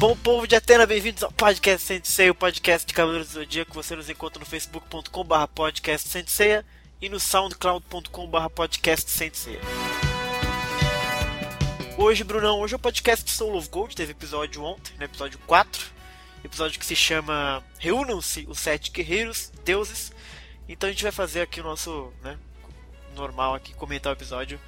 Bom povo de Atena, bem-vindos ao Podcast Sensei, o podcast de Cavaleiros do Zodíaco. Você nos encontra no facebook.com.br podcast Sensei e no soundcloud.com.br podcast Sensei. Hoje, Brunão, hoje é o podcast Soul of Gold, teve episódio ontem, no episódio 4. Episódio que se chama Reúnam-se os Sete Guerreiros, Deuses. Então a gente vai fazer aqui o nosso, né, normal aqui, comentar o episódio.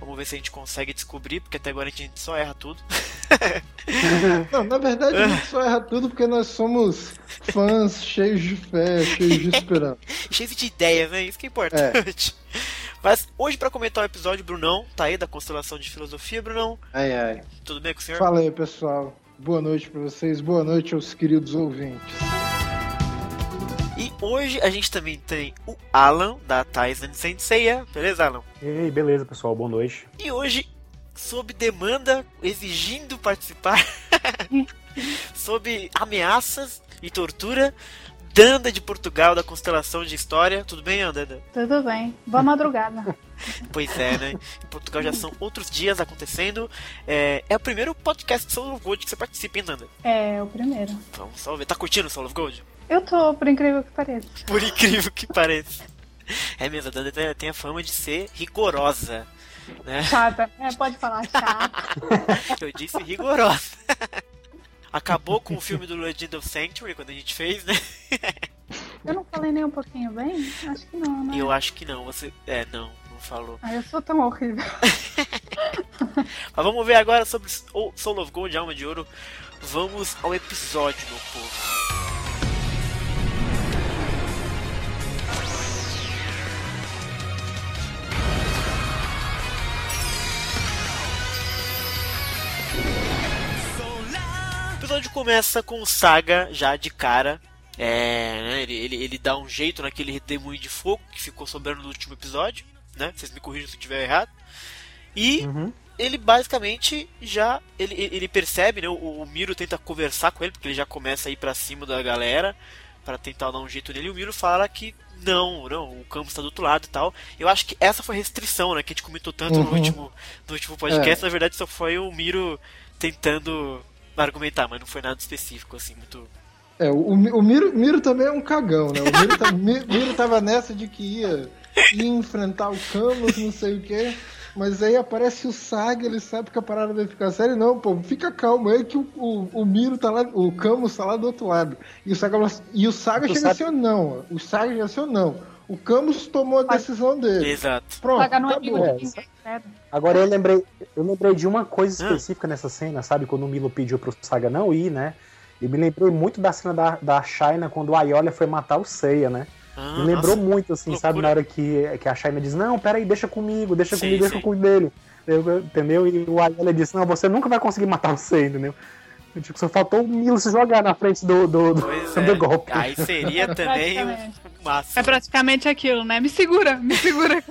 Vamos ver se a gente consegue descobrir, porque até agora a gente só erra tudo. Não, na verdade a gente só erra tudo porque nós somos fãs cheios de fé, cheios de esperança. cheios de ideias, né? Isso que é importante. É. Mas hoje, para comentar o episódio, Brunão, tá aí da constelação de filosofia, Brunão. Ai, ai. Tudo bem com o senhor? Fala aí, pessoal. Boa noite para vocês, boa noite aos queridos ouvintes. Hoje a gente também tem o Alan, da Tyson Senseiya. Beleza, Alan? Ei, beleza, pessoal. Boa noite. E hoje, sob demanda, exigindo participar, sob ameaças e tortura, Danda de Portugal, da Constelação de História. Tudo bem, Danda? Tudo bem. Boa madrugada. pois é, né? Em Portugal já são outros dias acontecendo. É, é o primeiro podcast de Soul of Gold que você participa, hein, Danda? É, o primeiro. Vamos só ver. Tá curtindo Soul of Gold? Eu tô, por incrível que pareça. Por incrível que pareça. É mesmo, a Danda tem a fama de ser rigorosa. Né? Chata, é, pode falar chata. Eu disse rigorosa. Acabou com o filme do Legend of Sanctuary quando a gente fez, né? Eu não falei nem um pouquinho bem? Acho que não, né? Eu acho que não. Você. É, não, não falou. Ah, eu sou tão horrível. Mas vamos ver agora sobre Soul of Gold, Alma de Ouro. Vamos ao episódio, meu povo. Episódio começa com o Saga já de cara. É, né, ele, ele, ele dá um jeito naquele redemoinho de fogo que ficou sobrando no último episódio. Né? Vocês me corrijam se eu estiver errado. E uhum. ele basicamente já. Ele, ele percebe, né? O, o, Miro tenta conversar com ele, porque ele já começa a ir pra cima da galera para tentar dar um jeito nele. E o Miro fala que não, não, o Campos está do outro lado e tal. Eu acho que essa foi a restrição, né? Que a gente comentou tanto uhum. no, último, no último podcast. É. Na verdade, só foi o Miro tentando argumentar, mas não foi nada específico, assim, muito. É, o, o Miro, Miro também é um cagão, né? O Miro, tá, Miro tava nessa de que ia, ia enfrentar o Camus, não sei o quê. Mas aí aparece o Saga, ele sabe que a parada vai ficar séria. Não, pô, fica calmo aí que o, o, o Miro tá lá, o Camus tá lá do outro lado. E o Saga, e o Saga chega sabe... assim ou não. O Saga chega assim ou não. O Camus tomou a decisão dele. Exato. Pronto, é acabou. É, Agora eu lembrei, eu lembrei de uma coisa específica nessa cena, sabe? Quando o Milo pediu pro Saga não ir, né? E me lembrei muito da cena da, da Shaina quando a Ayolha foi matar o Seiya, né? Ah, me lembrou nossa, muito, assim, loucura. sabe? Na hora que, que a Shaina diz, não, peraí, deixa comigo, deixa sim, comigo, sim. deixa eu cuidar dele. entendeu? E o Ayolha disse, não, você nunca vai conseguir matar o Seiya, entendeu? Tipo, só faltou o Milo se jogar na frente do, do, do, do é. golpe. Aí seria também massa. É praticamente aquilo, né? Me segura, me segura.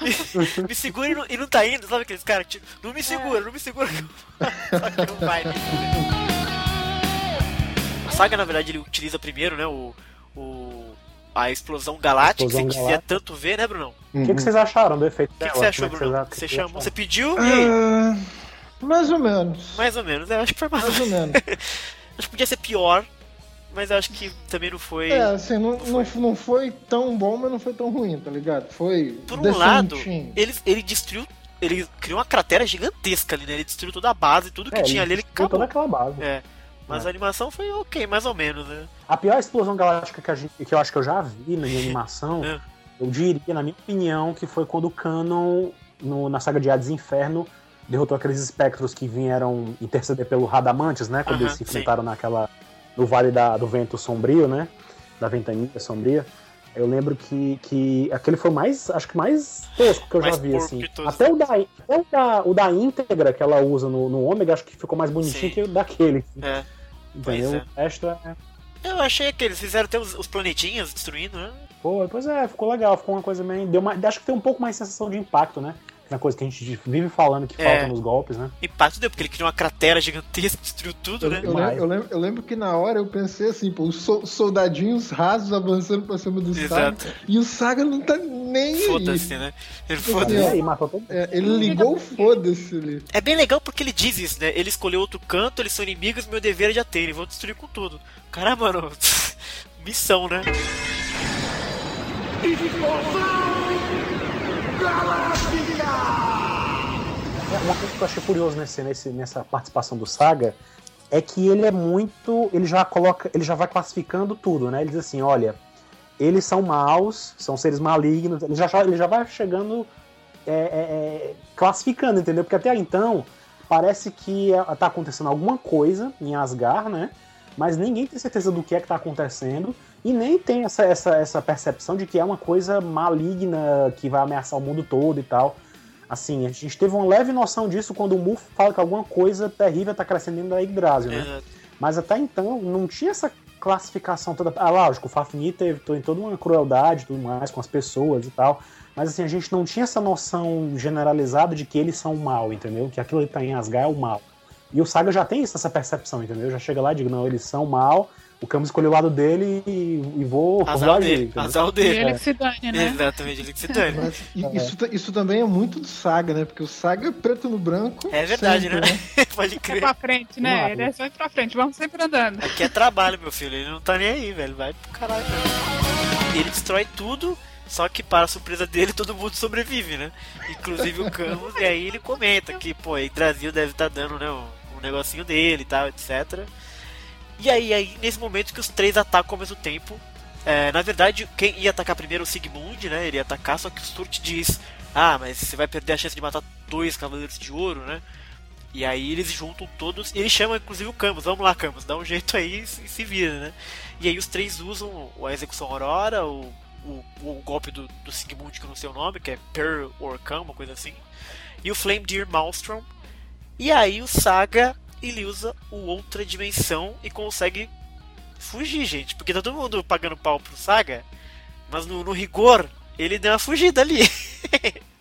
me, me segura e não, e não tá indo, sabe aqueles caras? Tipo, não me segura, é. não me segura. Só que não vai. Né? A saga, na verdade, ele utiliza primeiro, né? O, o, a explosão galáctica, explosão que você queria tanto ver, né, Bruno? O uhum. que, que, vocês acharam do efeito O que, que, você achou, Bruno? Você, chamou, você pediu e? Uh... Mais ou menos. Mais ou menos, eu acho que foi mais, mais ou menos. acho que podia ser pior, mas eu acho que também não foi. É, assim, não, não, foi. não foi tão bom, mas não foi tão ruim, tá ligado? Foi. Por um lado, ele, ele destruiu. Ele criou uma cratera gigantesca ali, né? Ele destruiu toda a base, tudo que é, tinha ali, ele acabou. toda aquela base. É. Mas é. a animação foi ok, mais ou menos, né? A pior explosão galáctica que, a gente, que eu acho que eu já vi na animação, é. eu diria, na minha opinião, que foi quando o Canon, no, na saga de Hades Inferno, derrotou aqueles espectros que vieram interceder pelo Radamantes, né? Quando uh -huh, eles se enfrentaram sim. naquela. No Vale da, do Vento Sombrio, né? Da Ventania Sombria. Eu lembro que, que aquele foi mais, acho que mais tosco que eu mais já vi, assim. Até o da, até o da, o da íntegra que ela usa no, no Ômega, acho que ficou mais bonitinho Sim. que o daquele. É. Entendeu? É. O resto é. Eu achei que eles fizeram até os, os planetinhas destruindo, né? Pô, pois é, ficou legal, ficou uma coisa meio. Deu uma, acho que tem um pouco mais sensação de impacto, né? Uma coisa que a gente vive falando que É. falta nos golpes, né? Impacto deu, porque ele criou uma cratera gigantesca, destruiu tudo, Eu, né? eu lembro, eu, lembro, eu lembro que na hora eu pensei assim, pô, os so- soldadinhos rasos avançando pra cima do Saga. Exato. E o Saga não tá nem aí. Foda-se, né? Ele Tipo foda-se. assim, matou todo. É, ele ligou foda-se ali. É bem legal porque ele diz isso, né? Ele escolheu outro canto, eles são inimigos, meu dever é de Atene, vou destruir com tudo. Caramba, mano. Missão, né? É, Uma coisa que eu achei curioso nesse, nesse, nessa participação do Saga é que ele é muito. Ele já coloca. Ele já vai classificando tudo, né? Ele diz assim, olha, eles são maus, são seres malignos, ele já, ele já vai chegando é, é, é, classificando, entendeu? Porque até então parece que é, tá acontecendo alguma coisa em Asgard, né? Mas ninguém tem certeza do que é que tá acontecendo e nem tem essa, essa, essa percepção de que é uma coisa maligna que vai ameaçar o mundo todo e tal. Assim, a gente teve uma leve noção disso quando o Mu fala que alguma coisa terrível tá crescendo dentro da Yggdrasil, né? Exato. Mas até então não tinha essa classificação toda. Ah, lógico, o Fafnir teve tem toda uma crueldade e tudo mais com as pessoas e tal. Mas assim, a gente não tinha essa noção generalizada de que eles são o mal, entendeu? Que aquilo que tá em Asgard é o mal. E o Saga já tem isso, essa percepção, entendeu? Já chega lá e diz, não, eles são mal, o Camus escolheu o lado dele e, e vou, Azar dele, entendeu? azar E dele. ele que se dane, né? Exatamente, ele que se dane. Mas i- isso, isso também é muito do Saga, né? Porque o Saga é preto no branco. É verdade, sempre, né? Pode É crer. pra frente, né? Ele é sempre pra frente, vamos sempre andando. Aqui é trabalho, meu filho. Ele não tá nem aí, velho. Vai pro caralho. Ele destrói tudo, só que para a surpresa dele, todo mundo sobrevive, né? Inclusive o Camus. e aí ele comenta que, pô, o Brasil deve estar dando, né? Um, um negocinho dele e tal, etc. E aí, aí, nesse momento que os três atacam ao mesmo tempo. é, na verdade, quem ia atacar primeiro é o Sigmund, né? Ele ia atacar, só que o Surt diz: Ah, mas você vai perder a chance de matar dois Cavaleiros de Ouro, né? E aí eles juntam todos, e eles chamam inclusive o Camus, vamos lá Camus, dá um jeito aí e se vira, né? E aí os três usam a execução Aurora, o, o, o golpe do, do Sigmund, que eu não sei o nome, que é Per Orcan, uma coisa assim, e o Flame Deer Maelstrom. E aí o Saga, ele usa o Outra Dimensão e consegue fugir, gente, porque tá todo mundo pagando pau pro Saga, mas no, no rigor, ele deu uma fugida ali.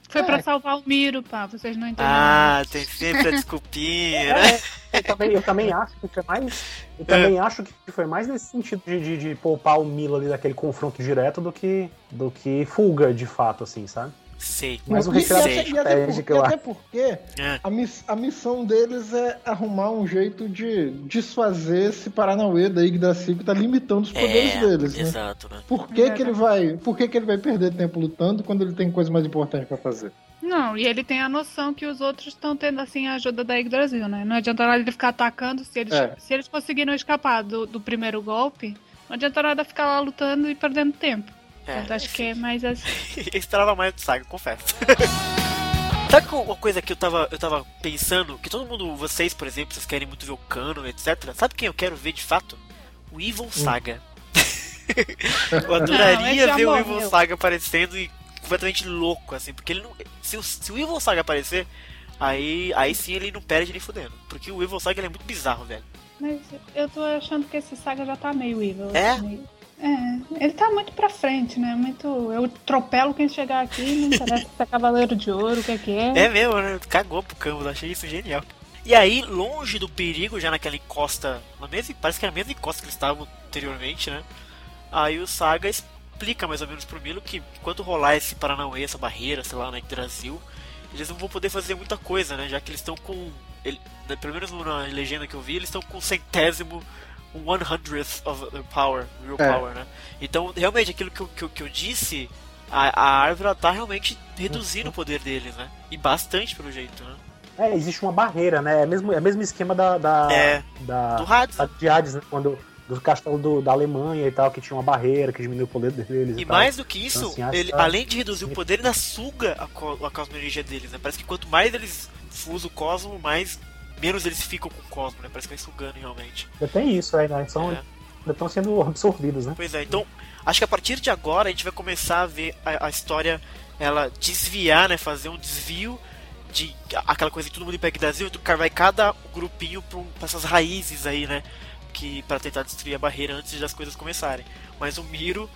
Foi É. pra salvar o Miro, pá, vocês não entenderam. Ah, tem sempre a desculpinha, né? É, eu, também, eu também acho que foi mais. Eu também acho que foi mais nesse sentido de, de, de poupar o Milo ali daquele confronto direto do que, do que fuga de fato, assim, sabe? Sei. Mas um E- e até- e até estratégico, porque- até porque É. a, miss- a missão deles é arrumar um jeito de desfazer esse Paranauê da Yggdrasil que tá limitando os poderes É, deles, né? exato, né? Por que, que ele vai, por que, que ele vai perder tempo lutando quando ele tem coisa mais importante pra fazer? Não, e ele tem a noção que os outros estão tendo assim a ajuda da Yggdrasil, né? Não adianta nada ele ficar atacando se eles, É. se eles conseguiram escapar do, do primeiro golpe. Não adianta nada ficar lá lutando e perdendo tempo. É, Então, acho que é mais assim. Eu esperava mais do Saga, confesso. Sabe que uma coisa que eu tava, eu tava pensando? Que todo mundo, vocês, por exemplo, vocês querem muito ver o Canon, etc. Sabe quem eu quero ver de fato? O Evil Saga. eu Não, adoraria já ver o. Evil Saga aparecendo e completamente louco, assim, porque ele não. Se o, se o Evil Saga aparecer, aí, aí sim ele não perde nem fudendo. Porque o Evil Saga ele é muito bizarro, velho. Mas eu tô achando que esse saga já tá meio evil. É? meio- É, ele tá muito pra frente, né? Muito. Eu atropelo quem chegar aqui, não interessa se é Cavaleiro de Ouro, o que é que é. É mesmo, né? Cagou pro Camus, achei isso genial. E aí, longe do perigo, já naquela encosta, na mesma, parece que era a mesma encosta que eles estavam anteriormente, né? Aí o Saga explica mais ou menos pro Milo que enquanto rolar esse Paranauê, essa barreira, sei lá, né, Brasil, eles não vão poder fazer muita coisa, né? Já que eles estão com. Ele, pelo menos na legenda que eu vi, eles estão com centésimo, one hundredth of the power, real É. power, né? Então, realmente, aquilo que eu, que eu, que eu disse, a, a árvore ela tá realmente reduzindo o poder deles, né? E bastante pelo jeito, né? É, existe uma barreira, né? É, mesmo, é o mesmo esquema da. da, É. da Do Hades. da- de Hades, né? Quando. Do castelo do- da Alemanha e tal, que tinha uma barreira que diminuiu o poder deles. E, E tal. mais do que isso, Então, assim, ele, tá- além de reduzir o poder, ainda suga a, co a cosmoenergia deles, né? Parece que quanto mais eles fusam o cosmo, mais menos eles ficam com o cosmo, né? Parece que vai sugando realmente. Ainda tem isso, aí, né? São, É. Ainda estão sendo absorvidos, né? Pois é, então acho que a partir de agora a gente vai começar a ver a, a história ela desviar, né? Fazer um desvio de aquela coisa que todo mundo em Brasil, então vai cada grupinho pra, pra essas raízes aí, né? Que para tentar destruir a barreira antes das coisas começarem. Mas o Miro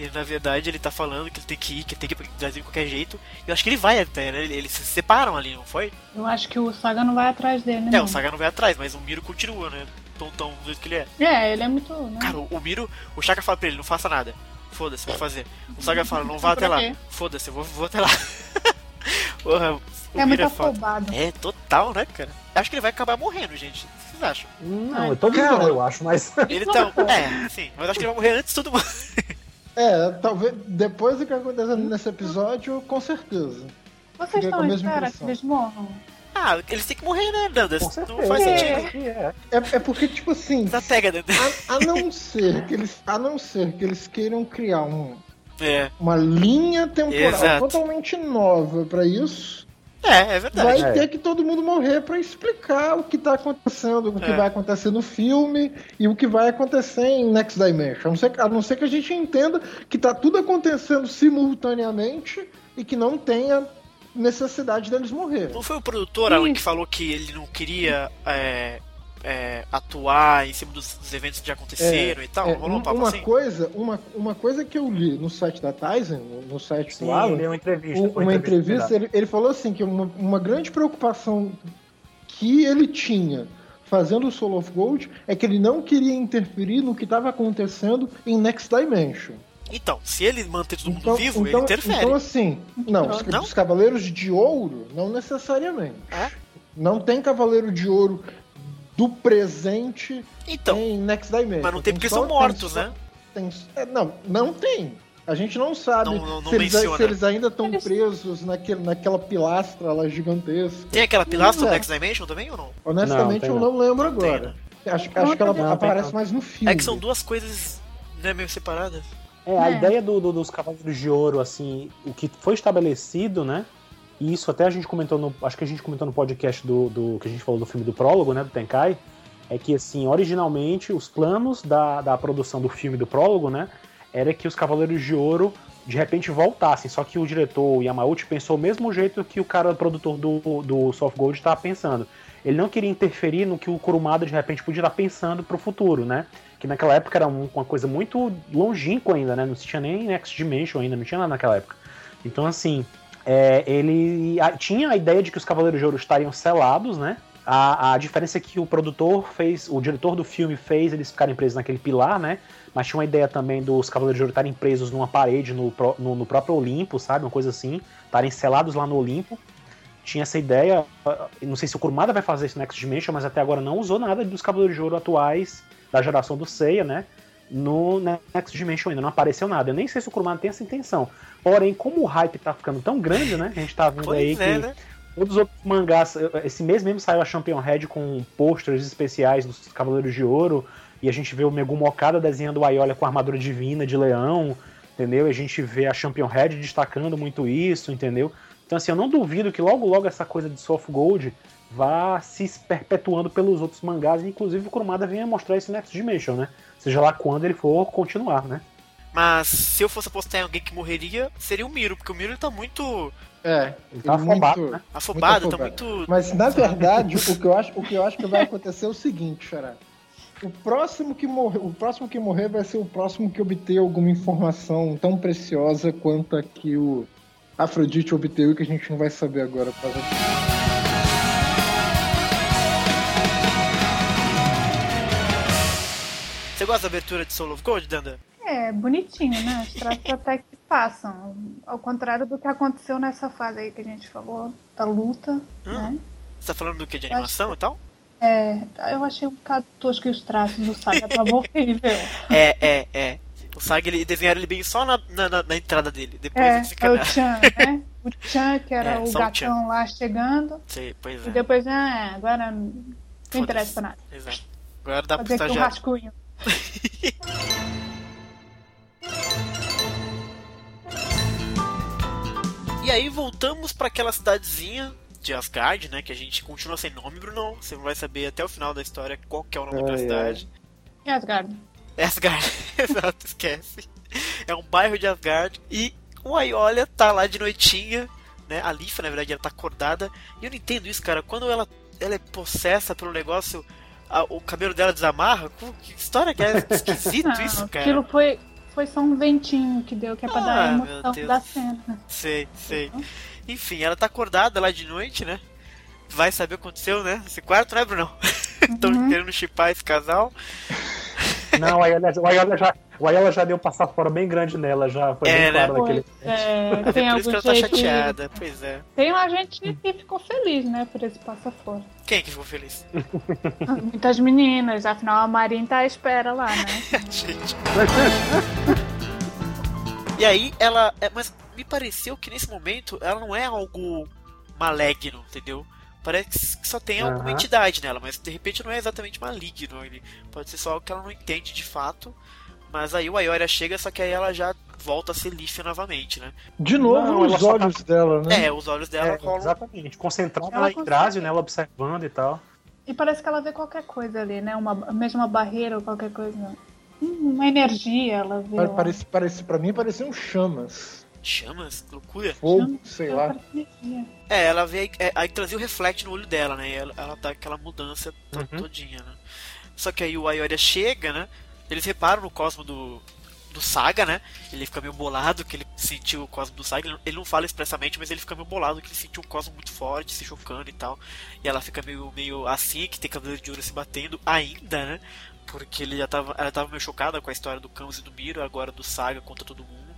E na verdade ele tá falando que ele tem que ir, que ele tem que ir pro Brasil de qualquer jeito. E eu acho que ele vai até, né? Eles se separam ali, não foi? Eu acho que o Saga não vai atrás dele, né? É, não. o Saga não vai atrás, mas o Miro continua, né? Tontão do jeito que ele é. É, ele é muito. Né? Cara, o, o Miro, o Shaka fala pra ele, não faça nada. Foda-se, vou fazer. O Saga fala, não vá até lá. Foda-se, eu vou, vou até lá. Porra, o é muito Miro é foda. afobado. É, total, né, cara? Acho que ele vai acabar morrendo, gente. O que vocês acham? Não, Ai, eu tô bom, eu acho, mas. Ele tá. É, sim, mas acho que ele vai morrer antes de todo mundo. É, talvez depois do que aconteceu nesse episódio, com certeza. Vocês estão mesma espera que eles morram? Ah, eles têm que morrer, né, Dandas? Com Não certeza. faz É. sentido. É. É, é porque, tipo assim, Tá pega, a, a não ser que eles, a não ser que eles queiram criar um, É. uma linha temporal Exato. totalmente nova pra isso, É, é verdade. vai É. ter que todo mundo morrer pra explicar o que tá acontecendo, o que É. vai acontecer no filme e o que vai acontecer em Next Dimension. A não ser, a não ser que a gente entenda que tá tudo acontecendo simultaneamente e que não tenha necessidade deles morrer. Não foi o produtor, Alan, que falou que ele não queria é, é, atuar em cima dos, dos eventos que já aconteceram e tal? É, Rolou um um- papo uma, assim? coisa, uma, uma coisa que eu li no site da Tyson, no- site Sim, do Alan, deu uma entrevista. Um- foi uma entrevista, ele, ele falou assim que uma, uma grande preocupação que ele tinha fazendo o Soul of Gold é que ele não queria interferir no que estava acontecendo em Next Dimension. Então, se ele manter todo mundo Então, vivo, então, ele interfere. então assim, não, os, Não? os Cavaleiros de Ouro, não necessariamente. É? Não tem Cavaleiro de Ouro do presente Então, em Next Dimension. mas não tem porque só- são tem mortos, só- né? tem- é, não, não tem. A gente não sabe Não- não- não se, eles, se eles ainda estão Eles- presos naquele, naquela pilastra lá gigantesca. Tem aquela pilastra do é. Next Dimension também ou não? Honestamente, Não, eu tem não lembro Não tem, agora. né? Acho, acho que ela Não, tem aparece não. mais no filme. É que são duas coisas né, meio separadas. É, a É. ideia do, do- dos Cavaleiros de Ouro, assim, o que foi estabelecido, né? E isso até a gente comentou no. Acho que a gente comentou no podcast do, do que a gente falou do filme do prólogo, né? Do Tenkai. É que, assim, originalmente, os planos da, da produção do filme do prólogo, né? Era que os Cavaleiros de Ouro de repente voltassem. Só que o diretor, o Yamauchi, pensou o mesmo jeito que o cara produtor do, do Soft Gold estava pensando. Ele não queria interferir no que o Kurumada de repente podia estar pensando pro futuro, né? Que naquela época era um- uma coisa muito longínqua ainda, né? Não se tinha nem Next Dimension ainda, não tinha nada naquela época. Então, assim, é, ele a- tinha a ideia de que os Cavaleiros de Ouro estariam selados, né? A, a diferença é que o produtor fez, o diretor do filme fez eles ficarem presos naquele pilar, né? Mas tinha uma ideia também dos Cavaleiros de Ouro estarem presos numa parede no, no, no próprio Olimpo, sabe? Uma coisa assim. Estarem selados lá no Olimpo. Tinha essa ideia. Não sei se o Kurumada vai fazer isso no Next Dimension, mas até agora não usou nada dos Cavaleiros de Ouro atuais da geração do Seiya, né? No Next Dimension ainda não apareceu nada. Eu nem sei se o Kurumada tem essa intenção. Porém, como o hype tá ficando tão grande, né? A gente tá vendo aí é, que né? Todos os outros mangás, esse mês mesmo saiu a Champion Red com posters especiais dos Cavaleiros de Ouro, e a gente vê o Megumi Okada desenhando o Aiolia com a armadura divina de leão, entendeu? E a gente vê a Champion Red destacando muito isso, entendeu? Então assim, eu não duvido que logo logo essa coisa de Soft Gold vá se perpetuando pelos outros mangás, e inclusive o Kurumada venha mostrar esse Next Dimension, né? Seja lá quando ele for continuar, né? Mas se eu fosse apostar em alguém que morreria, seria o Miro, porque o Miro ele tá muito É, Ele tá muito- afobado, né? afobado, Muito tá afobado. muito. Mas na verdade, o que eu acho, o que eu acho que vai acontecer é o seguinte, Xará. O próximo que morrer, o próximo que morrer vai ser o próximo que obter alguma informação tão preciosa quanto a que o Afrodite obteve que a gente não vai saber agora. por Você gosta da abertura de Soul of Gold, Danda? É, bonitinho, né? Os traços até que passam. Ao contrário do que aconteceu nessa fase aí que a gente falou, da luta, né? Você tá falando do que? De animação e tal? É, eu achei um bocado tosco os traços do Saga, tava horrível. É, é, é. O Sag, ele desenharam ele bem só na, na, na- na entrada dele. Depois É, ele fica é o. Chan, né? O Chan, que era É, o só o gatão lá chegando. Sei, pois E é. depois, ah, agora não interessa pra nada. Exato. Agora dá pro Fazer aqui um rascunho. E aí voltamos pra aquela cidadezinha de Asgard, né? Que a gente continua sem nome, Bruno. Você vai saber até o final da história qual que é o nome Ai, cidade. E Asgard? É Asgard, exato, esquece. É um bairro de Asgard e o Aiolia tá lá de noitinha, né? A Lifa, na verdade, ela tá acordada. E eu não entendo isso, cara. Quando ela, ela é possessa pelo negócio, a- o cabelo dela desamarra. Que história que é? Esquisito Não, isso, cara. Aquilo foi, foi só um ventinho que deu, que é pra dar a Ah, emoção da cena. Sei, sei. Enfim, ela tá acordada lá de noite, né? Vai saber o que aconteceu, né? Esse quarto, né, Bruno? Estão Uhum. querendo chipar esse casal. Não, ela, aí ela já, aí ela já deu passar fora bem grande nela, já foi É, bem né? claro Foi, naquele. é, É tem por isso que ela tá chateada. Pois é. Tem uma gente que ficou feliz, né, por esse passa-fora. Quem que ficou feliz? Muitas meninas, afinal a Marin tá à espera lá, né? Gente. E aí ela. é, mas me pareceu que nesse momento ela não é algo maligno, entendeu? Parece que só tem alguma Aham. entidade nela, mas de repente não é exatamente maligno. Ele pode ser só algo que ela não entende de fato. Mas aí o Ayoria chega, só que aí ela já volta a ser Leaf novamente, né? De novo, Não, os só olhos dela, né? É, os olhos dela É, rolam. exatamente. Concentrada Ela em. Drásio, né? Ela observando e tal. E parece que ela vê qualquer coisa ali, né? Uma, mesmo uma barreira ou qualquer coisa. Hum, Uma energia, ela vê. Parece, parece, pra mim pareciam chamas. Chamas, loucura. Fogo, sei lá. parece energia. É, ela vê. É, aí trazia o reflect no olho dela, né? E ela, ela dá aquela mudança Uhum. todinha, né? Só que aí o Ayoria chega, né? Eles reparam no cosmo do, do Saga, né? Ele fica meio bolado que ele sentiu o cosmo do Saga. Ele não- fala expressamente, mas ele fica meio bolado que ele sentiu um cosmo muito forte, se chocando e tal. E ela fica meio, meio assim, que tem cabelo de ouro se batendo ainda, né? Porque ele já tava, ela tava meio chocada com a história do Camus e do Miro, agora do Saga contra todo mundo.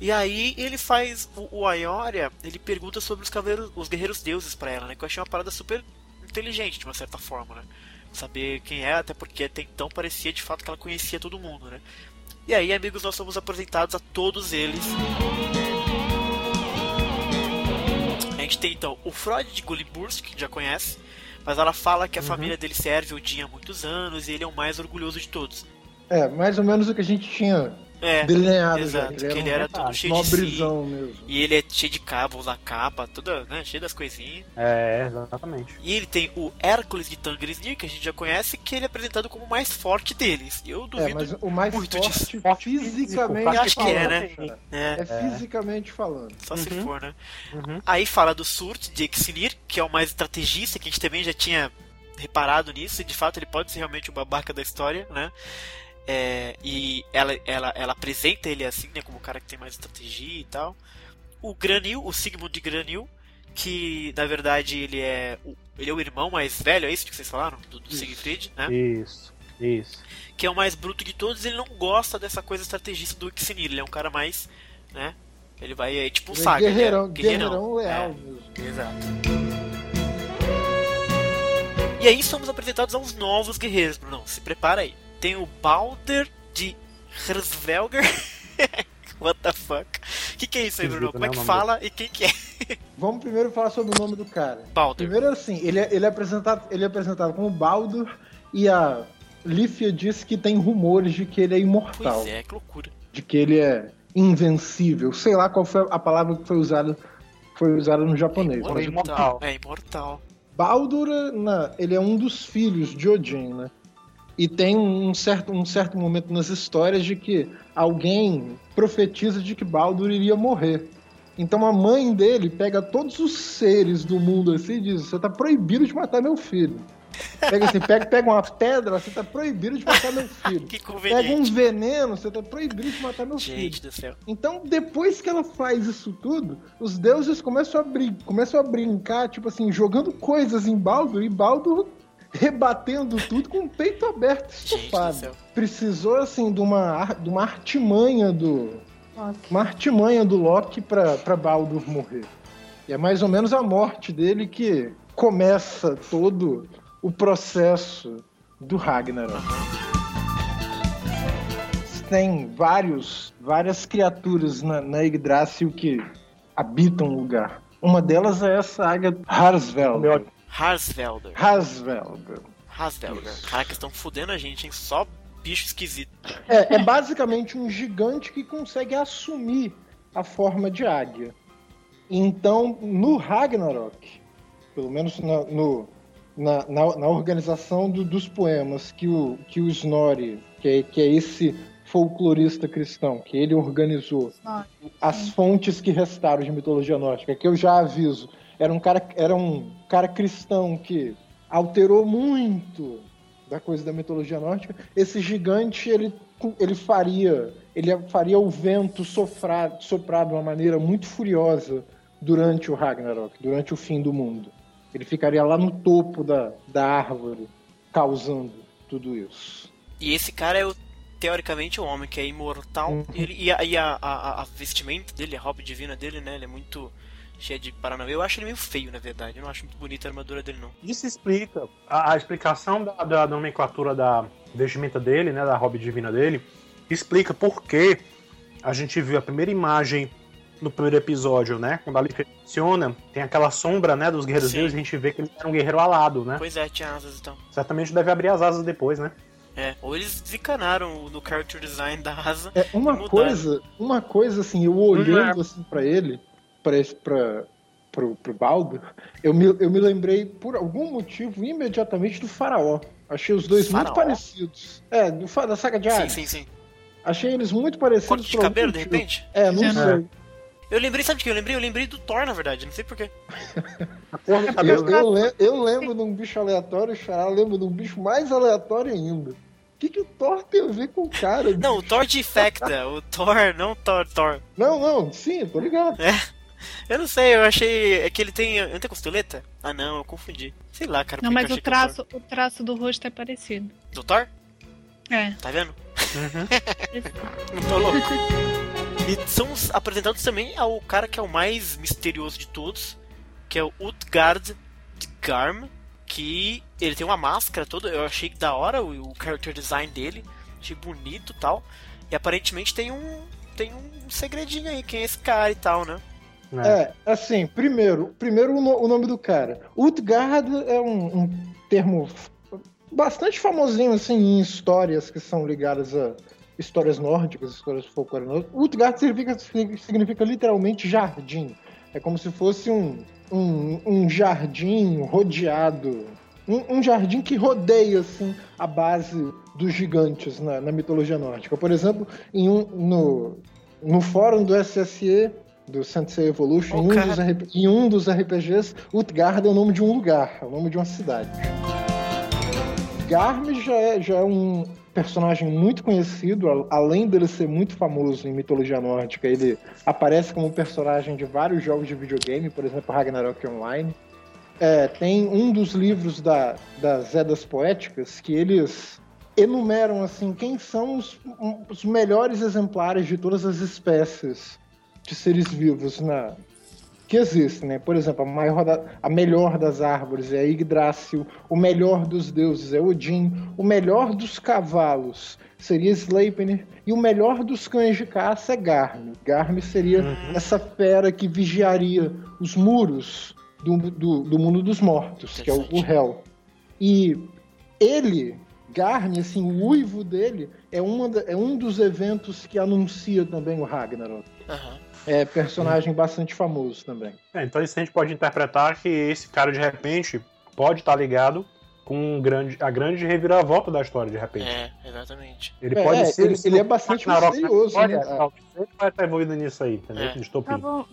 E aí ele faz o, o Ayoria, ele pergunta sobre os cavaleiros, os guerreiros deuses pra ela, né? Que eu achei uma parada super inteligente de uma certa forma, né? Saber quem é, até porque até então parecia de fato que ela conhecia todo mundo, né? E aí, amigos, nós somos apresentados a todos eles. A gente tem então o Freud de Gulliburst, que já conhece, mas ela fala que a família dele serve o dia há muitos anos e ele é o mais orgulhoso de todos. É, mais ou menos o que a gente tinha É, delineado exato, já. que ele um era todo cheio de si. mesmo. E ele é cheio de cabos, a capa, toda, né, cheio das coisinhas. É, exatamente. E ele tem o Hércules de Tangrisnir, que a gente já conhece, que ele é apresentado como o mais forte deles. Eu É, duvido. mas o mais muito forte, disso. Forte fisicamente físico, acho que é, falando, né? É, É fisicamente falando. só se Uhum. for, né? Uhum. Aí fala do Surt de Exinir, que é o mais estrategista, que a gente também já tinha reparado nisso, e de fato ele pode ser realmente o babaca da história, né? É, e ela, ela, ela apresenta ele assim, né, como o cara que tem mais estratégia e tal. O Granil, o Sigmund de Granil, que na verdade ele é o, ele é o irmão mais velho, é isso que vocês falaram? Do, do. Siegfried, né? Isso, isso. que é o mais bruto de todos, ele não gosta dessa coisa estrategista do Ixinir, ele é um cara mais, né? Ele vai, é tipo um Ele é saga, ele é guerreirão, guerreirão. guerreirão leal É, exato. E aí somos apresentados aos novos guerreiros, Bruno. Se prepara aí. Tem o Balder de Hersvelger. What the fuck? O que, que é isso aí, Bruno? Como é né, que o nome fala e quem que é? Vamos primeiro falar sobre o nome do cara. Balder. Primeiro assim, ele é, ele é apresentado, ele é apresentado como Baldur e a Lífia diz que tem rumores de que ele é imortal, Pois é, que loucura. de que ele é invencível. Sei lá qual foi a palavra que foi usada foi usada no japonês. Mas imortal. É imortal. Baldur, na- ele é um dos filhos de Odin, né? E tem um certo, um certo momento nas histórias de que alguém profetiza de que Baldur iria morrer. Então a mãe dele pega todos os seres do mundo assim e diz: Você tá proibido de matar meu filho. Pega assim, pega, pega uma pedra, você tá proibido de matar meu filho. Que Pega um conveniente. veneno, você tá proibido de matar meu filho. Gente do céu. Então, depois que ela faz isso tudo, os deuses começam a, começam a brincar, tipo assim, jogando coisas em Baldur e Baldur rebatendo tudo com o peito aberto, estufado. Precisou, assim, de uma, de uma artimanha do. Ok. Uma artimanha do Loki pra, pra Baldur morrer. E é mais ou menos a morte dele que começa todo o processo do Ragnarok. Tem vários, várias criaturas na, na Yggdrasil que habitam o lugar. Uma delas é essa águia Harsvelder. Meu- Harsvelder. Harsvelder. Harsvelder. Caraca, estão fudendo a gente, hein? Só bicho esquisito. É, é basicamente um gigante que consegue assumir a forma de águia. Então, no Ragnarok, pelo menos na, no- na, na- na organização do- dos poemas que o, que o Snorri, que é, que é esse folclorista cristão, que ele organizou, Ó, as fontes que restaram de mitologia nórdica, que eu já aviso, era um cara, era um cara cristão que alterou muito da coisa da mitologia nórdica. Esse gigante, ele ele faria ele faria o vento soprar, soprar de uma maneira muito furiosa durante o Ragnarok, durante o fim do mundo. Ele ficaria lá no topo da, da árvore, causando tudo isso. E esse cara é o, teoricamente o homem que é imortal. Uhum. Ele, e a, e a, a, a, vestimenta dele, a roupa divina dele, né? Ele é muito cheio de paranauê. Eu acho ele meio feio, na verdade. Eu não acho muito bonita a armadura dele, não. Isso explica. A, a explicação da, da, nomenclatura da vestimenta dele, né? Da roupa divina dele, explica por que a gente viu a primeira imagem no primeiro episódio, né? Quando a Alicia funciona, tem aquela sombra, né, dos guerreiros deuses, a gente vê que ele era um guerreiro alado, né? Pois é, tinha asas então. Certamente deve abrir as asas depois, né? É, ou eles desencanaram no character design da asa. É, uma coisa, uma coisa assim, eu olhando uhum. assim para ele, para pro Baldo, eu me, eu me lembrei por algum motivo imediatamente do Faraó. Achei os dois faraó? muito parecidos. É, do, da saga de Ares. Sim, sim, sim. Achei eles muito parecidos. Corte de cabelo, de repente? É, não sei. Eu lembrei, sabe de que eu lembrei? Eu lembrei do Thor, na verdade, não sei porquê. eu, eu, eu, lembro de um bicho aleatório, Xará lembro de um bicho mais aleatório ainda. O que, que o Thor tem a ver com o cara? Não, o Thor de Infecta, o Thor, não o Thor, Thor. Não, não, sim, tô ligado. É. Eu não sei, eu achei. É que ele tem. Não tem costeleta? Ah não, eu confundi. Sei lá, cara. Não, mas o traço, o traço do rosto é parecido. Do Thor? É. Tá vendo? Uhum. não tô louco. E são apresentados também ao cara que é o mais misterioso de todos, que é o Utgard de Garm, que ele tem uma máscara toda, eu achei da hora o, o character design dele, achei bonito e tal. E aparentemente tem um tem um segredinho aí, quem é esse cara e tal, né? É, é assim, primeiro, primeiro o, nome do cara. Utgard é um, um termo bastante famosinho assim em histórias que são ligadas a histórias nórdicas, histórias folclóricas. Utgard significa, significa literalmente jardim. É como se fosse um, um, um jardim rodeado. Um, um, jardim que rodeia assim, a base dos gigantes na, na mitologia nórdica. Por exemplo, em um, no, no fórum do SSE, do Sensei Evolution, oh, em, um dos, em um dos RPGs, Utgard é o nome de um lugar, é o nome de uma cidade. Garm já é, já é um, personagem muito conhecido, além dele ser muito famoso em mitologia nórdica, ele aparece como personagem de vários jogos de videogame, por exemplo, Ragnarok Online. É, tem um dos livros da, das Edas Poéticas que eles enumeram assim quem são os, os melhores exemplares de todas as espécies de seres vivos na, que existem, né? Por exemplo, a, maior da, a melhor das árvores é Yggdrasil, o melhor dos deuses é Odin, o melhor dos cavalos seria Sleipnir e o melhor dos cães de caça é Garm. Garm seria uhum. essa fera que vigiaria os muros do, do, do mundo dos mortos, que é o, o Hel. E ele, Garm, assim, o uivo dele é, uma, é um dos eventos que anuncia também o Ragnarok. Uhum é personagem bastante famoso também. É, então isso a gente pode interpretar que esse cara de repente pode estar ligado com um grande, a grande reviravolta da história de repente. É, exatamente. Ele é, pode é, ser. Ele, ele é bastante misterioso, né? Ele vai estar envolvido nisso aí, entendeu? É.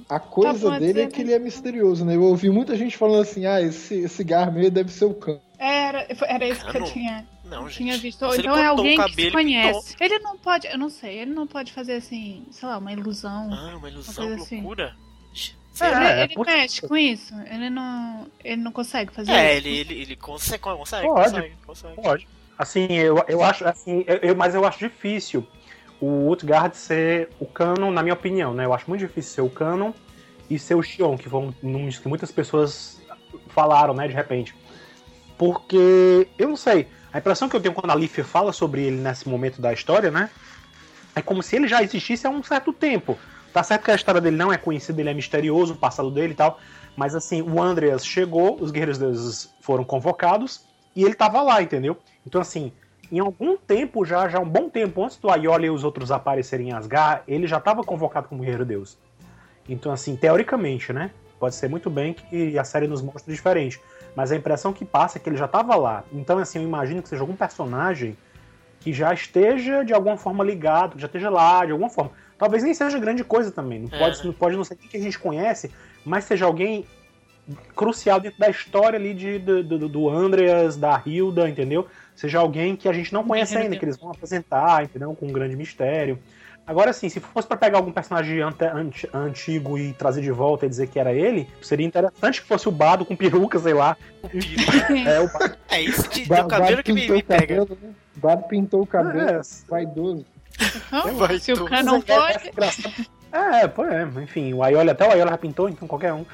Tá a coisa tá dele é que ele é misterioso, né? Eu ouvi muita gente falando assim: ah, esse, esse Garmin deve ser o cão. Era, era isso que eu tinha. Não, gente. Tinha visto. então é alguém que se conhece. Pintou. Ele não pode, eu não sei, ele não pode fazer assim, sei lá, uma ilusão. Ah, uma ilusão, uma assim. loucura. É, ele, ele mexe com isso. Ele não, ele não consegue fazer é, isso. É, ele, ele, ele consegue, consegue, pode, consegue, consegue. Pode. Assim, eu, eu acho, assim, eu, mas eu acho difícil o Utgard ser o canon, na minha opinião, né? Eu acho muito difícil ser o canon e ser o Xion, que, vão, que muitas pessoas falaram, né, de repente. Porque, eu não sei, a impressão que eu tenho quando a Leaf fala sobre ele nesse momento da história, né? É como se ele já existisse há um certo tempo. Tá certo que a história dele não é conhecida, ele é misterioso, o passado dele e tal. Mas assim, o Andreas chegou, os Guerreiros Deuses foram convocados e ele tava lá, entendeu? Então assim, em algum tempo já, já um bom tempo antes do Aioli e os outros aparecerem em Asgard, ele já estava convocado como Guerreiro Deus. Então assim, teoricamente, né? Pode ser muito bem que a série nos mostre diferente mas a impressão que passa é que ele já estava lá. Então, assim, eu imagino que seja algum personagem que já esteja de alguma forma ligado, que já esteja lá de alguma forma. Talvez nem seja grande coisa também. Não, é, pode, né? não pode não ser quem que a gente conhece, mas seja alguém crucial dentro da história ali de, do, do, do Andreas, da Hilda, entendeu? Seja alguém que a gente não conhece ainda, que eles vão apresentar, entendeu? Com um grande mistério. Agora, sim, se fosse para pegar algum personagem antigo e trazer de volta e dizer que era ele, seria interessante que fosse o Bado com peruca, sei lá. é, o Bado. É isso de, o cabelo que me, me pega. Cabelo, né? Bado pintou o cabelo, é. vaidoso. Não, se o cara não pode. É, pô, é, enfim, o Aioli, até o Aioli já pintou, então qualquer um.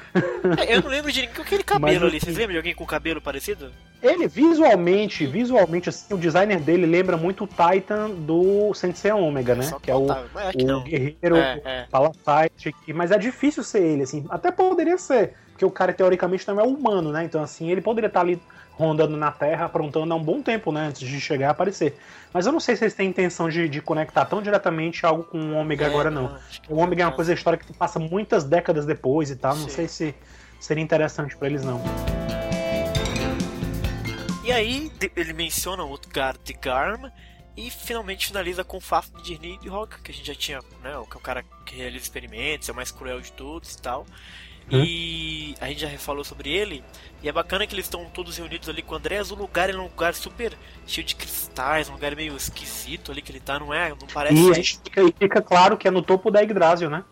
É, eu não lembro de ninguém com aquele cabelo Mas, ali. Vocês lembram de alguém com cabelo parecido? Ele, visualmente, visualmente, assim, o designer dele lembra muito o Titan do Sensei Omega, né? que é o, o guerreiro é, é. Mas é difícil ser ele, assim. Até poderia ser, porque o cara, teoricamente, não é humano, né? Então, assim, ele poderia estar ali rondando na Terra, aprontando há um bom tempo, né? Antes de chegar a aparecer. Mas eu não sei se eles têm intenção de, de conectar tão diretamente algo com o Ômega é, agora, não. não o Ômega é uma coisa histórica que passa muitas décadas depois e tal. Não sei se seria interessante para eles, não. E aí, ele menciona o Utgard de Garm e finalmente finaliza com o Fafnir de Nidhogg, que a gente já tinha, né? Que é o cara que realiza experimentos, é o mais cruel de todos e tal. Hum? E a gente já falou sobre ele. E é bacana que eles estão todos reunidos ali com o Andrés. O lugar é um lugar super cheio de cristais, um lugar meio esquisito ali que ele tá, não é? Não parece. E fica, fica claro que é no topo da Yggdrasil, né?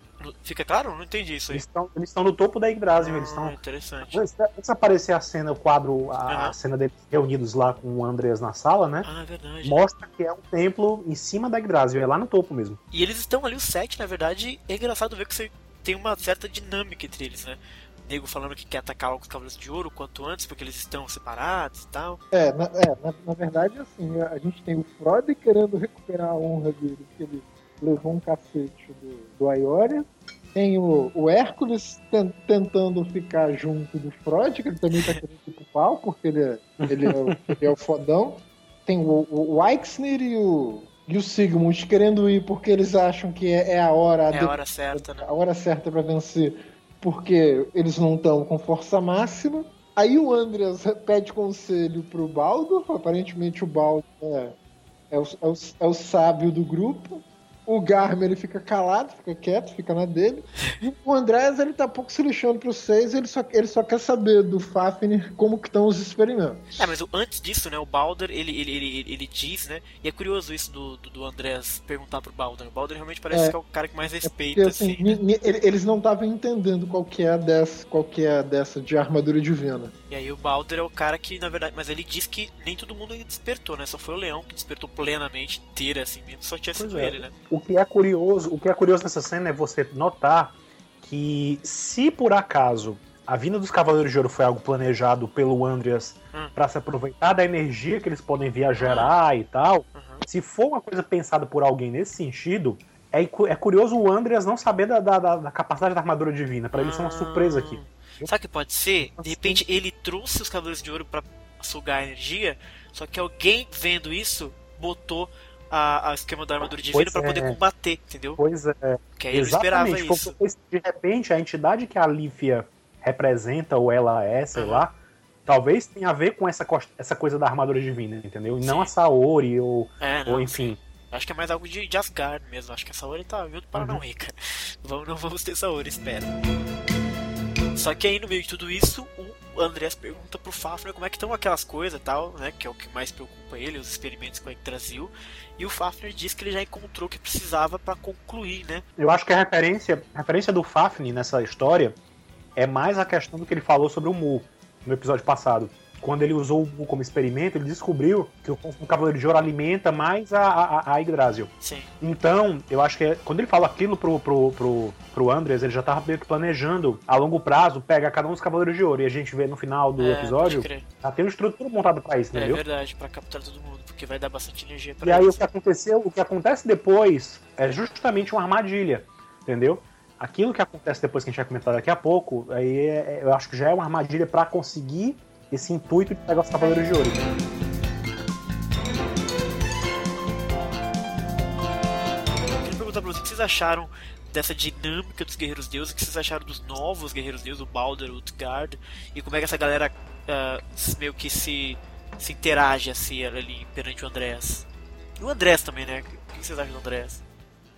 Fica claro? Não entendi isso aí. Eles estão, eles estão no topo da Yggdrasil. Ah, eles estão. Interessante. Antes, aparecer a cena, o quadro, a, uhum. cena deles reunidos lá com o Andreas na sala, né? Ah, é verdade. Mostra que é um templo em cima da Yggdrasil, é lá no topo mesmo. E eles estão ali, o sete, na verdade, é engraçado ver que você tem uma certa dinâmica entre eles, né? nego falando que quer atacar os Cavaleiros de Ouro quanto antes, porque eles estão separados e tal. É, na, é, na, na verdade, assim, a gente tem o Freud querendo recuperar a honra dele, porque ele levou um cacete do, do Aioria. Tem o, o Hércules tentando ficar junto do Freud, que ele também tá querendo ir pro pau, porque ele é, ele é, o, ele é o fodão. Tem o, o, o e o, e o Sigmund querendo ir porque eles acham que é, é a hora. É a hora certa, né? A hora certa para vencer porque eles não estão com força máxima. Aí o Andreas pede conselho pro Baldo, aparentemente o Baldo é, é, o, é, o, é o sábio do grupo. O Garmin ele fica calado, fica quieto, fica na dele. E o Andrés ele tá pouco se lixando pro seis, ele só, ele só quer saber do Fafnir como que estão os experimentos. É, mas antes disso, né, o Balder ele, ele, ele, ele diz, né, e é curioso isso do, do, do Andrés perguntar pro Balder. O Balder realmente parece é, que é o cara que mais respeita. É porque, assim, assim. eles não estavam entendendo qual que é dessa, qual que é dessa de armadura divina. E aí o Balder é o cara que, na verdade, mas ele diz que nem todo mundo despertou, né? Só foi o Leão que despertou plenamente, inteira, assim, mesmo, só tinha sido é. ele, né? O que é curioso, o que é curioso nessa cena é você notar que se por acaso a vinda dos Cavaleiros de Ouro foi algo planejado pelo Andreas hum. para se aproveitar da energia que eles podem vir a gerar e tal, uhum. se for uma coisa pensada por alguém nesse sentido, é, é curioso o Andreas não saber da, da, da capacidade da armadura divina. Para ele isso é uma surpresa aqui. Sabe o que pode ser? De repente ele trouxe os Cavaleiros de Ouro para sugar energia, só que alguém vendo isso botou a, a esquema da armadura divina para é. poder combater, entendeu? Pois é. Que aí Exatamente. ele esperava isso. De repente, a entidade que a Lífia representa, ou ela é, sei uhum. lá, talvez tenha a ver com essa, essa coisa da armadura divina, entendeu? E não a Saori, ou, é, não, ou enfim. Sim. Acho que é mais algo de, de Asgard mesmo. Acho que a Saori tá vindo para uhum. não rica. Vamos, não vamos ter Saori, espera. Só que aí no meio de tudo isso, o Andreas pergunta pro Fafner como é que estão aquelas coisas e tal, né? Que é o que mais preocupa ele, os experimentos com a Yggdrasil. E o Fafner diz que ele já encontrou o que precisava para concluir, né? Eu acho que a referência, a referência do Fafner nessa história é mais a questão do que ele falou sobre o Mu no episódio passado quando ele usou o como experimento, ele descobriu que o, o Cavaleiro de Ouro alimenta mais a, a, a Yggdrasil. Sim. Então, eu acho que é, quando ele fala aquilo pro, pro, pro, pro Andres, ele já tava meio que planejando a longo prazo pegar cada um dos Cavaleiros de Ouro. E a gente vê no final do é, episódio, já tem um estrutura montada pra isso, entendeu? É verdade, pra capturar todo mundo, porque vai dar bastante energia pra E aí o que aconteceu, o que acontece depois é justamente uma armadilha, entendeu? Aquilo que acontece depois que a gente vai comentar daqui a pouco, aí é, eu acho que já é uma armadilha para conseguir esse intuito de pegar os Cavaleiros de Ouro. Eu queria perguntar pra vocês o que vocês acharam dessa dinâmica dos Guerreiros Deuses, o que vocês acharam dos novos Guerreiros Deuses, o Balder, o Utgard, e como é que essa galera uh, meio que se, se interage assim ali perante o Andrés. E o Andrés também, né? O que vocês acham do Andrés?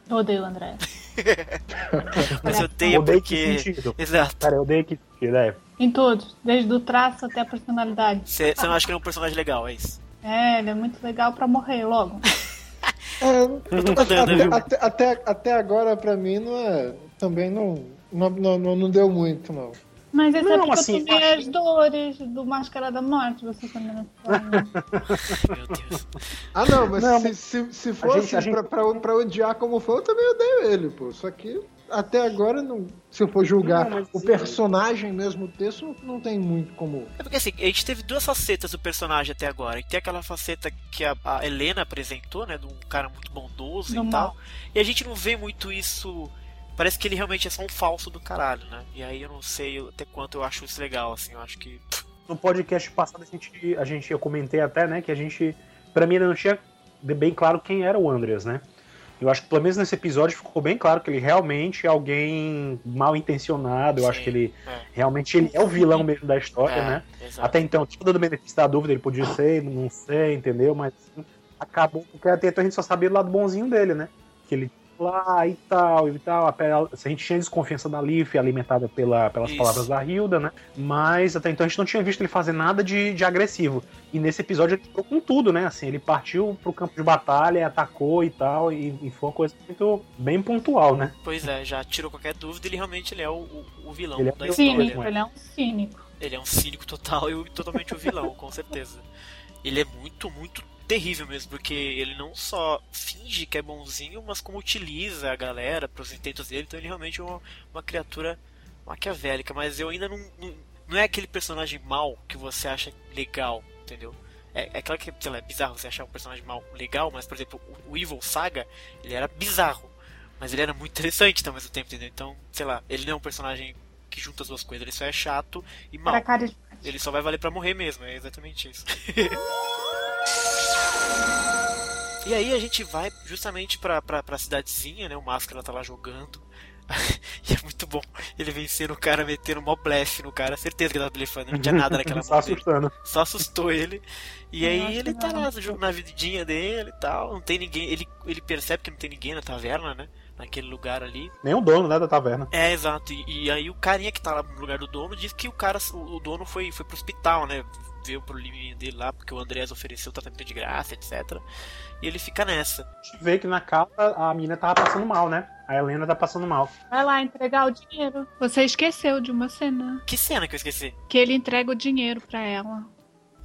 Eu odeio o Andrés. Mas eu odeio porque. Exato. Cara, eu odeio que. Né? Em todos, desde o traço até a personalidade. Você não acha que ele é um personagem legal, é isso? É, ele é muito legal pra morrer logo. é, até, até, até, agora, pra mim, não é. Também não, não, não, não deu muito, não. Mas é não, é porque assim, eu tomei acho... as dores do Máscara da Morte, você também não Meu Deus. Ah, não, mas não, se, se, se fosse gente, gente... pra, pra, pra, odiar como foi, eu também odeio ele, pô. Só que até agora, não, se eu for julgar não, o personagem mesmo, o texto, não tem muito como. É porque assim, a gente teve duas facetas do personagem até agora. E tem aquela faceta que a, a Helena apresentou, né? De um cara muito bondoso e tal. E a gente não vê muito isso parece que ele realmente é só um falso do caralho, né? E aí eu não sei até quanto eu acho isso legal, assim, eu acho que. No podcast passado a gente, a gente eu comentei até, né, que a gente. Pra mim ainda não tinha bem claro quem era o Andreas, né? Eu acho que pelo menos nesse episódio ficou bem claro que ele realmente é alguém mal intencionado. Eu Sim, acho que ele é. realmente ele é o vilão mesmo da história, é, né? Exatamente. Até então, tipo, dando benefício da dúvida, ele podia ser, não sei, entendeu? Mas assim, acabou porque até então a gente só sabia do lado bonzinho dele, né? Que ele lá e tal, e tal. A gente tinha desconfiança da Leaf, alimentada pela, pelas Isso. palavras da Hilda, né? Mas até então a gente não tinha visto ele fazer nada de, de agressivo. E nesse episódio ele ficou com tudo, né? Assim, ele partiu pro campo de batalha, atacou e tal, e, e foi uma coisa muito bem pontual, né? Pois é, já tirou qualquer dúvida, ele realmente ele é o, o, o vilão ele é da história. Cínico, ele é um cínico. Ele é um cínico total e totalmente o vilão, com certeza. Ele é muito, muito terrível mesmo, porque ele não só finge que é bonzinho, mas como utiliza a galera para os intentos dele, então ele realmente é uma, uma criatura maquiavélica, mas eu ainda não, não, não, é aquele personagem mal que você acha legal, entendeu? É, é claro que sei lá, é bizarro você achar um personagem mal legal, mas por exemplo, o, o Evil Saga, ele era bizarro, mas ele era muito interessante ao mesmo tempo, entendeu? Então, sei lá, ele não é um personagem que junta as duas coisas, ele só é chato e mal. Ele só vai valer para morrer mesmo, é exatamente isso. E aí a gente vai justamente pra, pra, pra cidadezinha, né? O Máscara tá lá jogando. e é muito bom. Ele vencendo o cara, metendo um blefe no cara. Certeza que ele tava blefando, não tinha nada naquela Só assustando. Só assustou ele. E aí ele tá lá na vidinha dele e tal. Não tem ninguém. Ele, ele percebe que não tem ninguém na taverna, né? Naquele lugar ali. Nem o dono, né, da taverna. É, exato. E, e aí o carinha que tá lá no lugar do dono diz que o cara, o, o dono foi, foi pro hospital, né? Veio pro liminho dele lá, porque o Andrés ofereceu tratamento de graça, etc. E ele fica nessa. A gente vê que na capa a menina tava passando mal, né? A Helena tá passando mal. Vai lá entregar o dinheiro. Você esqueceu de uma cena. Que cena que eu esqueci? Que ele entrega o dinheiro pra ela.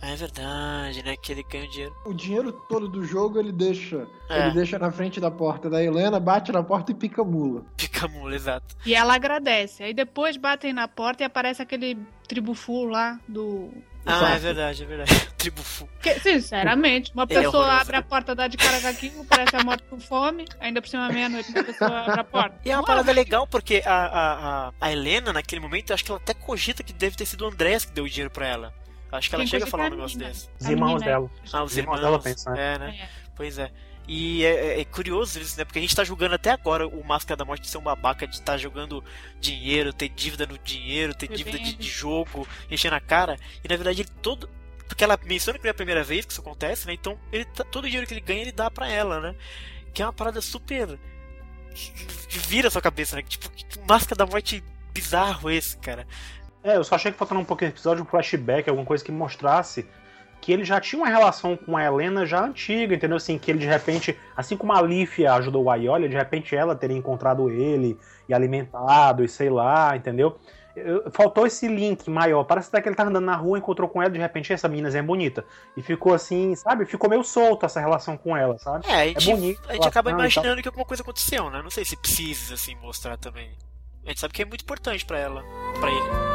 É verdade, né? Que ele ganha o dinheiro. O dinheiro todo do jogo ele deixa. É. Ele deixa na frente da porta da Helena, bate na porta e pica mula. Pica mula, exato. E ela agradece. Aí depois batem na porta e aparece aquele tribufu lá do ah, é verdade, é verdade. Tribo Fu. sinceramente, uma é pessoa é abre a porta, dá de cara com aquilo, parece a morte com fome, ainda por cima meia-noite, uma pessoa abre a porta. E é uma parada legal, porque a, a, a, Helena, naquele momento, eu acho que ela até cogita que deve ter sido o Andrés que deu o dinheiro pra ela. Acho que ela Quem chega a falar um negócio desse. Os irmãos dela. Ah, os, os irmãos, dela pensam. É, né? É. Pois é. E é, é, é, curioso isso, né? Porque a gente tá julgando até agora o Máscara da Morte de ser um babaca, de estar tá jogando dinheiro, ter dívida no dinheiro, ter dívida de, de, jogo, enchendo a cara. E na verdade ele todo. Porque ela menciona que é a primeira vez que isso acontece, né? Então ele tá, todo o dinheiro que ele ganha ele dá pra ela, né? Que é uma parada super. que vira a sua cabeça, né? Tipo, que Máscara da Morte bizarro esse, cara. É, eu só achei que faltando um pouquinho de episódio, um flashback, alguma coisa que mostrasse que ele já tinha uma relação com a Helena já antiga, entendeu? Assim, que ele de repente, assim como a Lífia ajudou o Aioli, de repente ela teria encontrado ele e alimentado e sei lá, entendeu? Faltou esse link maior. Parece até que ele tá andando na rua, encontrou com ela, de repente essa menina é bonita. E ficou assim, sabe? Ficou meio solto essa relação com ela, sabe? É, a gente, é bonito, a gente acaba imaginando que alguma coisa aconteceu, né? Não sei se precisa, assim, mostrar também. A gente sabe que é muito importante para ela, para ele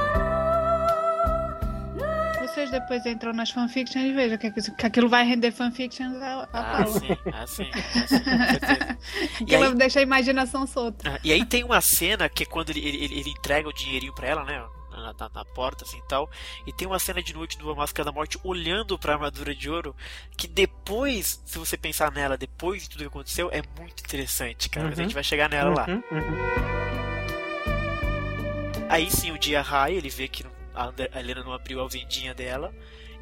vocês depois entram nas fanfictions e vejam que, que aquilo vai render fanfictions a, a ah, sim, ah, sim, ah, sim, Aquilo aí, deixa a imaginação solta. Ah, e aí tem uma cena que é quando ele, ele, ele entrega o dinheirinho pra ela, né? Na, na, na, porta, assim tal. E tem uma cena de noite do Máscara da Morte olhando pra armadura de ouro. Que depois, se você pensar nela, depois de tudo que aconteceu, é muito interessante, cara. Uhum. Mas a gente uhum. vai chegar nela uhum, lá. Uhum. Aí sim, o dia raio, ele vê que a Helena não abriu a vendinha dela.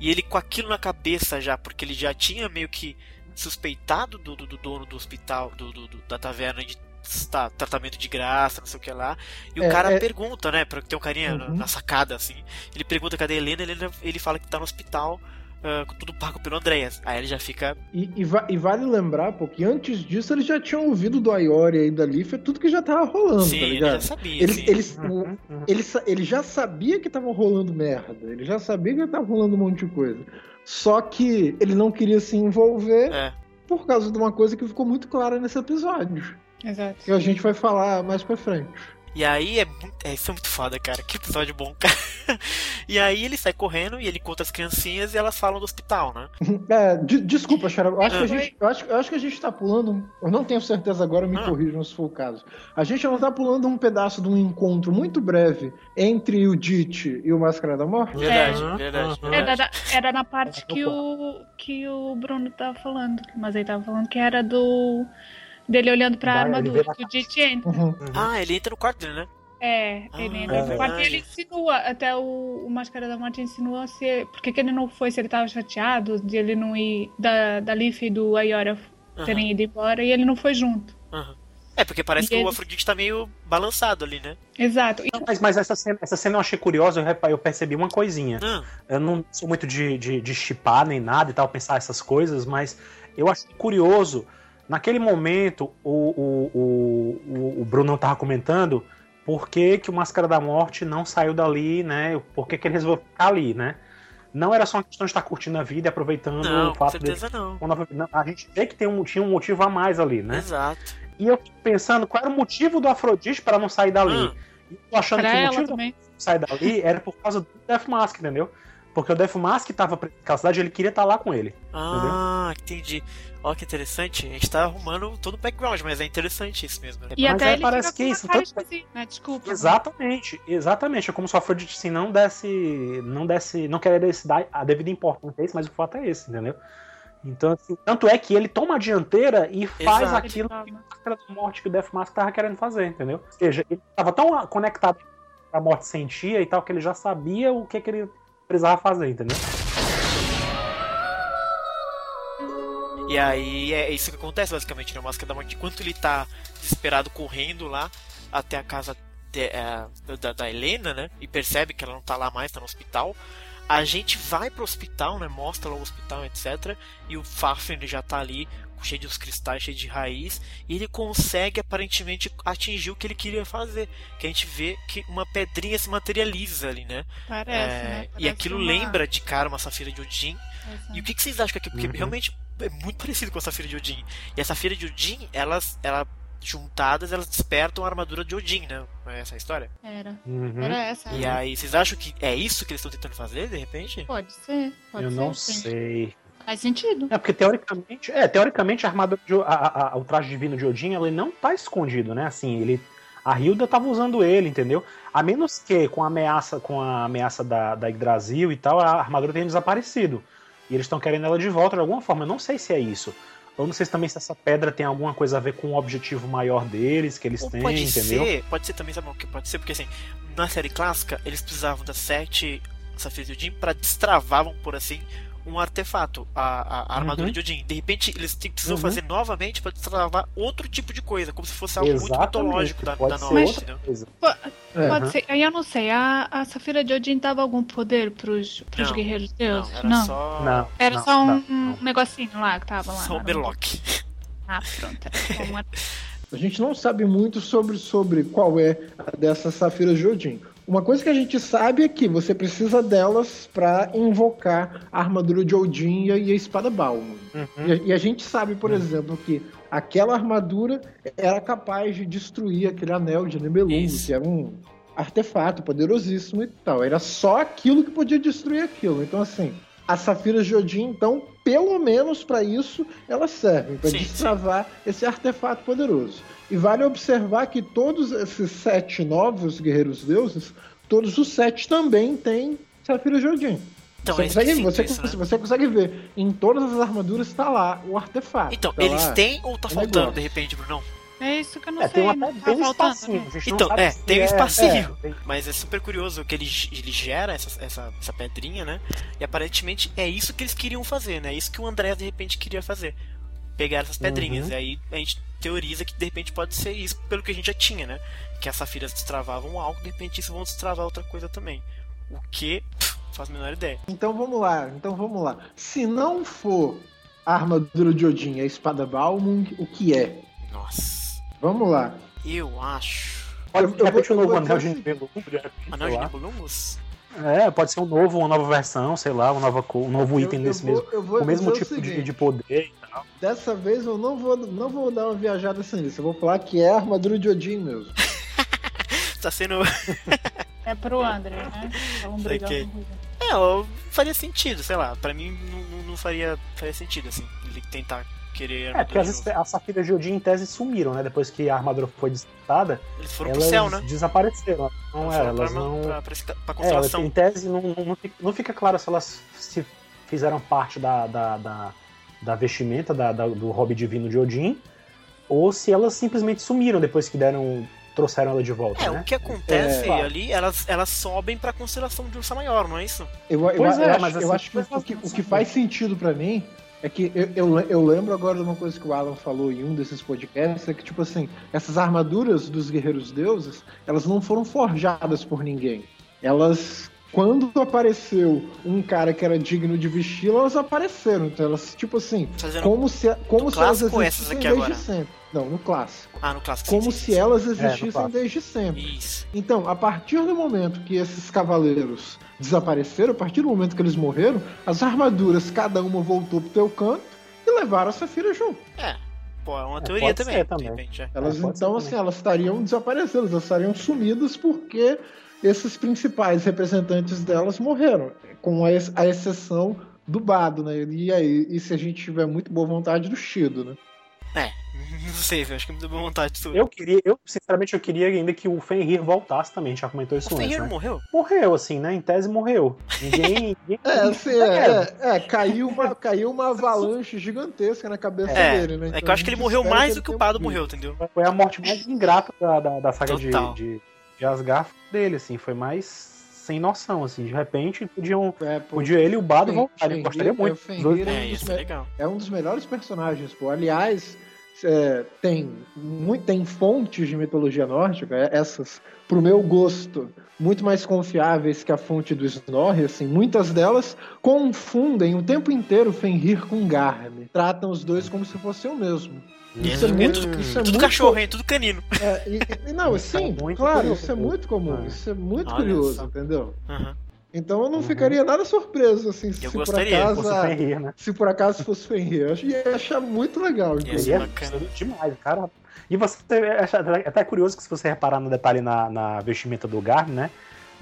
E ele com aquilo na cabeça já, porque ele já tinha meio que suspeitado do, do, do dono do hospital, do, do, da taverna, de tá, tratamento de graça, não sei o que lá. E o é, cara é... pergunta, né, pra ter um carinha uhum. na sacada, assim. Ele pergunta cadê a Helena, ele, ele fala que tá no hospital. Uh, com tudo pago pelo Andreas. Aí ele já fica. E, e, va e, vale lembrar, porque antes disso eles já tinham ouvido do Ayori e da Leaf tudo que já tava rolando, sim, tá ligado? Ele já sabia. Ele, ele, uhum, uhum. ele, ele, já sabia que tava rolando merda. Ele já sabia que tava rolando um monte de coisa. Só que ele não queria se envolver é. por causa de uma coisa que ficou muito clara nesse episódio. Exato. Que a gente vai falar mais pra frente. E aí é muito. É, isso é muito foda, cara. Que episódio bom, cara. e aí ele sai correndo e ele conta as criancinhas e elas falam do hospital, né? É, de, desculpa, Xara. Eu acho, que a gente, eu, acho, eu acho que a gente tá pulando. Eu não tenho certeza agora, me ah. corrijam se for o caso. A gente não tá pulando um pedaço de um encontro muito breve entre o Dit e o Máscara da Morte? Verdade, é. verdade. Era, da, era na parte que o, que o Bruno tava falando. Mas ele tava falando que era do dele olhando pra Vai, armadura, que o Dit entra. Uhum. uhum. Ah, ele entra no quarto dele, né? É, ele ah, entra é no quarto e ele insinua, até o, o Máscara da Morte insinua se. Porque que ele não foi, se ele tava chateado de ele não ir. Da, da Leaf e do Ayora uhum. terem ido embora e ele não foi junto. Uhum. É, porque parece e que ele... o Afrodite tá meio balançado ali, né? Exato. Não, mas, mas essa, cena, essa cena eu achei curiosa, eu, eu percebi uma coisinha. Uhum. Eu não sou muito de, de, de chipar nem nada e tal, pensar essas coisas, mas eu achei curioso Naquele momento, o, o, o, o Bruno estava comentando por que, que o Máscara da Morte não saiu dali, né? Por que, que ele resolveu ficar ali, né? Não era só uma questão de estar curtindo a vida e aproveitando não, o fato com certeza de. Não. A gente vê que tem um, tinha um motivo a mais ali, né? Exato. E eu fico pensando qual era o motivo do Afrodite para não sair dali. Hum. E eu achando pra que o motivo também. de sair dali era por causa do Death Mask, entendeu? Porque o Death Mask estava naquela cidade ele queria estar lá com ele. Ah, entendeu? entendi. Ó, que interessante. A gente tá arrumando todo o background, mas é interessante isso mesmo. Né? E mas até é, ele parece que isso. Tanto... Assim, né? Desculpa. Exatamente, exatamente. É como se o Afrodite assim, não desse. Não desse. Não querer dar a devida importância a isso, mas o fato é esse, entendeu? Então, assim, tanto é que ele toma a dianteira e faz Exato. aquilo que a morte que o Death Mask tava querendo fazer, entendeu? Ou seja, ele tava tão conectado com a morte sentia e tal, que ele já sabia o que, que ele precisava fazer, entendeu? E aí é isso que acontece basicamente, né? O Máscara da Morte, enquanto ele tá desesperado correndo lá até a casa de, é, da, da, Helena, né? E percebe que ela não tá lá mais, tá no hospital. A gente vai pro hospital, né? Mostra lá o hospital, etc. E o Fafner já tá ali cheio de cristais, cheio de raiz, e ele consegue aparentemente atingir o que ele queria fazer. Que a gente vê que uma pedrinha se materializa ali, né? Parece, é, né? Parece e aquilo uma... lembra de cara uma safira de Odin. Exato. E o que, que vocês acham que aqui? Porque uhum. realmente é muito parecido com a safira de Odin. E a safira de Odin, elas, ela juntadas, elas despertam a armadura de Odin, né? É essa a história? Era. Uhum. Era essa. E aí, vocês acham que é isso que eles estão tentando fazer, de repente? Pode ser. Pode Eu ser, não sei. Faz sentido. É, porque teoricamente, é, teoricamente a armadura de, a, a, o traje divino de Odin, ele não tá escondido, né? Assim, ele a Hilda tava usando ele, entendeu? A menos que com a ameaça, com a ameaça da, da Yggdrasil e tal, a armadura tenha desaparecido. E eles estão querendo ela de volta de alguma forma. Eu não sei se é isso. Eu não sei se também se essa pedra tem alguma coisa a ver com o objetivo maior deles, que eles Ou têm, pode entendeu? Ser, pode ser também, sabe o que pode ser? Porque assim, na série clássica, eles precisavam das sete Safiras de Odin pra destravar, vamos por assim, um artefato, a, a, armadura uhum. de Odin. De repente, eles precisam uhum. fazer novamente para destravar outro tipo de coisa, como se fosse algo Exatamente. muito mitológico da, da nova. Mas, pode ser, eu não sei, a, a Safira de Odin dava algum poder pros, pros não, guerreiros deuses? Não, era não. só, não, era não, só um, negocinho lá que tava lá. Só um berlock. Ah, pronto. Uma... A gente não sabe muito sobre, sobre qual é a dessa Safira de Odin. Uma coisa que a gente sabe é que você precisa delas para invocar a armadura de Odin e a espada Balmo. Uhum. E, e, a gente sabe, por uhum. exemplo, que aquela armadura era capaz de destruir aquele anel de Nebelung, que era um artefato poderosíssimo e tal. Era só aquilo que podia destruir aquilo. Então, assim, as safiras de Odin, então, pelo menos para isso, elas servem para destravar sim. esse artefato poderoso. E vale observar que todos esses sete novos guerreiros deuses, todos os sete também têm Safira Odin. Então, você, é consegue, você, isso, né? você consegue ver, em todas as armaduras está lá o artefato. Então, tá eles lá, têm ou tá faltando negócio. de repente, Bruno? É isso que eu não é, sei. Tem, uma, tá um espacinho. Né? Então, é, tem um é, espacinho. É, mas é super curioso que ele, ele gera essa, essa, essa pedrinha, né? E aparentemente é isso que eles queriam fazer, né? É isso que o André de repente queria fazer. Pegar essas pedrinhas. Uhum. E aí a gente teoriza que de repente pode ser isso, pelo que a gente já tinha, né? Que as safiras destravavam algo, de repente isso vão destravar outra coisa também. O que, pff, faz a menor ideia. Então vamos lá, então vamos lá. Se não for a armadura de Odin, a espada Balmung, o que é? Nossa. Vamos lá. Eu acho. Pode, Eu- eu vou- eu novo anel de o Nibelungo, de repente, Anel de lá. Nibelungos? É, pode ser um novo, uma nova versão, sei lá, uma nova, co- um novo Eu- item eu desse vou- mesmo. eu vou o mesmo tipo de, de poder Dessa vez eu não vou, não vou dar uma viajada assim nisso. Eu vou falar que é a armadura de Odin mesmo. Tá sendo. É pro André, né? Vamos brigar Saquei. com o Rui. É, faria sentido, sei lá. Pra mim não, não- faria, faria sentido, assim. Ele tentar querer. É, porque as, as safiras de Odin em tese sumiram, né? Depois que a armadura foi destratada, Eles foram elas pro céu, né? desapareceram. Não, Elas é, elas pra, não. pra, pra, pra É, constelação. em tese, não, não, não fica claro se elas se fizeram parte da, da, da, da vestimenta da, da- do hobby divino de Odin, ou se elas simplesmente sumiram depois que deram trouxeram ela de volta, É, né? o que acontece É. ali, elas, elas sobem pra constelação de Ursa Maior, não é isso? Eu, eu, Pois eu é, acho, mas eu assim, acho que, o que não o que faz sentido pra mim é que eu, eu, eu lembro agora de uma coisa que o Alan falou em um desses podcasts, é que, tipo assim, essas armaduras dos guerreiros deuses, elas não foram forjadas por ninguém. Elas, quando apareceu um cara que era digno de vesti-la, elas apareceram. Então elas, tipo assim, Fazendo... como se, como se elas existissem aqui desde agora? sempre. Não, no clássico. Ah, no clássico. Como se sim. elas no existissem clássico. desde sempre. Isso. Então, a partir do momento que esses cavaleiros desapareceram, a partir do momento que eles morreram, as armaduras, cada uma voltou pro teu canto e levaram a Safira junto. É. Pô, é uma É, teoria pode também, também. repente. é. Elas, É, então, assim, também. elas estariam desaparecendo, elas estariam sumidas porque esses principais representantes delas morreram, com a, ex- a exceção do Bado, né? E aí, e se a gente tiver muito boa vontade do Shido, né? Não sei, velho. Acho que me deu boa vontade disso. Eu queria, eu sinceramente eu queria ainda que o Fenrir voltasse também, já comentou isso O antes. Fenrir né? não morreu? Morreu, assim, né? Em tese morreu. Ninguém. ninguém- É, assim, é, é, é, caiu, uma, caiu uma avalanche gigantesca na cabeça É, dele, né? é que Então eu acho que ele gente morreu mais do que o tenha Bado morreu, entendeu? Foi a morte mais ingrata da, da, da saga de, Total. De, de Asgard dele, assim. Foi mais sem noção, assim. De repente podiam. É, pô, Podia ele e o Bado voltarem. Eu gostaria muito. é, o Fenrir Os dois- é um É, ser me- legal. é um dos melhores personagens, pô. Aliás, é, tem, muito, tem fontes de mitologia nórdica, é, essas, pro meu gosto, muito mais confiáveis que a fonte do Snorri, assim, muitas delas confundem o tempo inteiro Fenrir com Garm. Tratam os dois como se fossem o mesmo. Isso é Hum, muito, tudo, isso é tudo muito cachorro, hein? Tudo canino. é, e- e- não, Isso é sim, muito claro, curioso. isso é muito comum, Ah. isso é muito Olha curioso, só. entendeu? Aham. Então eu não Uhum. ficaria nada surpreso, assim, se por acaso... Fosse Fenrir, né? se por acaso fosse Fenrir. Eu ia achar muito legal. Ia bacana. demais, cara. E você acha é até curioso que se você reparar no detalhe na, na vestimenta do Garm, né?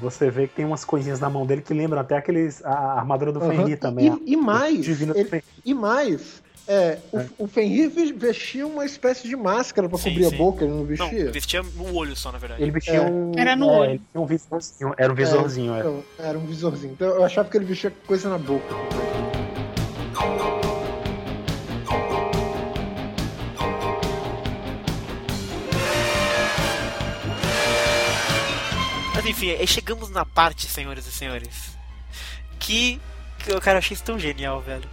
Você vê que tem umas coisinhas na mão dele que lembram até aqueles a armadura do Aham. Fenrir também. E, e mais, ele- Fenrir. e mais, é, o, É. o Fenrir ve- vestia uma espécie de máscara pra Sim, cobrir sim. a boca, ele não Não, vestia? vestia no olho só, na verdade. Ele vestia É. um. Era no é, olho. tinha um visorzinho. Era um visorzinho, é. Então, era um visorzinho. Então eu achava que ele vestia coisa na boca. Mas enfim, aí chegamos na parte, senhoras e senhores, que, cara, eu achei isso tão genial, velho.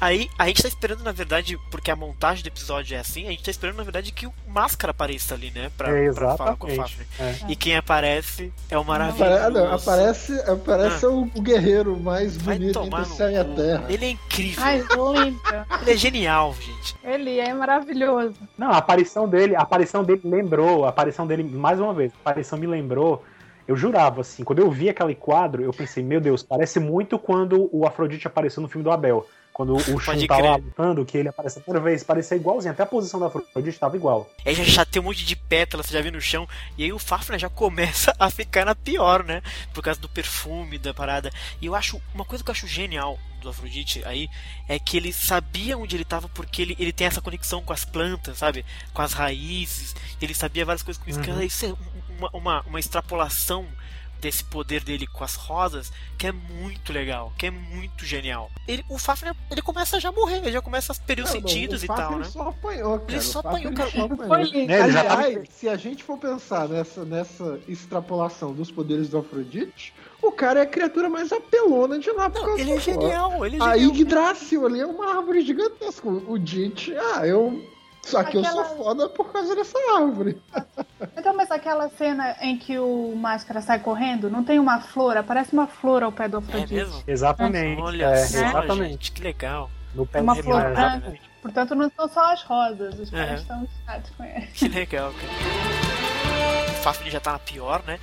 Aí a gente tá esperando, na verdade, porque a montagem do episódio é assim, a gente tá esperando, na verdade, que o Máscara apareça ali, né? Pra, É, pra falar com a. Fafnir. É. E quem aparece é o Apare- maravilhoso. não, aparece aparece o, o guerreiro mais Vai bonito tomar entre o no céu e a terra. Ele é incrível. Ai, lindo. Ele é genial, gente. Ele é maravilhoso. Não, a aparição dele, a aparição dele lembrou, a aparição dele, mais uma vez, a aparição me lembrou. Eu jurava, assim, quando eu vi aquele quadro, eu pensei, meu Deus, parece muito quando o Afrodite apareceu no filme do Abel. Quando o Shun Pode tá crer. lutando, que ele aparece a primeira vez, parecia igualzinho, até a posição do Afrodite tava igual. Aí já, tem um monte de pétalas, você já viu no chão. E aí o Fafner já começa a ficar na pior, né? Por causa do perfume da parada. E eu acho. Uma coisa que eu acho genial do Afrodite aí é que ele sabia onde ele tava porque ele, ele tem essa conexão com as plantas, sabe? Com as raízes. Ele sabia várias coisas com isso. Uhum. Isso é uma, uma, uma extrapolação desse poder dele com as rosas que é muito legal, que é muito genial. Ele, o Fafner, ele começa já a morrer, ele já começa a perder os Não, não, sentidos o e Fafnir tal, né? só apanhou, cara. Ele só O Fafnir apanhou, cara. só apanhou. Ele já tava- Aliás, se a gente for pensar nessa, nessa extrapolação dos poderes do Afrodite, o cara é a criatura mais apelona de lá. Não, ele é genial, ele é A genial. Yggdrasil ali é uma árvore gigantesca. O Dit, ah, eu Só que aquela... eu sou foda por causa dessa árvore. Então, mas aquela cena em que o Máscara sai correndo, não tem uma flor? Aparece uma flor ao pé do Afrodite. É mesmo? Exatamente. Olha, é, exatamente. Gente, que legal. No pé uma flor branca. Portanto, não são só as rosas. Os caras estão excitados com ele. Que legal, cara. O Fafnir já tá na pior, né?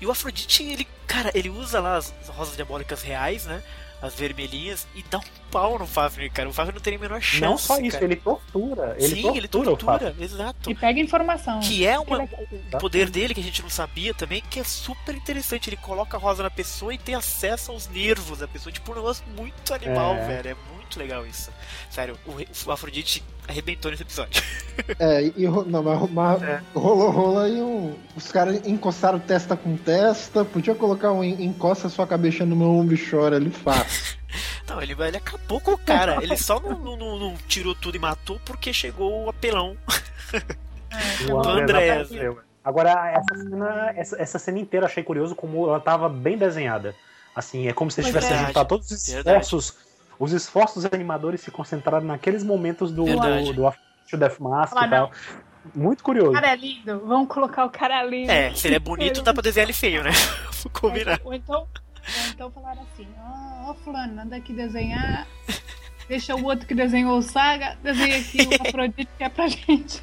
E o Afrodite, ele, cara, ele usa lá as rosas diabólicas reais, né? As vermelhinhas e dá um pau no Fafnir, cara. O Fafnir não tem a menor chance. Não só isso, cara. ele tortura. Ele Sim, tortura ele tortura, exato. E pega informação. Que é uma, um poder dele que a gente não sabia também, que é super interessante. Ele coloca a rosa na pessoa e tem acesso aos nervos da pessoa. Tipo, um negócio muito animal, é. velho. É muito legal isso. Sério, o, o Afrodite arrebentou nesse episódio. É, e não, mas, mas é. rolou, rolou aí um. Os caras encostaram testa com testa. Podia colocar um encosta sua cabeça no meu ombro e chora ali fácil. Não, ele, ele acabou com o cara. Ele só não, não, não, não tirou tudo e matou porque chegou o apelão. É, do André. Agora, essa cena, essa, essa cena inteira achei curioso como ela tava bem desenhada. Assim, é como se eles tivessem juntado todos os esforços. Verdade. Os esforços dos animadores se concentraram naqueles momentos do, do, do, do Death Mask e tal. Muito curioso. O cara é lindo. Vamos colocar o cara lindo. É, se ele é bonito, dá pra desenhar ele feio, né? Vou combinar. É, ou então, ou então falaram assim: ó, oh, oh, Fulano, anda aqui desenhar. Deixa o outro que desenhou o Saga, desenha aqui o Afrodite que é pra gente.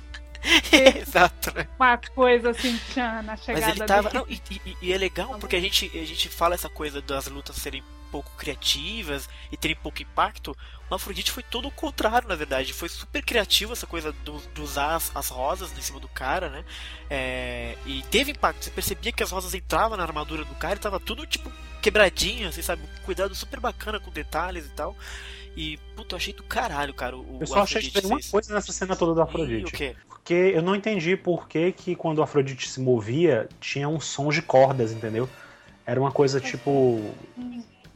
Exato? Uma coisa assim, na chegada Mas ele tava. Não, e, e, e, é legal porque a gente, a gente fala essa coisa das lutas serem pouco criativas e terem pouco impacto. O Afrodite foi todo o contrário, na verdade. Foi super criativo essa coisa do, de usar as, as, rosas em cima do cara, né? É, e teve impacto. Você percebia que as rosas entravam na armadura do cara e tava tudo tipo quebradinho, assim, sabe? Cuidado super bacana com detalhes e tal. E, puta, eu achei do caralho, cara. O, eu só achei que tem uma coisa nessa cena toda do Afrodite. E, o quê? Porque eu não entendi por que, que quando o Afrodite se movia, tinha um som de cordas, entendeu? Era uma coisa tipo.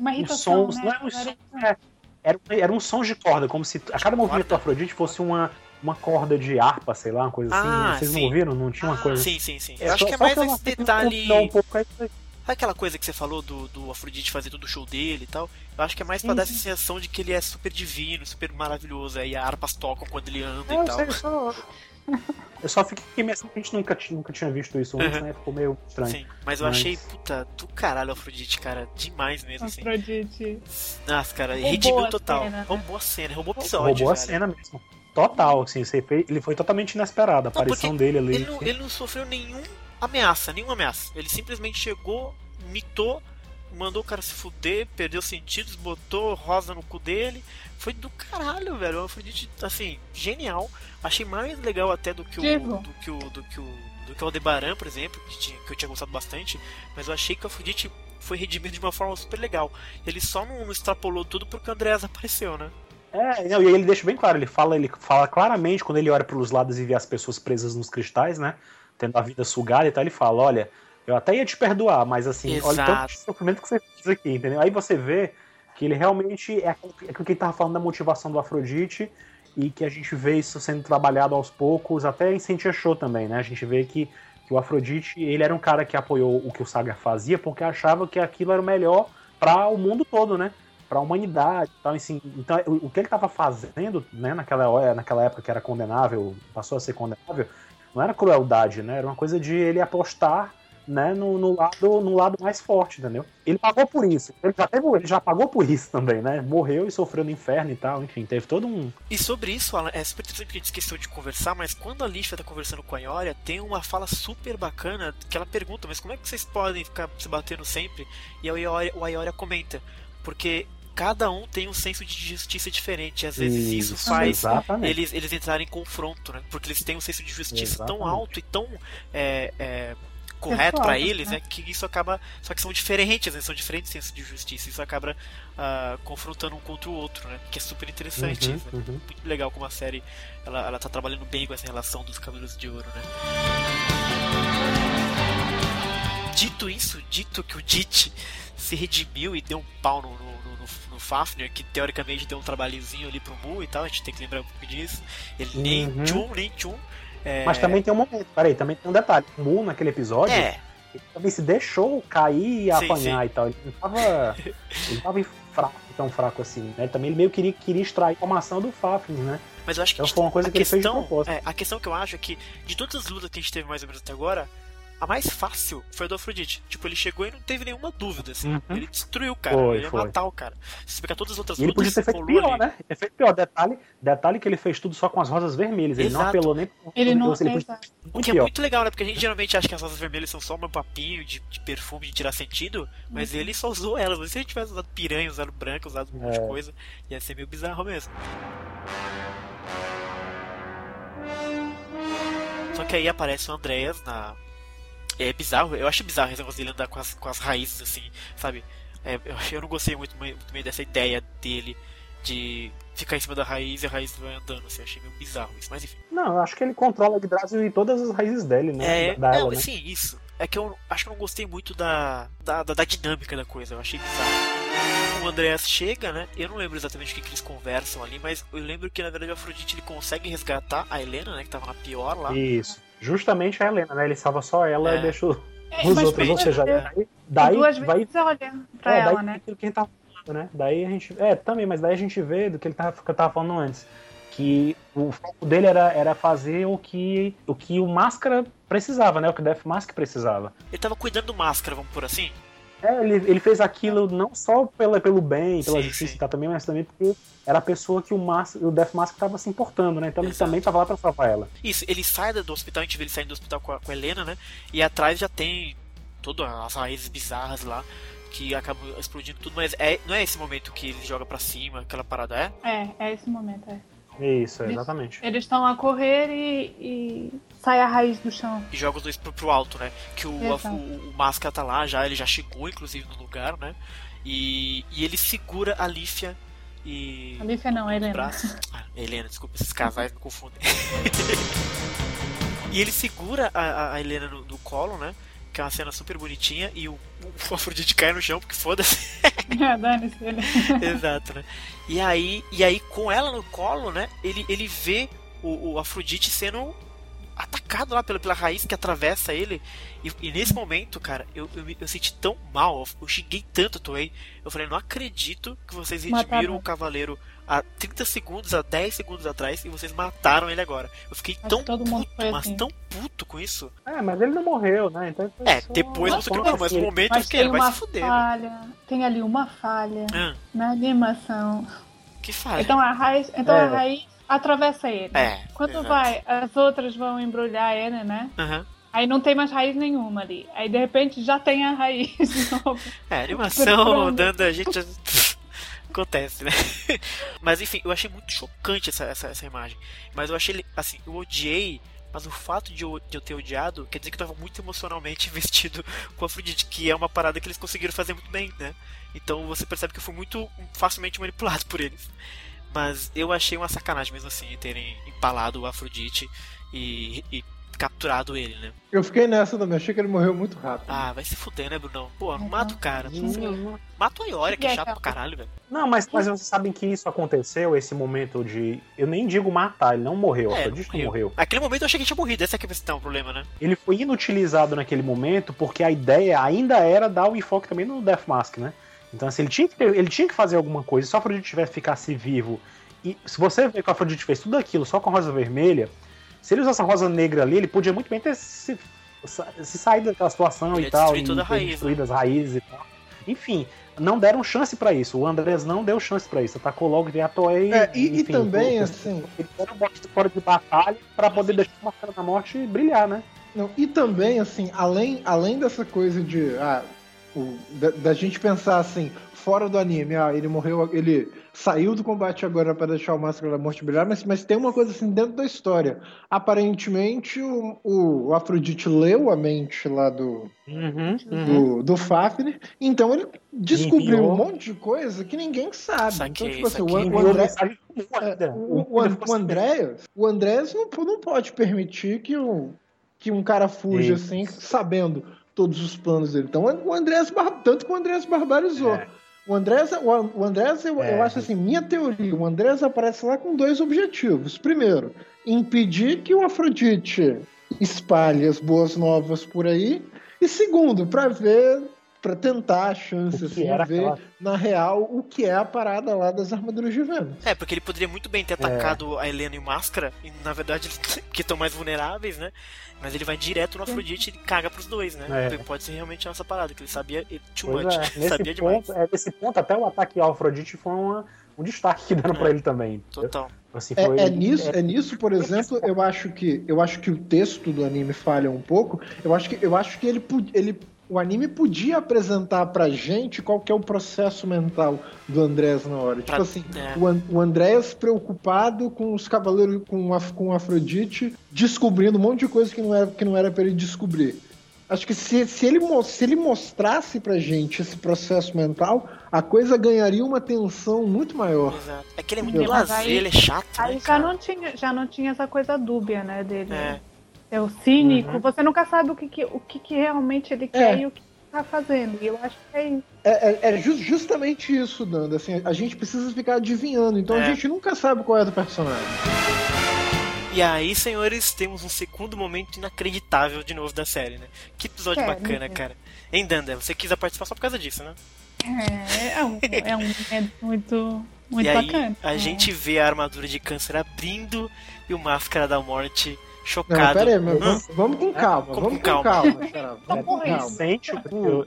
Uma irritação, um sons, né? não é um som, é, era, era um som de corda, como se a cada movimento do Afrodite fosse uma, uma corda de harpa, sei lá, uma coisa assim. ah, assim. Vocês sim. não ouviram? Não tinha uma ah, coisa Sim, sim, sim. Eu acho que é mais esse detalhe. Um pouco, é Sabe aquela coisa que você falou do, do Afrodite fazer todo o show dele e tal? Eu acho que é mais pra dar essa sensação de que ele é super divino, super maravilhoso. Aí as harpas tocam quando ele anda é, e tal. Sei, só... Eu só fiquei meio assim que a gente nunca, nunca tinha visto isso antes, uhum. né? Ficou meio estranho. Sim, mas eu mas... achei, puta, do caralho Afrodite, cara. Demais mesmo, assim. Afrodite. Nossa, cara, redimiu total. Cena, né? Roubou a cena, roubou o episódio. Roubou a cena mesmo. Total, assim, ele foi totalmente inesperado. A não, aparição dele ali. Ele não, ele não sofreu nenhuma ameaça, nenhuma ameaça. Ele simplesmente chegou, mitou, mandou o cara se fuder, perdeu sentidos, botou rosa no cu dele. Foi do caralho, velho. O Afrodite, assim, genial. Achei mais legal até do que o. Do que o. Do que o do que o Aldebaran, por exemplo, que, tinha, que eu tinha gostado bastante, mas eu achei que o Afrodite foi redimido de uma forma super legal. Ele só não, não extrapolou tudo porque o Andreas apareceu, né? É, não, e ele deixa bem claro, ele fala, ele fala claramente quando ele olha para os lados e vê as pessoas presas nos cristais, né? Tendo a vida sugada e tal, ele fala, olha, eu até ia te perdoar, mas assim, Exato. olha tanto sofrimento que você fez aqui, entendeu? Aí você vê que ele realmente é, é o que ele tava falando da motivação do Afrodite e que a gente vê isso sendo trabalhado aos poucos, até em Sentia Show também, né? A gente vê que, que o Afrodite, ele era um cara que apoiou o que o Saga fazia porque achava que aquilo era o melhor para o mundo todo, né? Para a humanidade, tal, assim, então o, o que ele estava fazendo, né? Naquela naquela época que era condenável, passou a ser condenável, não era crueldade, né? Era uma coisa de ele apostar né, no, no, lado, no lado mais forte, entendeu? Ele pagou por isso. Ele já, teve, ele já pagou por isso também, né? Morreu e sofreu no inferno e tal, enfim, teve todo um. E sobre isso, Alan, é super interessante que a gente esqueceu de conversar, mas quando a Lisha tá conversando com a Ioria, tem uma fala super bacana que ela pergunta, mas como é que vocês podem ficar se batendo sempre? E a Ioria, o Ioria comenta, porque cada um tem um senso de justiça diferente. Às vezes isso, isso faz eles, eles entrarem em confronto, né? Porque eles têm um senso de justiça exatamente. tão alto e tão é, é, correto para eles, né? Que isso acaba. Só que são diferentes, né? São diferentes sensos de justiça. Isso acaba uh, confrontando um contra o outro, né? Que é super interessante. Uhum, né? uhum. Muito legal como a série ela, ela tá trabalhando bem com essa relação dos Cavaleiros de Ouro, né? Dito isso, dito que o Dit se redimiu e deu um pau no, no, no, no Fafnir, que teoricamente deu um trabalhozinho ali pro Mu e tal, a gente tem que lembrar um pouco disso. Ele uhum. nem tchum, nem tchum. É... Mas também tem um momento, peraí, também tem um detalhe. O Mu, naquele episódio, é. ele também se deixou cair e sim, apanhar sim. e tal. Ele não tava. ele tava fraco, tão fraco assim, né? Também ele meio que queria, queria extrair informação do Fafnir, né? Mas eu acho que Então foi uma coisa que ele fez de questão, propósito. é, a questão que eu acho é que de todas as lutas que a gente teve mais ou menos até agora, a mais fácil foi a do Afrodite. Tipo, ele chegou e não teve nenhuma dúvida, assim. Uhum. Ele destruiu o cara, Foi, ele ia foi. matar o cara. Se você pegar todas as outras E ele lutas, podia ter feito pior, ali. né? Ele fez pior. Detalhe, detalhe que ele fez tudo só com as rosas vermelhas. Ele não Exato. apelou nem pro Ele não ele podia O muito que é pior. muito legal, né? Porque a gente geralmente acha que as rosas vermelhas são só um papinho de, de perfume, de tirar sentido, Uhum. mas ele só usou elas. Mas se ele tivesse usado piranha, usado branca, usado um monte de É. coisa, ia ser meio bizarro mesmo. Só que aí aparece o Andreas na. É bizarro, eu acho bizarro esse negócio dele andar com as, com as raízes assim, sabe? É, eu, eu não gostei muito, muito meio dessa ideia dele de ficar em cima da raiz e a raiz vai andando, assim, eu achei meio bizarro isso, mas enfim. Não, eu acho que ele controla Yggdrasil e todas as raízes dele, né? É, da, não, dela, né? sim, isso. É que eu acho que eu não gostei muito da, da, da, da dinâmica da coisa, eu achei bizarro. O Andreas chega, né? Eu não lembro exatamente o que, que eles conversam ali, mas eu lembro que na verdade o Afrodite ele consegue resgatar a Helena, né? Que tava na pior lá. Isso. Justamente a Helena, né? Ele salva só ela É. e deixa os É, os mas outros, ou seja, daí, daí duas vai. vezes olha pra é, ela, daí né? aquilo que a gente tava falando, né? Daí a gente. É, também, mas daí a gente vê do que ele tava, que eu tava falando antes. Que o foco dele era, era fazer o que, o que o Máscara precisava, né? O que o Death Mask precisava. Ele tava cuidando do máscara, vamos por assim. É, ele, ele fez aquilo não só pela, pelo bem, pela Sim, justiça sim. e tal também, mas também porque era a pessoa que o, Mas, o Death Mask tava se importando, né? Então ele Exato. também tava lá pra salvar ela. Isso, ele sai do hospital, a gente vê ele saindo do hospital com a, com a Helena, né? E atrás já tem todas as raízes bizarras lá que acabam explodindo tudo, mas é, não é esse momento que ele joga pra cima, aquela parada, é? É, é esse momento, é. Isso, exatamente. Eles estão a correr e, e sai a raiz do chão. E joga os dois pro, pro alto, né? Que o, a- o, o Máscara tá lá já, ele já chegou inclusive no lugar, né? E, e ele segura a Lífia e. A Lífia não, a Helena. braços. Ah, Helena, desculpa, esses casais me confundem. e ele segura a, a- a Helena no, no colo, né? Que é uma cena super bonitinha. E o, o Afrodite cai no chão, porque foda-se. É, Dane-se ele. Exato, né? E aí, e aí, com ela no colo, né? Ele, ele vê o, o Afrodite sendo atacado lá pela, pela raiz que atravessa ele. E, e nesse momento, cara, eu, eu, me- eu senti tão mal, eu xinguei tanto a Toei. Eu falei, não acredito que vocês redimiram Mataram. o cavaleiro há 30 segundos, há 10 segundos atrás, e vocês mataram ele agora. Eu fiquei Acho tão puto, mas assim. tão puto com isso. É, mas ele não morreu, né? Então É, depois você não, mas no momento eu Mas fiquei, tem ele vai se fuder. né? falha. Tem ali uma falha Ah, na animação. que falha. Então a raiz, então É. a raiz atravessa ele. É, Quando exato. vai, as outras vão embrulhar ele, né? Aham. Aí não tem mais raiz nenhuma ali. Aí de repente já tem a raiz de novo. É, animação dando a gente. Acontece, né? Mas enfim, eu achei muito chocante essa, essa, essa imagem. Mas eu achei, assim, eu odiei. Mas o fato de eu, de eu ter odiado quer dizer que eu tava muito emocionalmente investido com a Afrodite, que é uma parada que eles conseguiram fazer muito bem, né? Então você percebe que eu fui muito facilmente manipulado por eles. Mas eu achei uma sacanagem mesmo assim terem empalado o Afrodite e, e capturado ele, né? Eu fiquei nessa também, achei que ele morreu muito rápido. Ah, vai se fuder, né, Brunão? Pô, Uhum. mata o cara. Mata o Ioria, que é E chato pra caralho, velho. Não, mas, mas vocês sabem que isso aconteceu, esse momento de. Eu nem digo matar, ele não morreu, É, Afrodite não morreu. Naquele momento eu achei que tinha morrido, essa é a questão, o problema, né? Ele foi inutilizado naquele momento porque a ideia ainda era dar o enfoque também no Death Mask, né? Então, assim, ele tinha que, ele tinha que fazer alguma coisa. Se o Afrodite tivesse ficasse vivo. E se você ver que o Afrodite fez tudo aquilo só com a rosa vermelha, se ele usasse a rosa negra ali, ele podia muito bem ter se, se saído daquela situação Ele e tal. e toda a raiz, né? destruído as raízes e tal. Enfim, não deram chance pra isso. O Andrés não deu chance pra isso. Atacou logo e a Toei. É, e, e enfim, também, o- assim, ele era um bote fora de batalha pra poder deixar uma cara da morte brilhar, né? Não, e também, assim, além, além dessa coisa de. Ah, o- da, da gente pensar assim, fora do anime, ah, ele morreu, ele saiu do combate agora para deixar o Máscara da Morte brilhar, mas, mas tem uma coisa assim dentro da história. Aparentemente, o, o Afrodite leu a mente lá do, Uhum, do, do Fafnir, então ele descobriu Enviou. um monte de coisa que ninguém sabe. Saquei, então, tipo assim, o, o André, ainda. o, o, o Andréas, o Andréas não, não pode permitir que, o, que um cara fuja Isso. assim, sabendo todos os planos dele. Então, o Andrés, bar- tanto que o Andrés barbarizou. É. O Andrés, o, An- o Andrés eu, É. eu acho assim, minha teoria, o Andrés aparece lá com dois objetivos. Primeiro, impedir que o Afrodite espalhe as boas novas por aí. E segundo, para ver para tentar a chance assim, de ver aquela... na real o que é a parada lá das armaduras de Vênus. É, porque ele poderia muito bem ter atacado é. a Helena e o Máscara, e na verdade que estão mais vulneráveis, né? Mas ele vai direto no Afrodite e caga pros dois, né? É. Pode ser realmente essa parada, que ele sabia too much, é. sabia ponto, demais. É, nesse ponto, até o ataque ao Afrodite foi uma, um destaque que deram é. pra ele também. Total. Assim, é, é, nisso, é nisso, por exemplo, eu acho que eu acho que o texto do anime falha um pouco. Eu acho que eu acho que ele, ele o anime podia apresentar pra gente qual que é o processo mental do Andrés na hora. Tipo assim, é. o, o Andrés preocupado com os cavaleiros, com, a, com Afrodite, descobrindo um monte de coisa que não era, que não era pra ele descobrir. Acho que se, se, ele, se ele mostrasse pra gente esse processo mental, a coisa ganharia uma tensão muito maior. Exato. É que ele é muito lazer, ele é chato. Aí né, já, não tinha, já não tinha essa coisa dúbia, né, dele. É é o cínico, uhum. você nunca sabe o que, que o que, que, realmente ele quer é. e o que está fazendo. E eu acho que é isso. É, é, é ju justamente isso, Nanda. Assim, a gente precisa ficar adivinhando, então a é. gente nunca sabe qual é do personagem. E aí, senhores, temos um segundo momento inacreditável de novo da série, né? Que episódio bacana, cara. Hein, Danda? Você quis participar só por causa disso, né? É, é um, é um momento muito, muito e bacana. Aí, a gente vê a armadura de câncer abrindo e o Máscara da Morte chocado. Não, pera aí, mas vamos, vamos com calma, vamos com calma. calma, vamos com calma. Ele sente,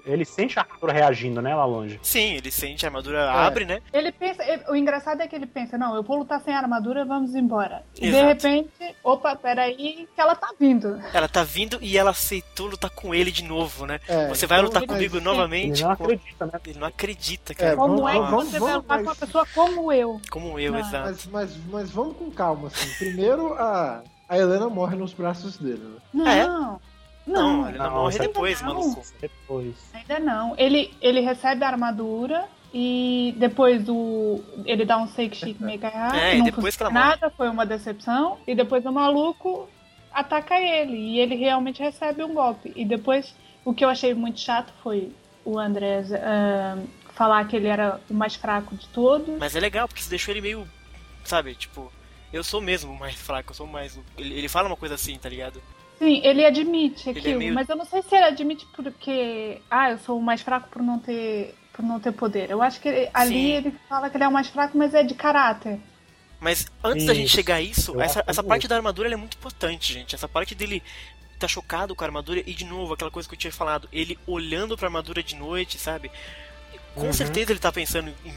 ele sente a armadura reagindo, né, lá longe. Sim, ele sente, a armadura é. abre, né? Ele pensa, o engraçado é que ele pensa, não, eu vou lutar sem armadura, vamos embora. E de repente, opa, peraí, que ela tá vindo. Ela tá vindo e ela aceitou lutar com ele de novo, né? É, você vai lutar comigo novamente? Ele não acredita, né? Ele não acredita, cara. É, como vamos, é que você vamos, vai lutar com uma pessoa como eu? Como eu, exato. Mas, mas, mas vamos com calma, assim. Primeiro, a a Helena morre nos braços dele. Né? Não. É? Não, não, ele não, morre depois, maluco. Depois. Ainda não. Ele, ele recebe a armadura e depois o ele dá um shake chic mega é, não depois que ela nada, foi uma decepção. E depois o maluco ataca ele e ele realmente recebe um golpe. E depois o que eu achei muito chato foi o Andrés uh, falar que ele era o mais fraco de todos. Mas é legal porque isso deixou ele meio, sabe, tipo eu sou mesmo mais fraco, eu sou mais. Ele, ele fala uma coisa assim, tá ligado? Sim, ele admite ele é aquilo, é meio... mas eu não sei se ele admite porque. Ah, eu sou o mais fraco por não ter, por não ter poder. Eu acho que ele, ali ele fala que ele é o mais fraco, mas é de caráter. Mas antes isso. da gente chegar a isso, essa, essa parte da armadura é muito importante, gente. Essa parte dele tá chocado com a armadura e de novo aquela coisa que eu tinha falado, ele olhando para a armadura de noite, sabe? Com uhum. certeza ele tá pensando em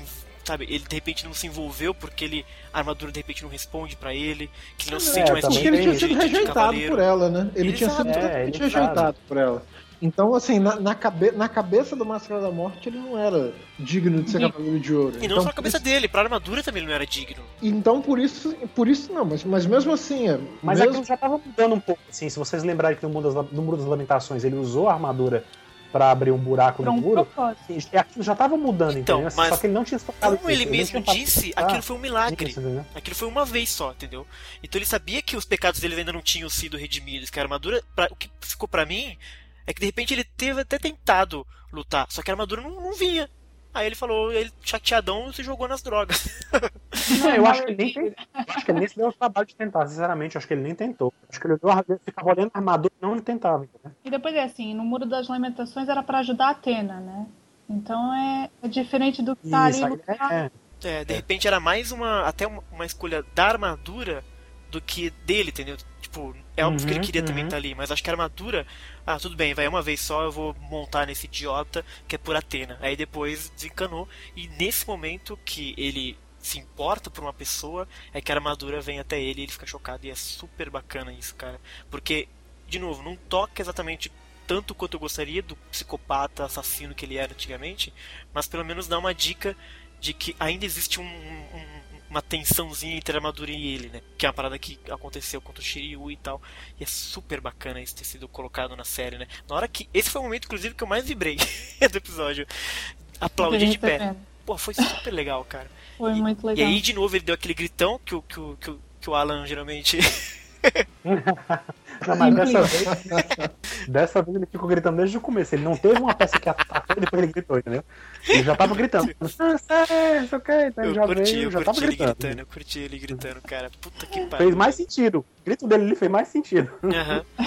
sabe, ele de repente não se envolveu porque ele a armadura de repente não responde para ele, que ele não se sente é, mais porque ele tinha sido rejeitado por ela, né? Ele, tinha sido é, rejeitado por ela. Então, assim, na, na, cabe, na cabeça do Máscara da Morte, ele não era digno de ser e, Cavaleiro de Ouro. E não então, só na cabeça isso... dele, pra armadura também ele não era digno. Então, por isso, por isso não, mas, mas mesmo assim... É, mas mesmo... aquilo já tava mudando um pouco, assim, se vocês lembrarem que no Mundo das, no Muro das Lamentações ele usou a armadura para abrir um buraco pra no um muro, e aquilo já estava mudando, então, entendeu? Mas só que ele não tinha focado Como ele mesmo disse, aquilo foi um milagre. Isso, aquilo foi uma vez só, entendeu? Então ele sabia que os pecados dele ainda não tinham sido redimidos, que a armadura, pra, o que ficou para mim é que de repente ele teve até tentado lutar, só que a armadura não, não vinha. Aí ele falou, ele chateadão se jogou nas drogas. Não, eu acho que ele nem tentou. acho que ele nem se deu o trabalho de tentar, sinceramente, acho que ele nem tentou. Acho que ele ficava olhando a armadura e não tentava. Entendeu? E depois é assim, no Muro das Lamentações era para ajudar a Atena, né? Então é, é diferente do que tá ali no é, é, de repente era mais uma até uma, uma escolha da armadura do que dele, entendeu? Tipo, é óbvio uhum, que ele uhum, queria uhum. também estar tá ali, mas acho que a armadura, ah, tudo bem, vai uma vez só, eu vou montar nesse idiota que é por Atena. Aí depois desencanou, e nesse momento que ele se importa por uma pessoa, é que a armadura vem até ele e ele fica chocado, e é super bacana isso, cara. Porque, de novo, não toca exatamente tanto quanto eu gostaria do psicopata assassino que ele era antigamente, mas pelo menos dá uma dica de que ainda existe um, um uma tensãozinha entre a armadura e ele, né? Que é uma parada que aconteceu contra o Shiryu e tal. E é super bacana isso ter sido colocado na série, né? Na hora que. Esse foi o momento, inclusive, que eu mais vibrei do episódio. Aplaudi de pé. Pô, foi super legal, cara. Foi e, muito legal. E aí, de novo, ele deu aquele gritão que o, que o, que o, que o Alan geralmente não, mas dessa vez, dessa vez ele ficou gritando desde o começo. Ele não teve uma peça que atacou e depois ele gritou, entendeu? Ele já tava gritando. Ah, ok, então eu já curti, veio, eu já curti tava ele gritando. gritando. Eu curti ele gritando, cara. Puta que pariu. Fez mais sentido. O grito dele fez mais sentido. Aham.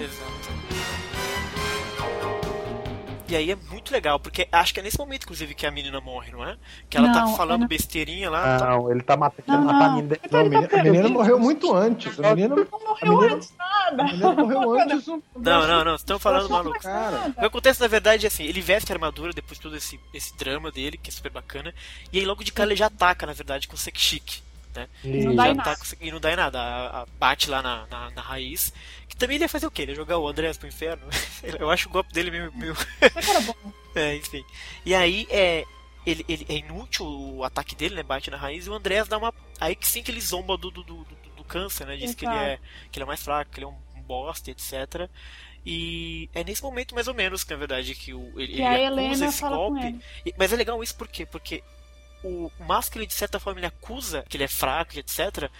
Exato. E aí é muito legal, porque acho que é nesse momento, inclusive, que a menina morre, não é? Que ela tá Não, falando não. besteirinha lá. tá- Não, ele tá matando Não, matar a menina. Então ele Não, a menina, tá a menina morreu muito antes. A menina, Não a morreu menina- antes nada. a menina morreu antes. Não, não, não, vocês estão falando maluco. Cara, O que acontece, na verdade, é assim, ele veste a armadura depois de todo esse, esse drama dele, que é super bacana, e aí logo de cara ele já ataca, na verdade, com o Sekshik. Né? Não Ele dá em nada. ataca o- e não dá em nada. A- a- bate lá na, na, na raiz. Que também ele ia fazer o quê? Ele ia jogar o Andrés pro inferno? Eu acho o golpe dele meio. meio... Era bom. É, enfim. E aí é. Ele, ele é inútil o ataque dele, né? Bate na raiz e o Andrés dá uma. Aí que sim que ele zomba do, do, do, do- câncer, né? Diz que ele, é, que ele é mais fraco, que ele é um, bosta, etc. E é nesse momento, mais ou menos, que na verdade, que o, ele, E ele acusa esse golpe. E- Mas é legal isso por quê? Porque o Máscara, de certa forma, ele acusa que ele é fraco, e etc.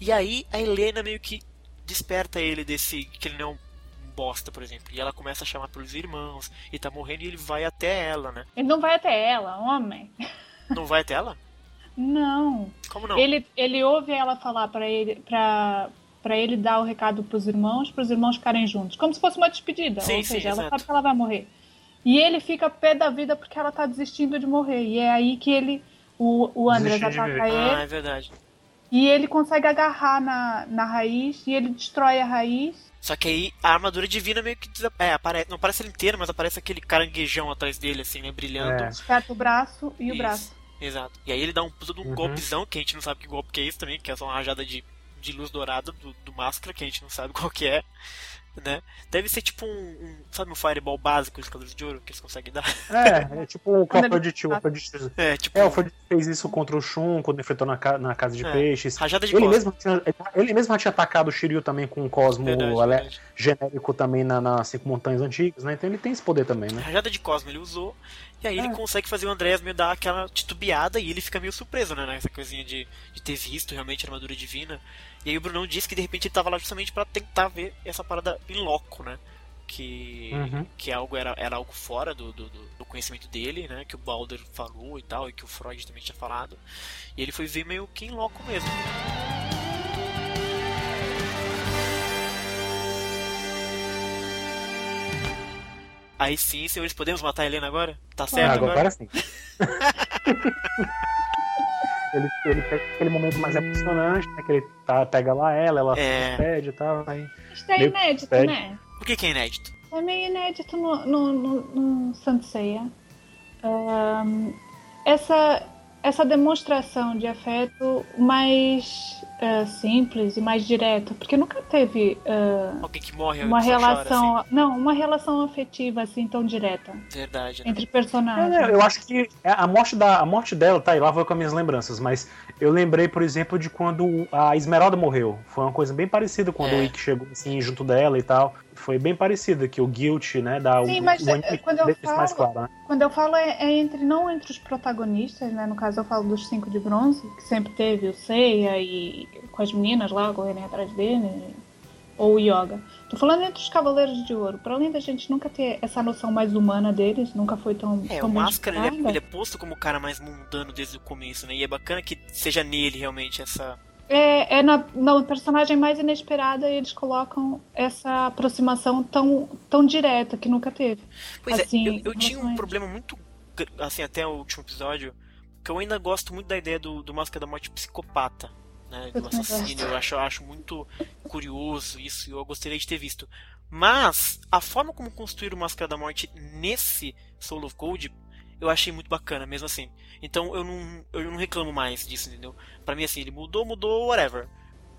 E aí a Helena meio que desperta ele desse. que ele não é um bosta, por exemplo. E ela começa a chamar pelos irmãos, e tá morrendo e ele vai até ela, né? Ele não vai até ela, homem. Não vai até ela? Não. Como não? Ele, ele ouve ela falar pra ele, pra, pra ele dar o recado pros irmãos, pros irmãos ficarem juntos. Como se fosse uma despedida. Sim, Ou sim, seja, ela exato. sabe que ela vai morrer. E ele fica pé da vida porque ela tá desistindo de morrer. E é aí que ele. O, o de ataca viver. ele. Ah, é verdade. E ele consegue agarrar na, na raiz. E ele destrói a raiz. Só que aí a armadura divina meio que é, aparece, não aparece ela inteira, mas aparece aquele caranguejão atrás dele, assim, né? Brilhando. É. Aperta o braço e o Isso. braço. Exato. E aí ele dá um puta de um Uhum. golpezão, que a gente não sabe que golpe que é isso também, que é só uma rajada de, de luz dourada do, do máscara, que a gente não sabe qual que é. Né? Deve ser tipo um, um, sabe um fireball básico dos Calores de Ouro que eles conseguem dar? É, é tipo o ele- de Tio. o Aphrodite- É, tipo É, o Aphrodite fez isso contra o Shun quando enfrentou na, ca- na casa de É. peixes. rajada de Ele cosmo. mesmo, tinha, ele mesmo já tinha atacado o Shiryu também com um cosmo Verdade, ele- verdade. Genérico também na- nas cinco montanhas antigas, né? Então ele tem esse poder também, né? Rajada de Cosmo ele usou, e aí ele É. consegue fazer o Andrés meio dar aquela titubeada e ele fica meio surpreso, né? Nessa coisinha de, de ter visto realmente a armadura divina. E aí o Brunão disse que de repente ele tava lá justamente pra tentar ver essa parada em loco, né? Que, Uhum. que algo era, era algo fora do, do, do- do conhecimento dele, né? Que o Balder falou e tal, e que o Freud também tinha falado. E ele foi ver meio que em loco mesmo. Aí sim, senhores, podemos matar a Helena agora? Tá certo Ah, agora? agora sim. ele, ele pega aquele momento mais emocionante, né? Que ele tá, pega lá ela, ela É. se despede e tal. Aí... Isso é inédito, pede. né? Por que, que é inédito? É meio inédito no, no, no, no Saint Seiya. Ahn, essa, essa demonstração de afeto mais ah, simples e mais direta, porque nunca teve ah, Alguém que morre uma só chora, relação, não, uma relação afetiva assim tão direta assim. Verdade, né? entre É, personagens. né, eu acho que a morte, da, a morte dela, tá aí, lá vou com as minhas lembranças, mas eu lembrei, por exemplo, de quando a Esmeralda morreu. Foi uma coisa bem parecida quando É. o Ikki chegou assim junto dela e tal. Foi bem parecida, que o Guilt, né, dá Sim, o, mas, o é, anime quando eu isso mais falo- claro, né? Quando eu falo é, é entre não entre os protagonistas, né? No caso eu falo dos cinco de bronze, que sempre teve o Seiya e com as meninas lá correrem atrás dele, ou o Yoga. Tô falando entre os Cavaleiros de Ouro. Para além da gente nunca ter essa noção mais humana deles, nunca foi tão É, tão o Máscara ele é, ele é posto como o cara mais mundano desde o começo, né? E é bacana que seja nele realmente essa. É, é na, na personagem mais inesperada eles colocam essa aproximação tão, tão direta que nunca teve. Pois Assim, é, eu, eu tinha um problema muito. Assim, até o último episódio, que eu ainda gosto muito da ideia do, do Máscara da Morte psicopata. Né, Eu do assassino, eu acho, eu acho muito curioso isso e eu gostaria de ter visto. Mas a forma como construíram o Máscara da Morte nesse Soul of Gold eu achei muito bacana, mesmo assim. Então eu não, eu não reclamo mais disso, entendeu? Pra mim, assim, ele mudou, mudou, whatever.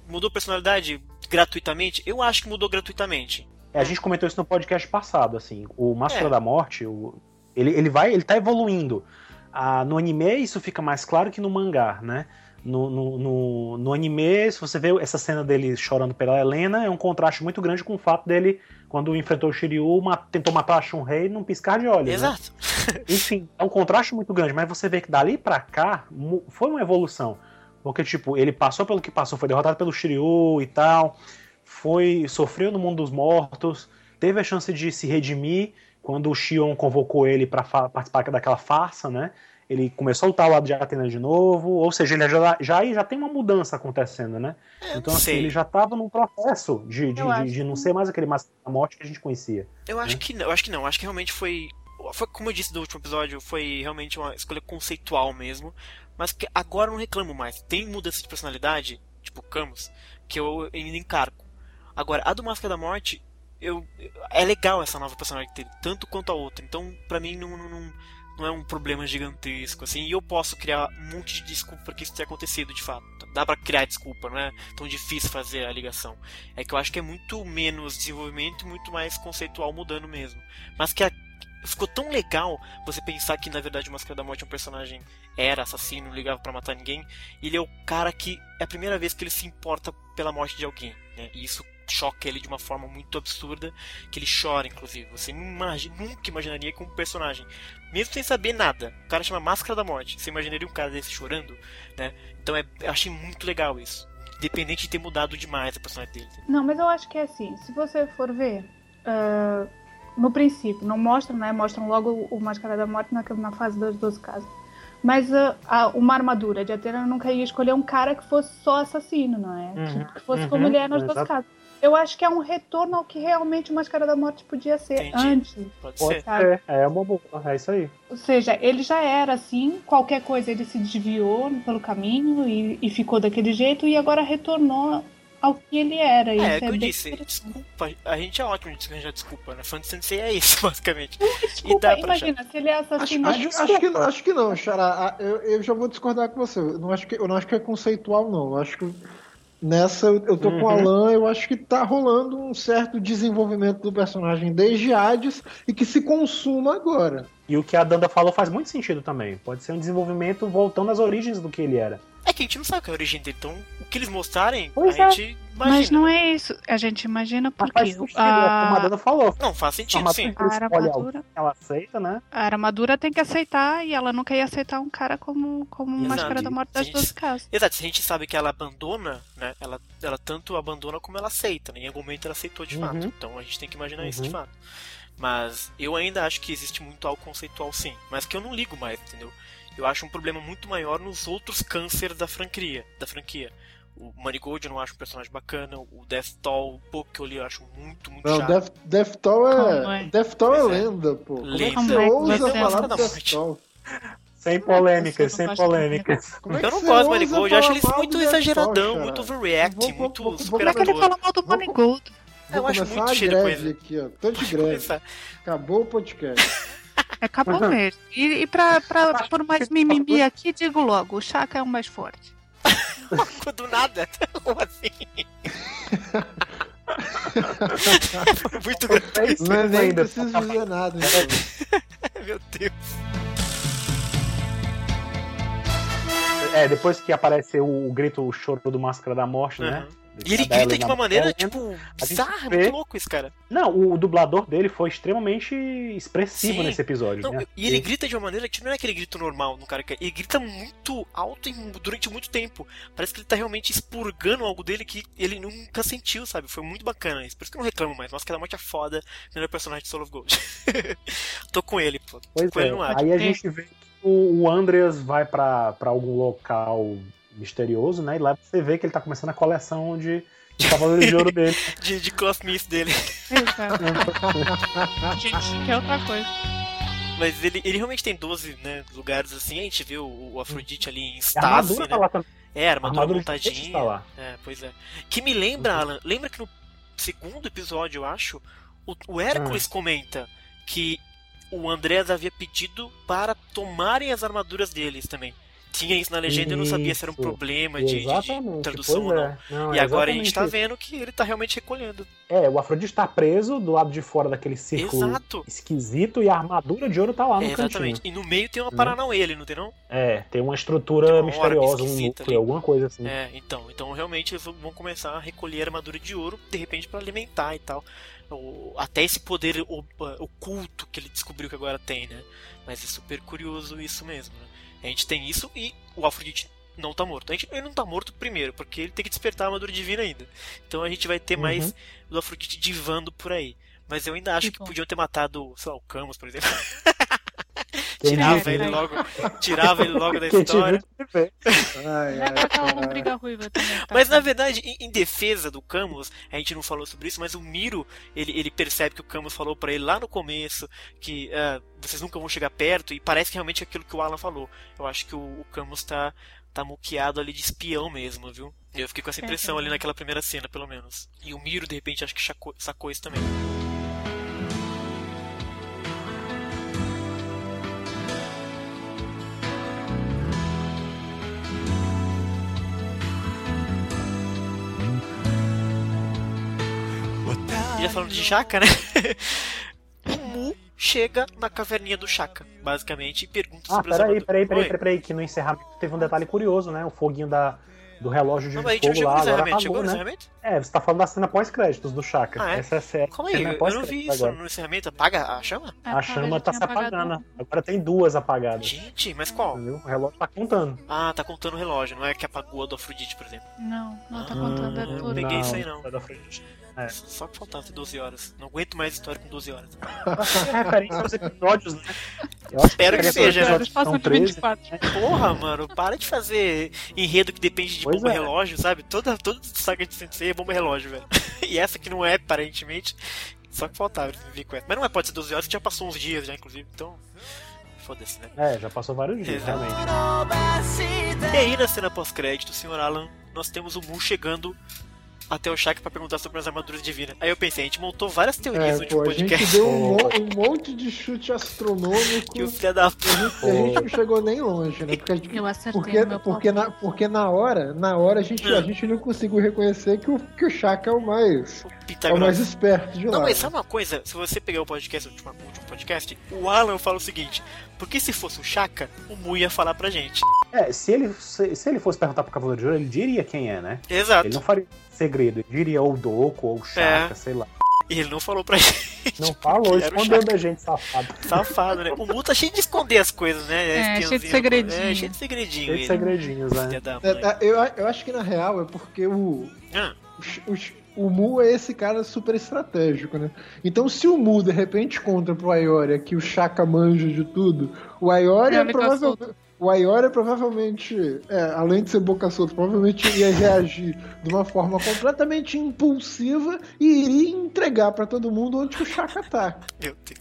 Mudou personalidade gratuitamente? Eu acho que mudou gratuitamente. É, a gente comentou isso no podcast passado, assim. O Máscara É. da Morte, o- ele, ele vai, ele tá evoluindo. Ah, no anime isso fica mais claro que no mangá, né? No, no, no, no anime, se você vê essa cena dele chorando pela Helena, é um contraste muito grande com o fato dele, quando enfrentou o Shiryu, ma- tentou matar a Shun-Rei num piscar de olhos. né? Exato. Enfim, é um contraste muito grande, mas você vê que dali pra cá foi uma evolução. Porque, tipo, ele passou pelo que passou, foi derrotado pelo Shiryu e tal, foi sofreu no mundo dos mortos, teve a chance de se redimir quando o Shion convocou ele pra fa- participar daquela farsa, né? Ele começou a lutar ao lado de Atena de novo, ou seja, ele já, já, já tem uma mudança acontecendo, né? Então, assim, ele já tava num processo de, de, de, acho de não ser mais aquele Máscara da Morte que a gente conhecia. Eu acho né? que não, eu acho que não, acho que realmente foi foi, como eu disse no último episódio, foi realmente uma escolha conceitual mesmo. Mas que agora eu não reclamo mais. Tem mudança de personalidade, tipo Camus, que eu ainda encarco. Agora, a do Máscara da Morte, eu, é legal essa nova personagem dele, tanto quanto a outra. Então, pra mim, não, não, não é um problema gigantesco, assim. E eu posso criar um monte de desculpa para que isso tenha acontecido, de fato. Dá pra criar desculpa, não é tão difícil fazer a ligação. É que eu acho que é muito menos desenvolvimento e muito mais conceitual mudando mesmo. Mas que a, ficou tão legal você pensar que na verdade o Máscara da Morte é um personagem era assassino, não ligava para matar ninguém. Ele é o cara que é a primeira vez que ele se importa pela morte de alguém, né? E isso choca ele de uma forma muito absurda, que ele chora, inclusive. Você imagina, nunca imaginaria que um personagem, mesmo sem saber nada, o cara chama Máscara da Morte, você imaginaria um cara desse chorando, né? Então é, eu achei muito legal isso. Independente de ter mudado demais a personagem dele. Não, mas eu acho que é assim, se você for ver, uh, no princípio, não mostram, né? Mostram logo o, Máscara da Morte na, na fase das 12 casas. Mas uh, a, uma armadura de Atena nunca ia escolher um cara que fosse só assassino, não é? Uhum, que, que fosse uhum, como ele é nas exato. 12 casas. Eu acho que é um retorno ao que realmente o Máscara da Morte podia ser Entendi. antes. Pode Pode ser. ser, é uma boa, é isso aí. Ou seja, ele já era assim, qualquer coisa ele se desviou pelo caminho e, e ficou daquele jeito e agora retornou ao que ele era. É, é o que eu bem disse, desculpa. A gente é ótimo de arranjar desculpa, né? Fantasy Sensei é isso, basicamente. Desculpa, dá pra imagina, se ele é Acho, assassino. acho, acho que, acho que não, Xará. Ah, Eu, eu já vou discordar com você. Eu não acho que, eu não acho que é conceitual, não. Eu acho que nessa eu, tô com o Uhum. Alan, eu acho que tá rolando um certo desenvolvimento do personagem desde Hades e que se consuma agora. E o que a Danda falou faz muito sentido também. Pode ser um desenvolvimento voltando às origens do que ele era. É que a gente não sabe qual é a origem dele, então o que eles mostrarem, Pois a é. gente imagina. Mas não é isso. A gente imagina Mas porque faz sentido, a a, Danda falou. Não, faz sentido, sim. A escolhe alguém armadura, ela aceita, né? a armadura tem que aceitar e ela nunca ia aceitar um cara como, como Exato. Máscara da Morte das Sim. 12 casas. Exato, se a gente sabe que ela abandona, né? Ela, ela tanto abandona como ela aceita, né? Em algum momento ela aceitou de Uhum. fato. Então a gente tem que imaginar isso de Uhum. fato. Mas eu ainda acho que existe muito algo conceitual sim. Mas que eu não ligo mais, entendeu? Eu acho um problema muito maior nos outros cânceres da franquia. Da franquia. O Marigold eu não acho um personagem bacana. O Death Toll, o pouco que eu li, eu acho muito, muito Não, chato. Death, Death Toll é, é? Death Toll é é. lenda, pô. Como é que Lenda. você Como é que ousa você falar acha? do Death Toll? Sem polêmicas, Eu sem polêmicas. Como é Eu não gosto do ousa Marigold, eu acho falar ele muito exageradão, Toll, muito cara? overreacting, Vou- muito vou- Como é que ele fala mal do Vou- Manigold? Eu Vou acho começar muito cheio de coisa. aqui, ó. Tô de greve. Começar. Acabou o podcast. Acabou mesmo. E, e pra, pra, por mais mimimi aqui, digo logo, o Chaka é o mais forte. Do nada. Como assim? Foi muito grande. Não é nem ainda. preciso dizer nada. Então. Meu Deus. É, depois que aparece o, o grito, o choro do Máscara da Morte, né? E ele Da Ellen grita de na uma maneira, batalha. tipo, a gente bizarra, vê- muito louco esse cara. Não, o, dublador dele foi extremamente expressivo Sim. nesse episódio, Não, né? e ele grita de uma maneira que não é aquele grito normal no cara que ele grita muito alto e durante muito tempo. Parece que ele tá realmente expurgando algo dele que ele nunca sentiu, sabe? Foi muito bacana isso. Por isso que eu não reclamo mais. Nossa, aquela morte é foda, melhor personagem de Soul of Gold. Tô com ele, pô. Tô Pois com ele é. no ar. Aí a gente vê que o, Andreas vai pra algum local misterioso, né? E lá você vê que ele tá começando a coleção de, de Cavaleiros de Ouro dele. De, de Cloth Mist dele. Gente, que é outra coisa. Mas ele, ele realmente tem 12 né, lugares assim. A gente vê o, o Afrodite ali em A estase, armadura né? tá lá também. É, a A armadura, armadura de peixe montadinha. tá lá. É, pois é. Que me lembra, Alan, lembra que no segundo episódio, eu acho, o, o Hércules Ah. comenta que o Andrés havia pedido para tomarem as armaduras deles também. Tinha isso na legenda, eu não sabia se era um Isso. problema de, de- tradução ou não. é. Não, E agora a gente tá exatamente vendo que ele tá realmente recolhendo. isso. É, o Afrodite tá preso do lado de fora daquele círculo Exato. esquisito e a armadura de ouro tá lá no É, exatamente. cantinho. E no meio tem uma? Paranauê ali, não tem não? É, tem uma estrutura Tem uma misteriosa, um núcleo, ali. alguma coisa assim. É, então. Então realmente eles vão começar a recolher armadura de ouro, de repente, para alimentar e tal. Até esse poder oculto que ele descobriu que agora tem, né? Mas é super curioso isso mesmo, né? A gente tem isso e o Afrodite não tá morto. A gente, ele não tá morto primeiro, porque ele tem que despertar a armadura divina ainda. Então a gente vai ter Uhum. mais do Afrodite divando por aí. Mas eu ainda acho Que que podiam ter matado, sei lá, o Camus, por exemplo. tirava ele logo, tirava ele logo da história. Ai, ai, aquela lombriga ruiva também. Tá mas na verdade, em, em, defesa do Camus, a gente não falou sobre isso, mas o Miro, ele, ele percebe que o Camus falou para ele lá no começo que uh, vocês nunca vão chegar perto e parece que realmente é aquilo que o Alan falou. Eu acho que o, o Camus tá tá muqueado ali de espião mesmo, viu? Eu fiquei com essa impressão ali naquela primeira cena, pelo menos. E o Miro, de repente, acho que sacou, sacou isso também. Já falando de Chaka, né? o Mu chega na caverninha do Chaka, basicamente, e pergunta ah, sobre peraí, peraí, peraí, peraí, peraí, que no encerramento teve um detalhe curioso, né? O foguinho da, do relógio de não, fogo lá, agora apagou, chegou né? É, você tá falando da cena pós-créditos do Chaka. Ah, é? Essa é a série. Calma aí, eu não vi isso agora. no encerramento. Apaga a chama? A, a chama tá se apagando. Agora tem duas apagadas. Gente, mas qual? Entendeu? O relógio tá contando. Ah, tá contando o relógio, não é que apagou a do Afrodite, por exemplo. Não, não tá contando, é tudo. Não peguei isso aí não. É da Afrodite. É. Só que faltava 12 horas. Não aguento mais história com 12 horas. É referência aos episódios, né? Eu Espero que, que seja. Passam de 24. Né? Porra, mano, para de fazer enredo que depende de pois bomba é. relógio, sabe? Toda, toda saga de Sensei é bomba relógio, velho. E essa que não é, aparentemente. Só que faltava vir com essa. Mas não é, pode ser 12 horas, que já passou uns dias já, inclusive. Então. Foda-se, né? É, já passou vários dias, Exato. realmente. E aí, na cena pós-crédito, senhor Alan, nós temos o Mu chegando até o Shaq pra perguntar sobre as armaduras divinas. Aí eu pensei, a gente montou várias teorias é, no último podcast. A gente deu um, um, monte de chute astronômico. Que o filho da puta. A, a gente, não chegou nem longe, né? Porque, gente, eu acertei porque, porque, na, porque na hora, na hora a gente, a gente não conseguiu reconhecer que o, que o Shaq é o mais. O é o mais esperto de lá. Não, mas sabe uma coisa? Se você pegar o podcast, o último, o último podcast, o Alan fala o seguinte: porque se fosse o Chaka, o Mu ia falar pra gente. É, se ele, se, se ele fosse perguntar pro Cavaleiro de Ouro, ele diria quem é, né? Exato. Ele não faria segredo, ele diria ou Doco ou Chaka, é. sei lá. E ele não falou pra gente. Não falou, escondeu da gente, safado. Safado, né? O Mu tá cheio de esconder as coisas, né? É, cheio de segredinhos. É, cheio de segredinhos. Cheio de segredinhos, né? É, é, eu, eu acho que na real é porque o. Ah. Os, o Mu é esse cara super estratégico, né? Então, se o Mu de repente conta pro Ayoria que o Shaka manja de tudo, o Ayoria é, provavelmente o Ayora provavelmente, é, além de ser boca solta, provavelmente ia reagir de uma forma completamente impulsiva e iria entregar para todo mundo onde o Chaka tá.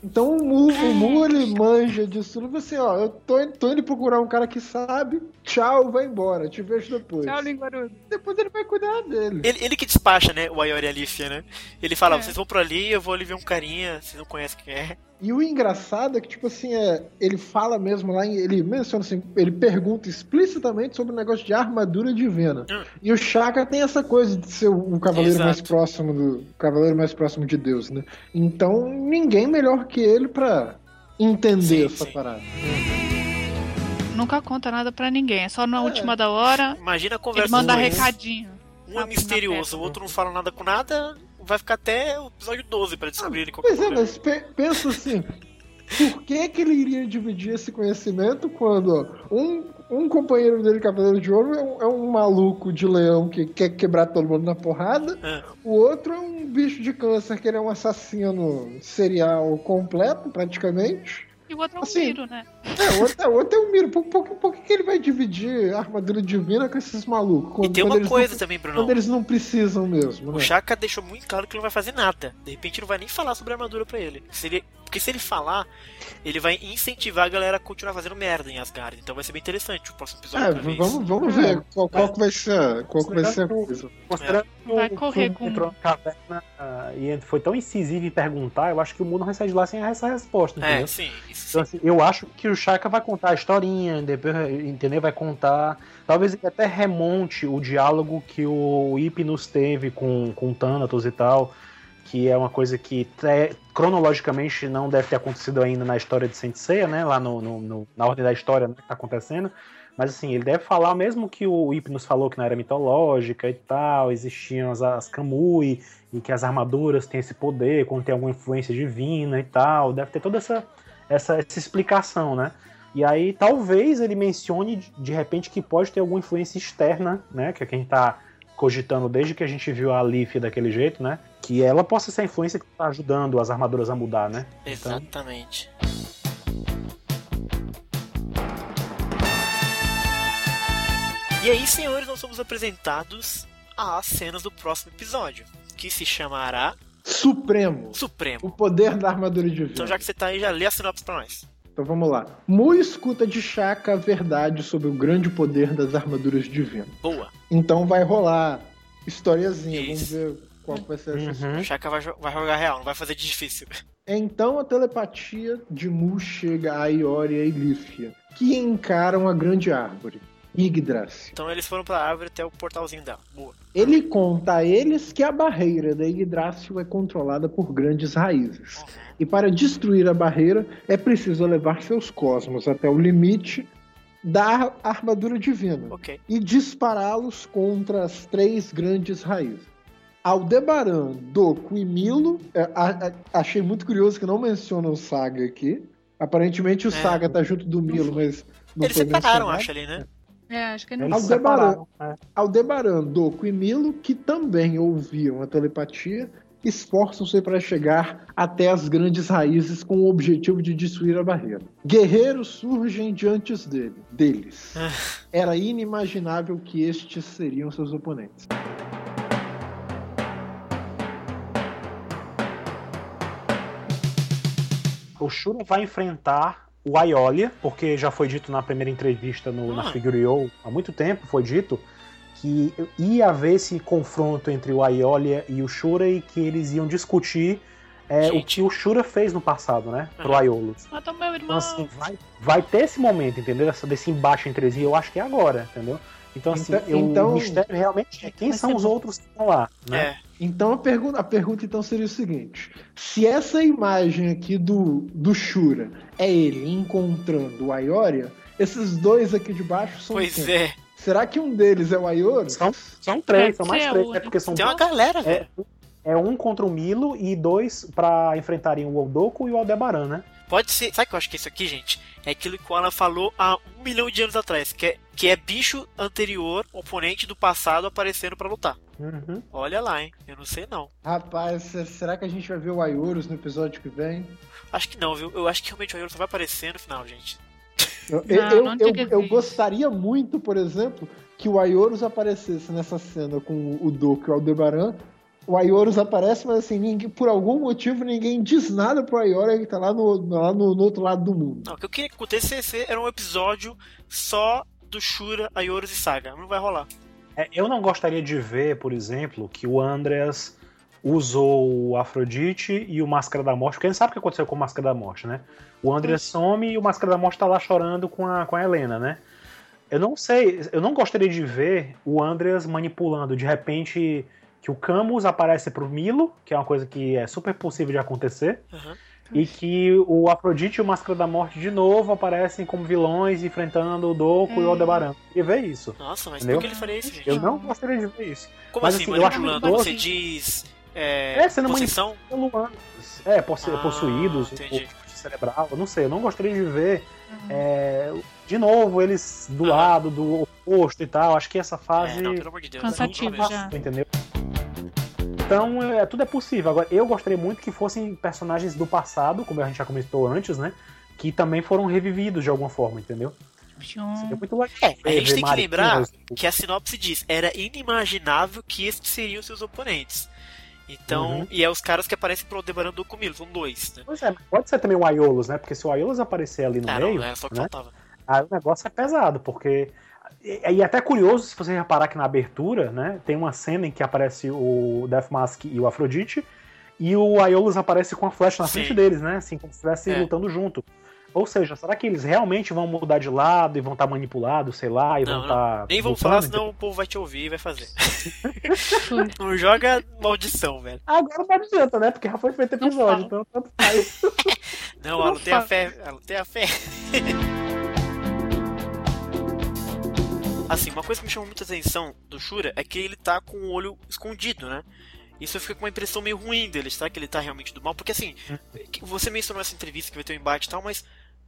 Então o Mu, o Mu ele manja disso tudo. Assim, ó, eu tô, tô indo procurar um cara que sabe, tchau, vai embora, te vejo depois. Tchau, linguarudo. Depois ele vai cuidar dele. Ele, ele que despacha, né, o Ayora e a Alicia, né? Ele fala, é. vocês vão por ali, eu vou ali ver um carinha, vocês não conhecem quem é. E o engraçado é que, tipo assim, é, ele fala mesmo lá, ele menciona assim, ele pergunta explicitamente sobre o negócio de armadura divina. Hum. E o Chaka tem essa coisa de ser o cavaleiro Exato. mais próximo do. cavaleiro mais próximo de Deus, né? Então, ninguém melhor que ele para entender sim, essa sim. parada. Nunca conta nada para ninguém, é só na é. última da hora. Imagina a conversa. Ele manda recadinho. Um é misterioso, o outro não fala nada com nada, vai ficar até o episódio 12 para descobrir qualquer Pois é, mas pensa assim, por que, que ele iria dividir esse conhecimento quando um, um companheiro dele, Cavaleiro de Ouro, é um, é um, maluco de leão que quer quebrar todo mundo na porrada, é. o outro é um bicho de câncer que ele é um assassino serial completo, praticamente. O outro é um assim, Miro, né? É, o outro, é, o outro é um Miro. Por, por, por, que ele vai dividir a armadura divina com esses malucos? Quando, e tem uma coisa não, também, Bruno. Quando eles não precisam mesmo, né? O Chaka deixou muito claro que ele não vai fazer nada. De repente não vai nem falar sobre a armadura pra ele. Se ele porque se ele falar, ele vai incentivar a galera a continuar fazendo merda em Asgard. Então vai ser bem interessante o próximo episódio. É, vamos, vamos ver qual, qual que vai ser, qual que vai ser a coisa. É. vai correr com... entrou na caverna uh, e foi tão incisivo em perguntar, eu acho que o mundo vai sair de lá sem essa resposta. É, entendeu? É, sim. Isso, então, assim, eu acho que o Chaka vai contar a historinha, depois, entendeu? Vai contar. Talvez ele até remonte o diálogo que o Hypnos teve com, com Thanatos e tal que é uma coisa que cronologicamente não deve ter acontecido ainda na história de Sensei, né? Lá no, no, no, na ordem da história né, que tá acontecendo. Mas assim, ele deve falar, mesmo que o Hypnos falou que não era mitológica e tal, existiam as, as Kamui, e que as armaduras têm esse poder, quando tem alguma influência divina e tal. Deve ter toda essa, essa, essa explicação, né? E aí talvez ele mencione de repente que pode ter alguma influência externa, né? Que é quem tá cogitando desde que a gente viu a Leaf daquele jeito, né? Que ela possa ser a influência que está ajudando as armaduras a mudar, né? Então, Exatamente. Então... E aí, senhores, nós somos apresentados às cenas do próximo episódio, que se chamará Supremo. Supremo. O poder da armadura divina. Então, já que você tá aí, já lê a sinopse pra nós. Então vamos lá. Mu escuta de Chaka a verdade sobre o grande poder das armaduras divinas. Boa. Então vai rolar historiazinha. Isso. Vamos ver qual vai ser essa Uhum. O Shaka vai, vai jogar real, não vai fazer de difícil. Então a telepatia de Mu chega a Ioria e Lífia, que encaram a grande árvore, Yggdrasil. Então eles foram pra árvore até o portalzinho dela. Boa. Ele conta a eles que a barreira da Yggdrasil é controlada por grandes raízes. E para destruir a barreira é preciso levar seus cosmos até o limite da armadura divina Ok. e dispará-los contra as três grandes raízes. Aldebaran, Doku e Milo, é, a- a- achei muito curioso que não menciona o Saga aqui. Aparentemente o É. Saga tá junto do Milo, mas não Eles separaram, acho ali, né? É, acho que não. Eles se Aldebaran. é. Aldebaran, Doku e Milo, que também ouviam a telepatia, esforçam-se para chegar até as grandes raízes com o objetivo de destruir a barreira. Guerreiros surgem diante dele, deles. Era inimaginável que estes seriam seus oponentes. O Shura vai enfrentar o Aiolia, porque já foi dito na primeira entrevista no, na Ah. Figurio há muito tempo, foi dito que ia haver esse confronto entre o Aiolia e o Shura e que eles iam discutir é, o que o Shura fez no passado, né? Pro Aham. Aiolos. Matou meu irmão. Então, assim, vai, vai ter esse momento, entendeu? Essa, desse embate entre eles, e eu acho que é agora, entendeu? Então, assim, Então- eu- então- o mistério realmente é quem Vai são os bom. outros que estão lá, né? É. Então a pergunta, a pergunta então seria o seguinte: se essa imagem aqui do, do Shura é ele encontrando o Aioria, esses dois aqui de baixo são Pois quem? é. Será que um deles é o Aioros? São, são três, são mais ser três, o né? Porque são Tem uma galera, É, velho. é um contra o Milo e dois pra enfrentarem o Oldoco e o Aldebaran, né? Pode ser. Sabe o que eu acho que é isso aqui, gente? É aquilo que o Alan falou há um milhão de anos atrás, que é, que é bicho anterior, oponente do passado aparecendo pra lutar. Uhum. Olha lá, hein? Eu não sei não. Rapaz, se- será que a gente vai ver o Aioros no episódio que vem? Acho que não, viu? Eu acho que realmente o Aero só vai aparecer no final, gente. Eu, Não, eu, não eu, eu isso. gostaria muito, por exemplo, que o Aioros aparecesse nessa cena com o Doku e o Aldebaran. O Aioros aparece, mas assim, ninguém, por algum motivo ninguém diz nada pro Aioria que tá lá, no, lá no, no outro lado do mundo. Não, o que eu queria que acontecesse era um episódio só do Shura, Ayorus e Saga. Não vai rolar. É, eu não gostaria de ver, por exemplo, que o Andreas usou o Afrodite e o Máscara da Morte, porque a gente sabe o que aconteceu com o Máscara da Morte, né? O Andreas some e o Máscara da Morte tá lá chorando com a, com a Helena, né? Eu não sei, eu não gostaria de ver o Andreas manipulando de repente que o Camus aparece pro Milo, que é uma coisa que é super possível de acontecer, Aham. E que o Afrodite e o Máscara da Morte de novo aparecem como vilões enfrentando o Doku e o É. Aldebaran. E ver isso. Nossa, mas Entendeu? por que ele faria isso, gente? Eu não gostaria de ver isso. Como mas, assim, assim, manipulando? Você diz. É, É, você não possessão? pelo Andreas. É, possu- Ah, possuídos, entendi. ou cerebral, eu não sei, eu não gostaria de ver Uhum. é, de novo eles do Aham. lado, do oposto e tal. Acho que essa fase. É, não, pelo amor de Deus. Cansativo não começa. já. Entendeu? Então, é, tudo é possível. Agora, eu gostaria muito que fossem personagens do passado, como a gente já comentou antes, né? Que também foram revividos de alguma forma, entendeu? Seria muito legal. É, a gente tem que lembrar mariquinas, que a sinopse diz: era inimaginável que estes seriam seus oponentes. Então, Uhum. e é os caras que aparecem pro Aldebaran do Comilo, são dois, né? Pois é, pode ser também o Aiolos, né? Porque se o Aiolos aparecer ali no É, meio, não, era só que né? faltava. aí o negócio é pesado, porque. E, e é até curioso, se você reparar que na abertura, né, tem uma cena em que aparece o Death Mask e o Afrodite, e o Aiolos aparece com a flecha na Sim. frente deles, né? Assim, como se estivessem É. lutando junto. Ou seja, será que eles realmente vão mudar de lado e vão estar manipulados, sei lá, e Não, vão estar. Nem vamos falar, senão o povo vai te ouvir e vai fazer. Não joga maldição, velho. Agora não adianta, né? Porque já foi feito episódio, então tanto faz. Não, Não Alan, tenha fala. fé. Alan, tenha fé. assim, uma coisa que me chamou muita atenção do Shura é que ele tá com o olho escondido, né? Isso eu fico com uma impressão meio ruim dele, será que ele tá realmente do mal? Porque assim, você mencionou essa entrevista que vai ter um embate e tal, mas.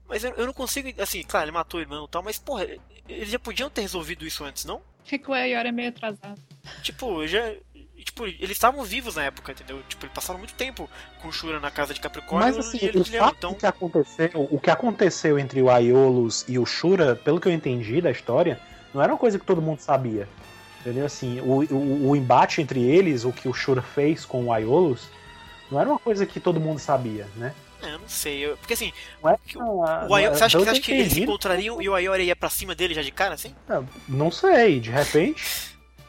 Mas eu, eu não consigo. Assim, claro, ele matou o irmão e tal, mas, porra, eles já podiam ter resolvido isso antes, não? É que o Ayora é meio atrasado. Tipo, já. Tipo, eles estavam vivos na época, entendeu? Tipo, eles passaram muito tempo com o Shura na casa de Capricórnio Mas assim, e ele o fato então. que aconteceu, o que aconteceu entre o Aiolos e o Shura, pelo que eu entendi da história, não era uma coisa que todo mundo sabia. Entendeu? Assim, o, o, o embate entre eles, o que o Shura fez com o Aiolos, não era uma coisa que todo mundo sabia, né? É, eu não sei. Eu, porque assim, Não é, o, não, o você acha, você acha que eles se encontrariam e o Ayori ia pra cima dele já de cara, assim? não, Não sei, de repente.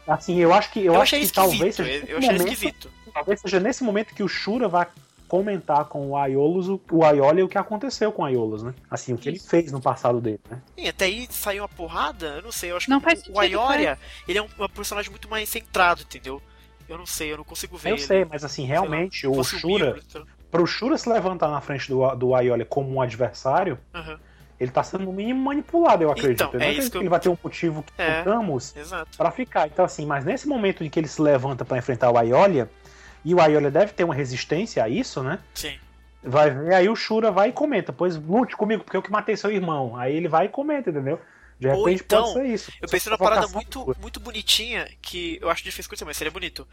Assim, eu acho que eu, Eu, acho que talvez seja eu, achei momento- esquisito. Talvez seja nesse momento que o Shura vai comentar com o Aiolos o, o Aioli o que aconteceu com o Aiolos, né? Assim, o que ele fez no passado dele, né? E até aí saiu uma porrada, eu não sei, eu acho Não que faz o sentido, Ayoria, ele é um, um personagem muito mais centrado, entendeu? Eu não sei, eu não consigo ver Eu ele. sei, mas assim, realmente, o Fosse um Shura, então- pro Shura se levantar na frente do, do Aioli como um adversário, Aham, ele tá sendo no mínimo manipulado, eu acredito. Então, eu não é acredito isso que eu- ele vai ter um motivo que É. contamos pra ficar. Então, assim, mas nesse momento em que ele se levanta pra enfrentar o Aiolia, e o Aiolia deve ter uma resistência a isso, né? Sim. Vai ver, aí o Shura vai e comenta, pois lute comigo, porque eu que matei seu irmão. Aí ele vai e comenta, entendeu? De Ou repente então, pode ser isso. Eu pensei numa parada muito, muito bonitinha que eu acho difícil acontecer, mas seria bonito.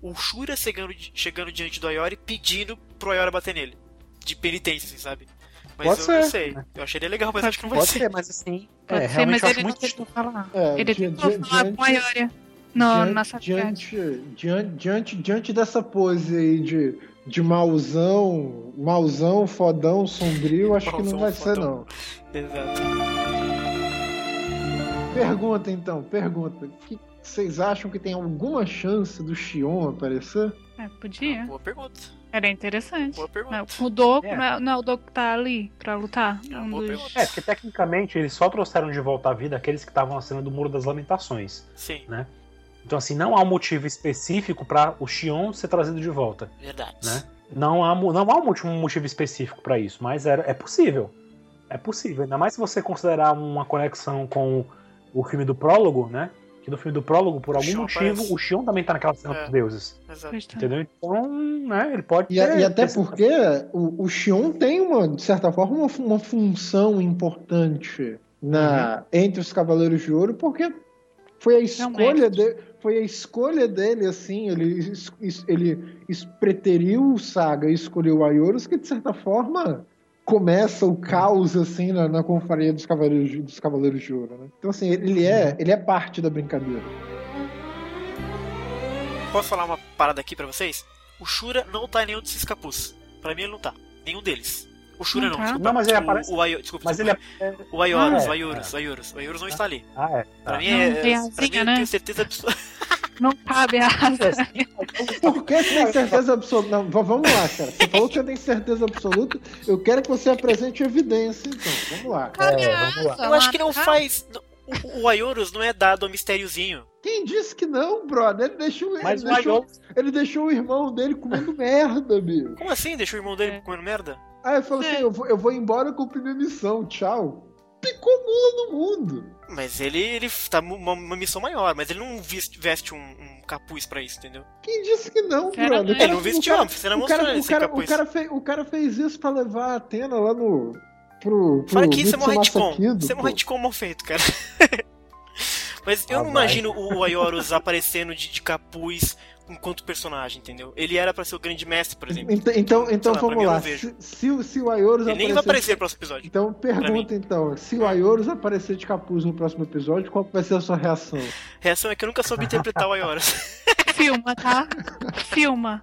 O Shura chegando, chegando diante do Ayori pedindo pro Ayori bater nele. De penitência, assim, sabe? Mas Pode eu ser, não sei. né? Eu acharia legal, mas acho que não vai Pode ser. ser, mas assim. Pode é, ser, mas ele não muito tentou falar. É, Ele tentou falar com a Ioria no, diante, na saquete. diante, diante, diante, diante dessa pose aí de, de mauzão, mauzão, fodão, sombrio, acho que Mauzão, não vai ser fodão. não. Exato. Pergunta então, pergunta. Que vocês acham que tem alguma chance do Xion aparecer? É, podia. Boa pergunta. Era interessante. Boa pergunta. Não, o Doku, É. não, é, não é o Doku que tá ali pra lutar? É Um dos-. É, porque tecnicamente eles só trouxeram de volta à vida aqueles que estavam na cena do Muro das Lamentações. Sim, Então, assim, não há um motivo específico para o Xion ser trazido de volta, verdade. né? Não há, não há um motivo, um motivo específico para isso, mas era, é possível. É possível. Ainda mais se você considerar uma conexão com o filme do prólogo, né? Que no filme do prólogo, por O algum Xion motivo, aparece. o Xion também tá naquela cena É. dos deuses. Exato. Pois tá. Entendeu? Então, né, ele pode E, ter- e até ter- porque o, o Xion tem uma, de certa forma, uma, uma função importante na, entre os Cavaleiros de Ouro, porque foi a escolha mestre. de, foi a escolha dele, assim, ele, ele preteriu o Saga e escolheu o Aioros, que de certa forma começa o caos assim na, na confraria dos Cavaleiros, de- dos Cavaleiros de Ouro, né? Então assim, ele é, ele é parte da brincadeira. Posso falar uma parada aqui pra vocês? O Shura não tá em nenhum desses capuz. Pra mim ele não tá. Nenhum deles. O Shura Não não, tá? desculpa. Não, mas ele o, aparece- O Ayo, desculpa, Mas ele desculpa. é. O Ayorus, Ah, o é. Ayorus, o Ayorus. O Ayorus não está ali. Ah, é. Pra Tá. mim Não, é. tem pra mim eu né? tenho certeza absoluta. Não cabe a asa. Por que você tem certeza absoluta? Não, vamos lá, cara. Você falou que você tem certeza absoluta. Eu quero que você apresente evidência, então. Vamos lá. Cabe É, vamos lá. Eu acho que não faz. O, o Ayorus não é dado ao mistériozinho. Quem disse que não, brother? Ele deixou, ele Mas o deixou, ele deixou o irmão dele comendo merda, amigo. Como assim? Deixou o irmão dele É. comendo merda? Aí ele falou É. assim: eu vou, eu vou embora cumprir minha missão, tchau. Picou mula no mundo. Mas ele, ele tá uma, uma missão maior, mas ele não veste, veste um, um capuz pra isso, entendeu? Quem disse que não, Cara, brother? O Ele não o vestiu, cara- você não o mostrou cara, ele o cara, o capuz. cara fez, o cara fez isso pra levar a Atena lá no. Pro, pro Fora que isso é Mitsumasa retcon. Isso é pô. retcon mal feito, cara. Mas eu Ah, não vai. imagino o Ayorus aparecendo de, de capuz enquanto personagem, entendeu? Ele era pra ser o grande mestre, por exemplo. Então, então, então lá, vamos lá. Se, se, o- se o Aioros Ele nem vai aparecer no próximo episódio. Então pergunta então, se o Aioros aparecer de capuz no próximo episódio, qual vai ser a sua reação? Reação é que eu nunca soube interpretar o Ayorus. Filma, tá? Filma.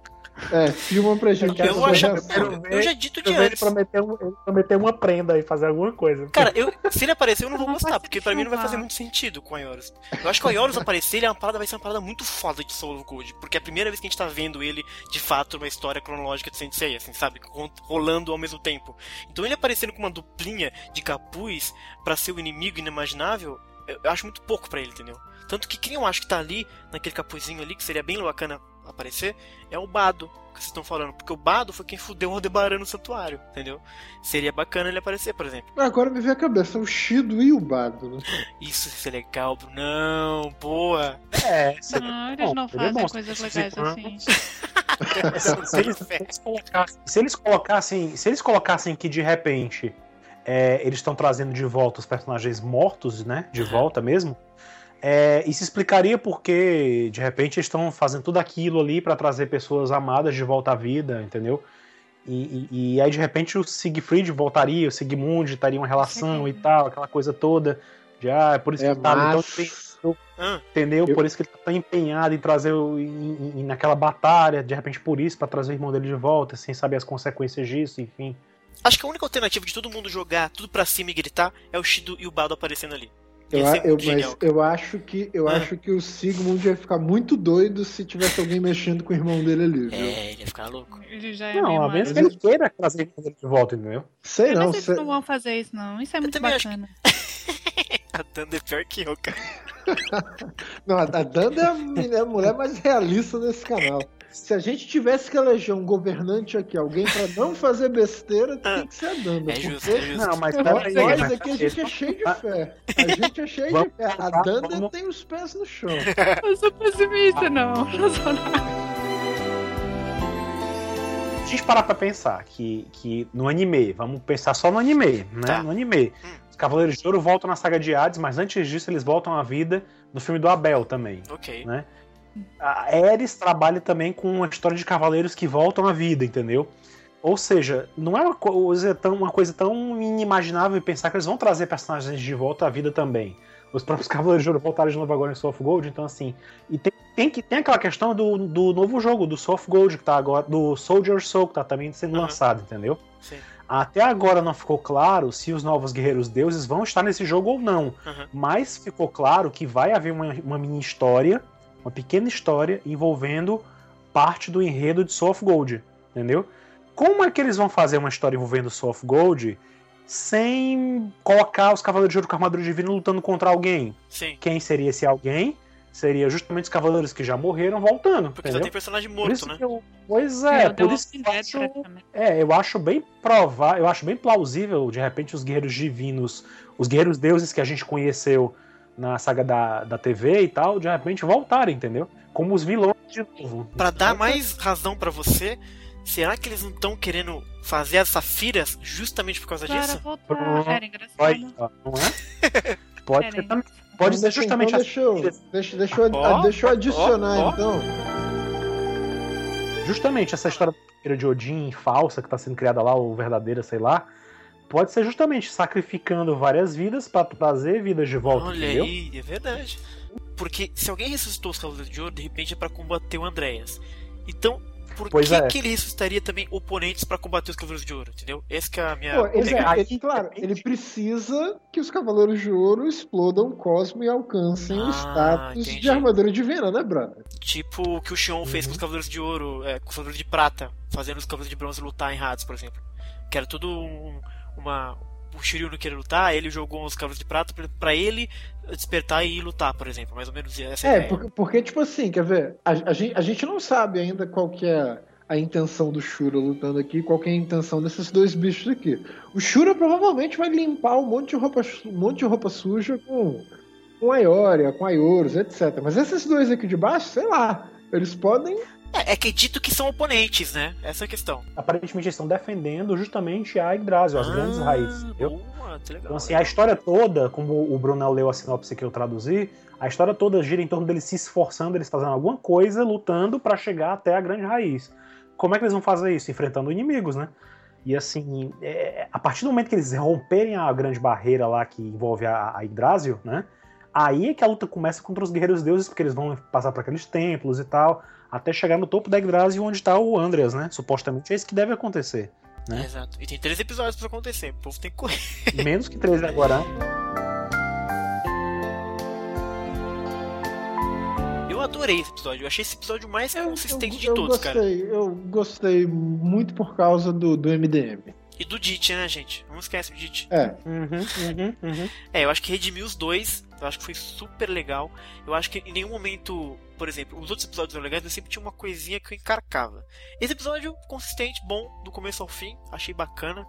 É, filma pra gente quero a Eu, acho, ver- eu já dito de Eu ele antes. prometer, um, ele prometer uma prenda e fazer alguma coisa. Cara, eu, se ele aparecer, eu não vou gostar, porque pra mim não vai fazer muito sentido com o Ayorus. Eu acho que o Ayorus aparecer, ele é uma parada, vai ser uma parada muito foda de Soul of Gold, porque é a primeira vez que a gente tá vendo ele, de fato, numa história cronológica de Sensei, assim, sabe? Ro- Rolando ao mesmo tempo. Então ele aparecendo com uma duplinha de capuz pra ser o inimigo inimaginável, eu, eu acho muito pouco pra ele, entendeu? Tanto que quem eu acho que tá ali, naquele capuzinho ali, que seria bem bacana aparecer, é o Bado, que vocês estão falando. Porque o Bado foi quem fudeu o Aldebaran no santuário, entendeu? Seria bacana ele aparecer, por exemplo. Agora me vem a cabeça, o Shido e o Bado, né? Isso ia ser legal, Brunão. Boa. É, Não, eles bom, não fazem bom, coisas se- legais se- assim. se, eles, se eles colocassem, se eles colocassem, se eles colocassem que de repente é, eles estão trazendo de volta os personagens mortos, né? De volta mesmo. É, isso explicaria porque de repente eles estão fazendo tudo aquilo ali pra trazer pessoas amadas de volta à vida, entendeu? E, e- e aí de repente o Siegfried voltaria, o Sigmund estaria uma relação e tal, aquela coisa toda. De, ah, é por isso É, que ele tá ali tão mas... empenhado, Ah, entendeu? Eu- Por isso que ele tá tão empenhado em trazer o, em, em- naquela batalha, de repente por isso, pra trazer o irmão dele de volta, sem saber as consequências disso, enfim. acho que a única alternativa de todo mundo jogar tudo pra cima e gritar é o Shido e o Bado aparecendo ali. Eu, ser eu, muito mas eu acho que eu Ah. acho que o Sigmund ia ficar muito doido se tivesse alguém mexendo com o irmão dele ali, viu? É, ele ia ficar louco. Ele já é Não, a menos que ele queira trazer dele de volta, entendeu? Sei Eu não, não sei se sei- não vão fazer isso, não. Isso é muito também acho bacana. A Danda é pior que eu, cara. não, a Danda é é a mulher mais realista desse canal. Se a gente tivesse que eleger um governante aqui, alguém pra não fazer besteira, tem que ser a Danda. É justo, é justo. Não, mas peraí, nós mas- aqui a gente é cheio de fé. A gente é cheio de Vamos- fé. A Danda vamos- tem os pés no chão. Eu sou pessimista, não. Não sou nada. Se a gente parar pra pensar que, que no anime, vamos pensar só no anime, né? Tá. No anime. Hum. Os Cavaleiros de Ouro voltam na saga de Hades, mas antes disso eles voltam à vida no filme do Abel também. Ok. Né? A Ares trabalha também com uma história de cavaleiros que voltam à vida, entendeu? Ou seja, não é uma coisa tão, uma coisa tão inimaginável pensar que eles vão trazer personagens de volta à vida também. Os próprios Cavaleiros de Ouro voltaram de novo agora em Soul of Gold, então assim. E tem, tem, que, tem aquela questão do, do novo jogo, do Soul of Gold, que tá agora. Do Soldier Soul, que tá também sendo Uhum. lançado, entendeu? Sim. Até agora não ficou claro se os novos Guerreiros Deuses vão estar nesse jogo ou não. Uhum. Mas ficou claro que vai haver uma, uma mini história, uma pequena história envolvendo parte do enredo de Soul of Gold, entendeu? Como é que eles vão fazer uma história envolvendo Soul of Gold sem colocar os Cavaleiros de Ouro com a armadura divina lutando contra alguém? Sim. Quem seria esse alguém? Seria justamente os Cavaleiros que já morreram voltando, Porque só entendeu? tem personagem morto, né? que eu- Pois é, Eu por isso que eu acho, é, eu acho bem provável, eu acho bem plausível, de repente, os guerreiros divinos, os guerreiros deuses que a gente conheceu na saga da, da TV e tal, de repente voltarem, entendeu? Como os vilões de novo. Pra dar mais razão pra você, será que eles não estão querendo fazer as safiras justamente por causa Para disso? voltar. Era engraçado. ó, não é? Pode Era ser, também- pode ser justamente então, deixa, eu, filhas. deixa, deixa, eu, Ó, deixa eu adicionar, então. justamente essa história de Odin falsa que tá sendo criada lá, ou verdadeira, sei lá, pode ser justamente sacrificando várias vidas pra trazer vidas de volta, Olha entendeu? aí, é verdade. Porque se alguém ressuscitou os Cavaleiros de Ouro, de repente é pra combater o Andréas. Então, por Pois que, é. que ele ressuscitaria também oponentes pra combater os Cavaleiros de Ouro, entendeu? Essa que é a minha. Pô, ele, é, ele- claro, depende- ele precisa que os Cavaleiros de Ouro explodam o cosmo e alcancem o Ah, status entendi. de armadura divina, né, brother? Tipo o que o Xion fez Uhum. com os Cavaleiros de Ouro, é, com os Cavaleiros de Prata, fazendo os Cavaleiros de Bronze lutar em Hades, por exemplo. Que era tudo um, uma. O Shiryu não queria lutar, ele jogou os Cavaleiros de Prata pra, pra ele despertar e ir lutar, por exemplo. Mais ou menos essa É, ideia. porque, porque, tipo assim, quer ver? A, a gente, a gente não sabe ainda qual que é a intenção do Shura lutando aqui, qual que é a intenção desses dois bichos aqui. O Shura provavelmente vai limpar um monte de roupa, um monte de roupa suja com, com a Ioria, com a Ioros, etc. Mas esses dois aqui de baixo, sei lá, eles podem É, é que é dito que são oponentes, né? Essa é a questão. Aparentemente eles estão defendendo justamente a Yggdrasil, as grandes Ah, raízes, entendeu? Boa, que legal. Então, assim, a história toda, como o Brunel leu a sinopse que eu traduzi, a história toda gira em torno deles se esforçando, eles fazendo alguma coisa, lutando pra chegar até a grande raiz. Como é que eles vão fazer isso? Enfrentando inimigos, né? E assim, é, a partir do momento que eles romperem a grande barreira lá que envolve a, a Yggdrasil, né? Aí é que a luta começa contra os guerreiros deuses, porque eles vão passar por aqueles templos e tal, até chegar no topo da Yggdrasil, onde tá o Andreas, né? Supostamente é isso que deve acontecer. né? Exato. E tem três episódios pra acontecer. O povo tem que correr. Menos que três agora. Eu adorei esse episódio. Eu achei esse episódio mais Eu- consistente eu, de eu todos, gostei, cara. Eu gostei muito por causa do, do MDM. E do Dit, né, gente? Não esquece do Dit. É, Uhum, uhum, uhum. É, eu acho que redimiu os dois. Eu acho que foi super legal. Eu acho que em nenhum momento, por exemplo, os outros episódios eram legais, mas sempre tinha uma coisinha que eu encarcava. Esse episódio, consistente, bom, do começo ao fim. Achei bacana.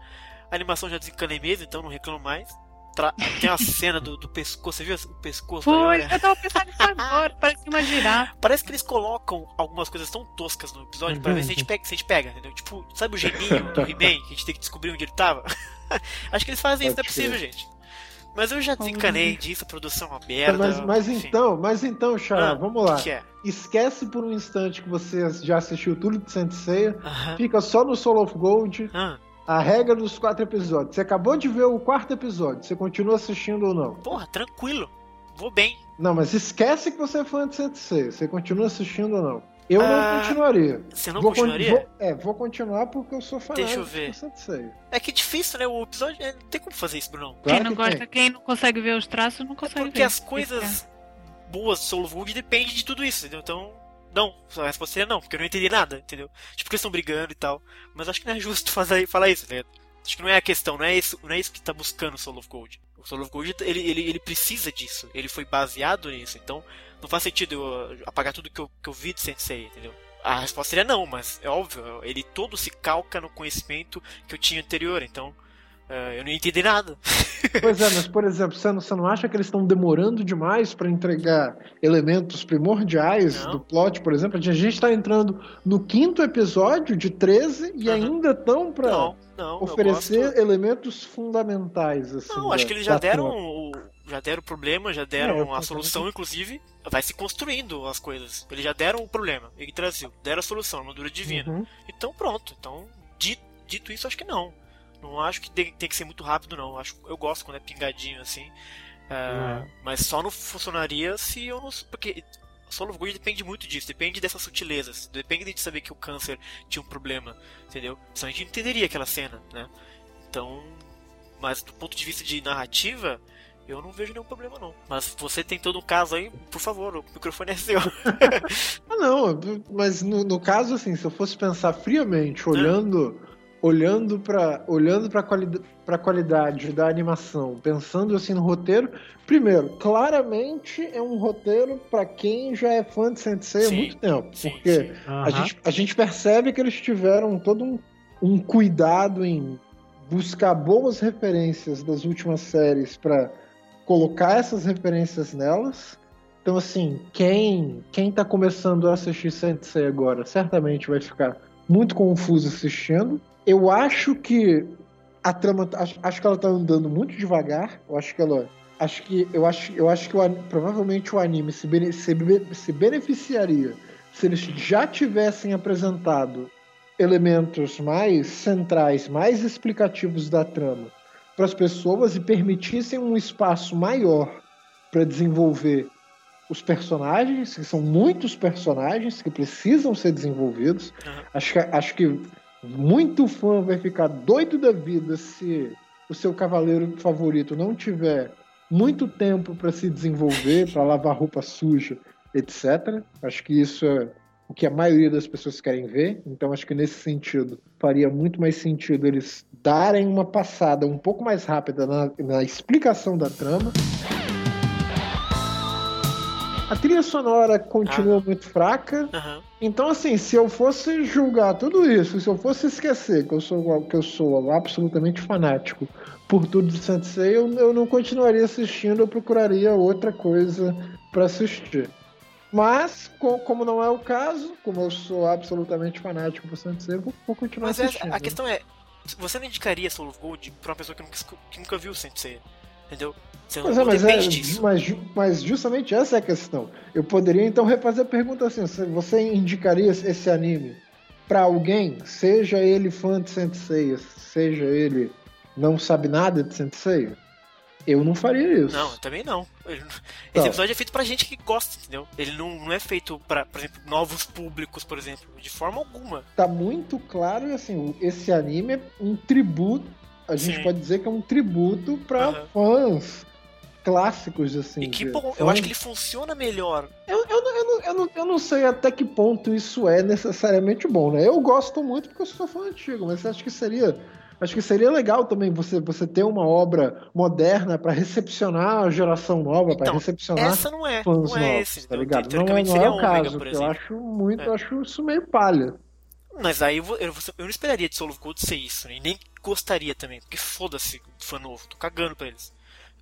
A animação já desencanei mesmo, então não reclamo mais. Tra- Tem uma cena do, do pescoço, você viu o pescoço? Foi, eu tava pensando nisso agora, parece uma girafa. Parece que eles colocam algumas coisas tão toscas no episódio pra ver se a gente pega, se a gente pega entendeu? Tipo, sabe o geninho do He-Man que a gente tem que descobrir onde ele tava? Acho que eles fazem isso, não é Pode possível, gente. Mas eu já desencanei disso, a produção é uma merda. mas, mas então, mas então, Xará, Ah, vamos lá. que, é? Esquece por um instante que você já assistiu tudo de Sensei, Aham. fica só no Soul of Gold, Ah, a regra dos quatro episódios. Você acabou de ver o quarto episódio, você continua assistindo ou não? Porra, tranquilo. Vou bem. Não, mas esquece que você é fã de Sensei. Você continua assistindo ou não? Eu ah, não continuaria. Você não vou continuaria? Vou, é, vou continuar porque eu sou fã Deixa eu ver. É que é difícil, né? O episódio. É, não tem como fazer isso, Bruno. Claro quem não gosta, tem. quem não consegue ver os traços, não consegue é porque ver. Porque as coisas boas do Soul of Gold dependem de tudo isso, entendeu? Então. Não, a resposta seria não, porque eu não entendi nada, entendeu? Tipo, que eles estão brigando e tal. Mas acho que não é justo fazer, falar isso, né? Acho que não é a questão, não é isso, não é isso que tá buscando o Soul of Gold. O Soul of Gold, ele, ele, ele precisa disso. Ele foi baseado nisso. Então, não faz sentido eu apagar tudo que eu, que eu vi de Sensei, entendeu? A resposta seria não, mas é óbvio, ele todo se calca no conhecimento que eu tinha anterior, então uh, eu não entendi nada. Pois é, mas por exemplo, você não, você não acha que eles estão demorando demais para entregar elementos primordiais não. do plot, por exemplo? A gente está entrando no quinto episódio de 13 e uhum. ainda estão para oferecer elementos fundamentais. Assim, não, acho que eles já deram o, já deram o problema, já deram é, a solução, inclusive, vai se construindo as coisas. Eles já deram o problema, Yggdrasil, deram a solução, a armadura divina. Uhum. Então pronto, então dito, dito, isso, acho que não. Não acho que tem, tem, que ser muito rápido, não. Acho, eu gosto quando é pingadinho assim. Uh, uhum. Mas só não funcionaria se eu não. Porque Soul of Gold depende muito disso, depende dessas sutilezas, depende de saber que o câncer tinha um problema, entendeu? Senão a gente entenderia aquela cena, né? Então, mas do ponto de vista de narrativa, eu não vejo nenhum problema, não. Mas você tem todo um caso aí, por favor, o microfone é seu. ah, não, mas no, no, caso, assim, se eu fosse pensar friamente, olhando. Ah. Olhando para olhando para quali a qualidade da animação, pensando assim no roteiro, primeiro, claramente é um roteiro para quem já é fã de Sensei há muito tempo, sim, porque sim. Uhum. A, gente, a gente percebe que eles tiveram todo um, um cuidado em buscar boas referências das últimas séries para colocar essas referências nelas. Então, assim, quem quem está começando a assistir Sensei agora certamente vai ficar muito confuso assistindo. Eu acho que a trama, acho, acho que ela está andando muito devagar. Eu acho que ela, acho que eu acho, eu acho que o, provavelmente o anime se, bene, se, se beneficiaria se eles já tivessem apresentado elementos mais centrais, mais explicativos da trama para as pessoas e permitissem um espaço maior para desenvolver os personagens, que são muitos personagens que precisam ser desenvolvidos. Uhum. Acho, que, acho que muito fã vai ficar doido da vida se o seu cavaleiro favorito não tiver muito tempo para se desenvolver, para lavar roupa suja, etc. Acho que isso é o que a maioria das pessoas querem ver. Então, acho que nesse sentido, faria muito mais sentido eles darem uma passada um pouco mais rápida na, na explicação da trama. A trilha sonora continua ah. muito fraca. Uhum. Então, assim, se eu fosse julgar tudo isso, se eu fosse esquecer que eu sou, que eu sou absolutamente fanático por tudo de Sensei, eu, eu não continuaria assistindo, eu procuraria outra coisa para assistir. Mas, como não é o caso, como eu sou absolutamente fanático por Sensei, eu vou, continuar Mas assistindo. Mas a questão é, você não indicaria Soul of Gold pra uma pessoa que nunca, que nunca viu Sensei, entendeu? Você mas, é, mas, é, mas, mas, justamente essa é a questão. Eu poderia então refazer a pergunta assim: você indicaria esse anime para alguém, seja ele fã de Sensei, seja ele não sabe nada de Sensei? Eu não faria isso. Não, também não. Esse tá. episódio é feito pra gente que gosta, entendeu? Ele não, não é feito pra, por exemplo, novos públicos, por exemplo. De forma alguma. Tá muito claro, assim, esse anime é um tributo. A gente Sim. pode dizer que é um tributo pra uhum. fãs clássicos, assim. E que bom, eu acho que ele funciona melhor. Eu, eu, eu, não, eu, não, eu não sei até que ponto isso é necessariamente bom, né? Eu gosto muito porque eu sou fã antigo, mas acho que seria Acho que seria legal também você, você ter uma obra moderna para recepcionar a geração nova, então, para recepcionar essa não é, fãs não é novos, esse, tá ligado? Não, é, não é o caso, eu acho muito, é. eu acho isso meio palha. Mas aí eu, eu, eu, não esperaria de Soul of Gold ser isso, né? E nem gostaria também, porque foda-se fã novo, tô cagando pra eles.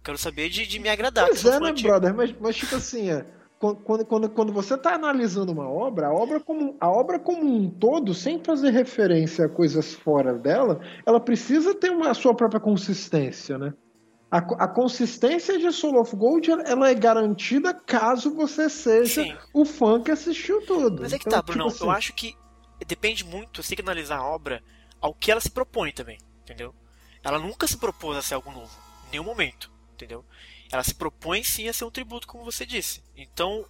Quero saber de, de me agradar. Pois é, né, brother? Mas, mas tipo assim, é, quando, quando, quando você está analisando uma obra, a obra, como, a obra como um todo, sem fazer referência a coisas fora dela, ela precisa ter uma, a sua própria consistência, né? A, a consistência de Soul of Gold ela é garantida caso você seja Sim. o fã que assistiu tudo. Mas é que então, tá, Bruno, tipo assim... eu acho que depende muito, você tem que analisar a obra ao que ela se propõe também, entendeu? Ela nunca se propôs a ser algo novo, em nenhum momento, entendeu? Ela se propõe sim a ser um tributo, como você disse. Então,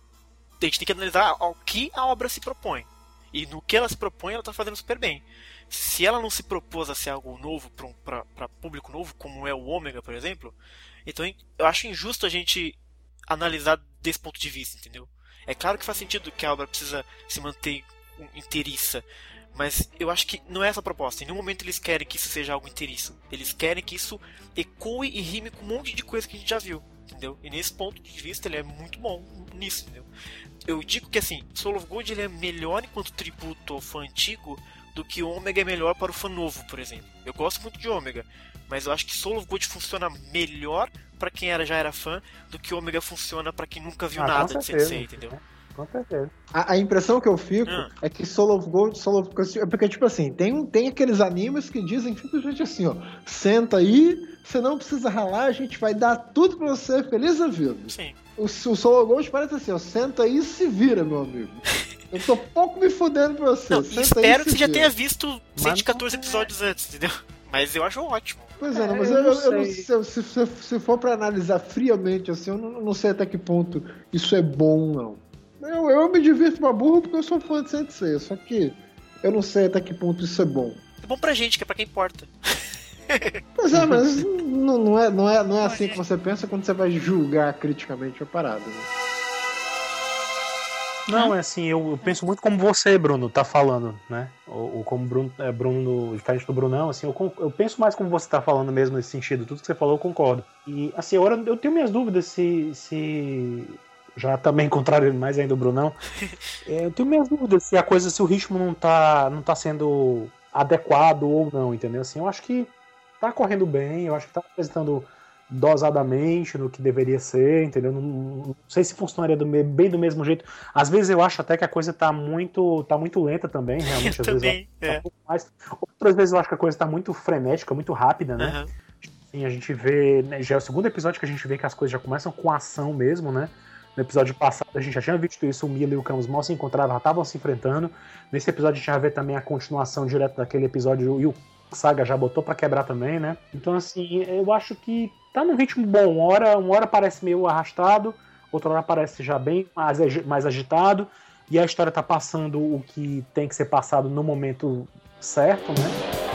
a gente tem que analisar ao que a obra se propõe. E no que ela se propõe, ela está fazendo super bem. Se ela não se propôs a ser algo novo para um, público novo, como é o Ômega, por exemplo, então eu acho injusto a gente analisar desse ponto de vista, entendeu? É claro que faz sentido que a obra precisa se manter inteiriça, mas eu acho que não é essa a proposta. Em nenhum momento eles querem que isso seja algo inteiriço. Eles querem que isso ecoe e rime com um monte de coisa que a gente já viu, entendeu? E nesse ponto de vista ele é muito bom nisso, entendeu? Eu digo que assim, Soul of Gold ele é melhor enquanto tributo ao fã antigo do que o Ômega é melhor para o fã novo, por exemplo. Eu gosto muito de Ômega, mas eu acho que Soul of Gold funciona melhor para quem era, já era fã do que Ômega funciona para quem nunca viu ah, nada de Sensei, entendeu? Com certeza. A, a, impressão que eu fico ah. é que Soul of Gold, Soul of Gold, é porque, tipo assim, tem, tem aqueles animes que dizem simplesmente assim, ó, senta aí, você não precisa ralar, a gente vai dar tudo pra você, feliz da vida. Sim. O, o Soul of Gold parece assim, ó, senta aí e se vira, meu amigo. Eu tô pouco me fudendo pra você. Não, espero que você já tenha visto 114 episódios antes, entendeu? Mas eu acho ótimo. Pois é, não, mas é, eu, eu, eu, não, se, se, se, se, for pra analisar friamente, assim, eu não, não, sei até que ponto isso é bom, não. Eu, eu me divirto pra burro porque eu sou fã de Sensei, só que eu não sei até que ponto isso é bom. É bom pra gente, que é pra quem importa. Pois é, mas não, não, é, não, é, não é assim que você pensa quando você vai julgar criticamente a parada. Né? Não, é assim, eu, eu, penso muito como você, Bruno, tá falando, né? Ou, ou como Bruno, é, Bruno, diferente do Brunão, assim, eu, eu, penso mais como você tá falando mesmo nesse sentido. Tudo que você falou, eu concordo. E, assim, agora eu tenho minhas dúvidas se. se já também contrário mais ainda do Brunão. É, eu tenho minhas dúvidas se a coisa, se o ritmo não tá, não tá sendo adequado ou não, entendeu? Assim, eu acho que tá correndo bem, eu acho que tá apresentando dosadamente no que deveria ser, entendeu? Não, não sei se funcionaria do, bem do mesmo jeito. Às vezes eu acho até que a coisa tá muito, tá muito lenta também, realmente. Às também, vezes é. tá mais. Outras vezes eu acho que a coisa tá muito frenética, muito rápida, né? Uhum. Sim, a gente vê. Né, já é o segundo episódio que a gente vê que as coisas já começam com ação mesmo, né? No episódio passado a gente já tinha visto isso, o Mila e o Camus mal se encontravam, já estavam se enfrentando. Nesse episódio a gente já vê também a continuação direto daquele episódio e o Saga já botou para quebrar também, né? Então assim, eu acho que tá num ritmo bom. Uma hora, uma hora parece meio arrastado, outra hora parece já bem mais, mais agitado, e a história tá passando o que tem que ser passado no momento certo, né?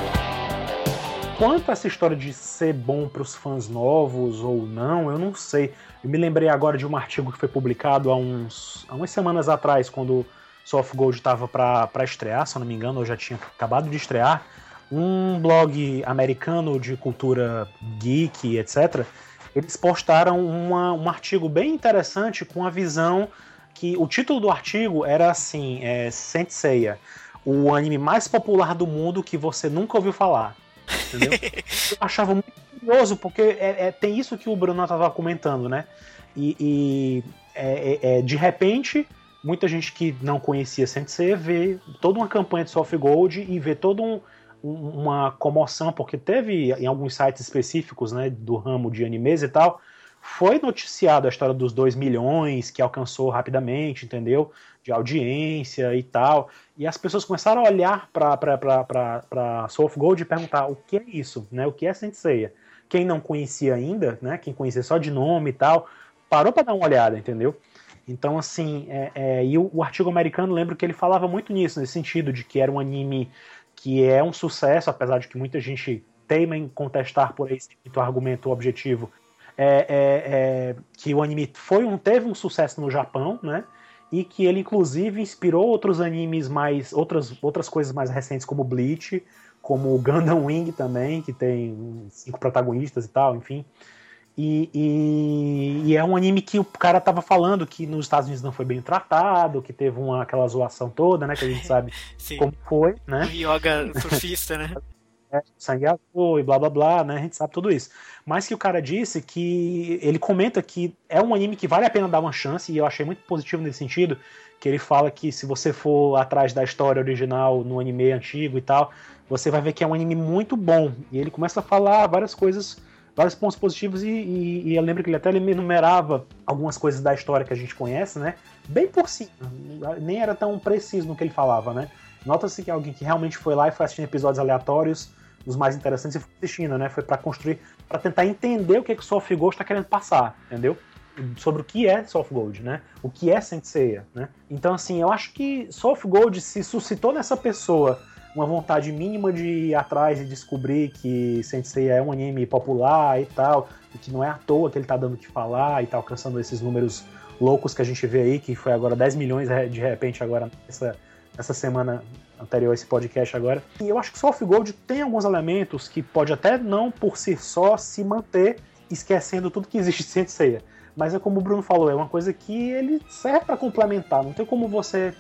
Quanto a essa história de ser bom para os fãs novos ou não, eu não sei. Eu me lembrei agora de um artigo que foi publicado há, uns, há umas semanas atrás, quando Soft Gold estava para estrear, se eu não me engano, ou já tinha acabado de estrear, um blog americano de cultura geek, etc., eles postaram uma, um artigo bem interessante com a visão que o título do artigo era assim, é, Senseiya, o anime mais popular do mundo que você nunca ouviu falar. Entendeu? Eu achava muito curioso, porque é, é, tem isso que o Bruno estava comentando, né? E, e é, é, é, de repente, muita gente que não conhecia Sensei vê toda uma campanha de Soft Gold e vê todo um, uma comoção, porque teve em alguns sites específicos, né, do ramo de animes e tal, foi noticiado a história dos 2 milhões que alcançou rapidamente, entendeu? De audiência e tal. E as pessoas começaram a olhar para Soul of Gold e perguntar o que é isso, né? O que é Senseiya? Quem não conhecia ainda, né? Quem conhecia só de nome e tal, parou para dar uma olhada, entendeu? Então, assim, é, é, e o, o, artigo americano, lembro que ele falava muito nisso, nesse sentido, de que era um anime que é um sucesso, apesar de que muita gente teima em contestar por esse argumento objetivo, é, é, é, que o anime foi um, teve um sucesso no Japão, né? E que ele inclusive inspirou outros animes mais. outras, outras coisas mais recentes, como Bleach, como Gundam Wing também, que tem cinco protagonistas e tal, enfim. E, e, e, é um anime que o cara tava falando que nos Estados Unidos não foi bem tratado, que teve uma, aquela zoação toda, né? Que a gente sabe como foi, né? Yoga surfista, né? É, sangue azul e blá blá blá, né? A gente sabe tudo isso. Mas que o cara disse que ele comenta que é um anime que vale a pena dar uma chance, e eu achei muito positivo nesse sentido, que ele fala que se você for atrás da história original no anime antigo e tal, você vai ver que é um anime muito bom. E ele começa a falar várias coisas vários pontos positivos e, e, e eu lembro que ele até ele enumerava algumas coisas da história que a gente conhece, né? Bem por cima, nem era tão preciso no que ele falava, né? Nota-se que alguém que realmente foi lá e foi assistindo episódios aleatórios dos mais interessantes e fui assistindo, né? Foi para construir, para tentar entender o que, que o Soft Gold está querendo passar, entendeu? Sobre o que é Soft Gold, né? O que é Senseiya, né? Então, assim, eu acho que Soft Gold se suscitou nessa pessoa uma vontade mínima de ir atrás e descobrir que Sensei é um anime popular e tal, e que não é à toa que ele tá dando o que falar e tá alcançando esses números loucos que a gente vê aí, que foi agora 10 milhões é, de repente agora essa, essa semana anterior a esse podcast agora. E eu acho que Soft Gold tem alguns elementos que pode até não por si só se manter esquecendo tudo que existe de Sensei. Mas é como o Bruno falou, é uma coisa que ele serve para complementar. Não tem como você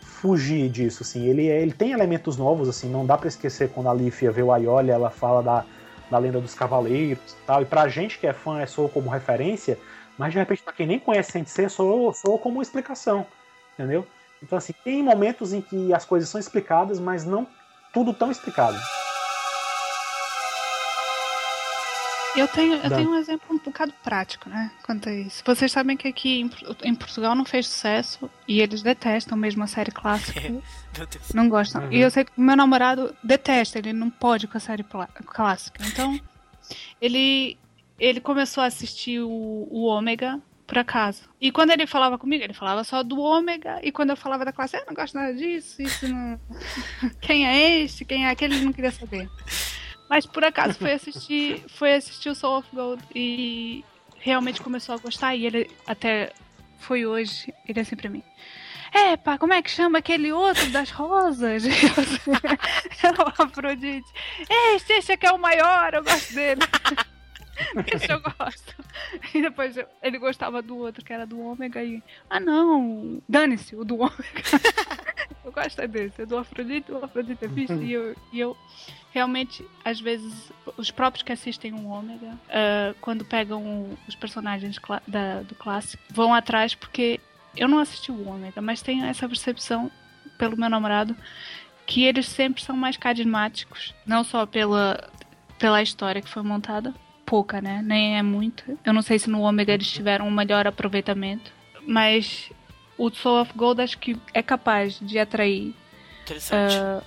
fugir disso, assim. Ele, é, ele tem elementos novos, assim, não dá para esquecer quando a Lífia vê o Aioli, ela fala da, da lenda dos cavaleiros e tal. E pra gente que é fã, é só como referência, mas de repente, pra quem nem conhece Sensei, soa, soa como explicação, entendeu? Então, assim, tem momentos em que as coisas são explicadas, mas não tudo tão explicado. Eu tenho, eu tenho um exemplo um bocado prático, né? Quanto a isso. Vocês sabem que aqui em, em Portugal não fez sucesso e eles detestam mesmo a série clássica. não gostam. Uhum. E eu sei que o meu namorado detesta, ele não pode com a série clássica. Então, ele, ele começou a assistir o, o Ômega por acaso. E quando ele falava comigo, ele falava só do ômega, e quando eu falava da classe, eu não gosto nada disso, isso não. Quem é este? Quem é aquele? Ele não queria saber. Mas por acaso foi assistir, foi assistir o Soul of Gold e realmente começou a gostar. E ele até foi hoje, ele é assim pra mim. É, como é que chama aquele outro das rosas? é o Afrodite. Este, esse aqui é o maior, eu gosto dele. Esse eu gosto. E depois ele gostava do outro, que era do ômega. E. Ah, não! Dane-se, o do ômega. eu gosto desse. É do Afrodite, o Afrodite é bicho. E eu, e eu realmente, às vezes, os próprios que assistem o Ômega, uh, quando pegam os personagens da, do clássico, vão atrás porque eu não assisti o Ômega, mas tenho essa percepção pelo meu namorado que eles sempre são mais carismáticos, não só pela, pela história que foi montada, pouca, né? Nem é muito. Eu não sei se no Ômega eles tiveram um melhor aproveitamento, mas o Soul of Gold acho que é capaz de atrair uh,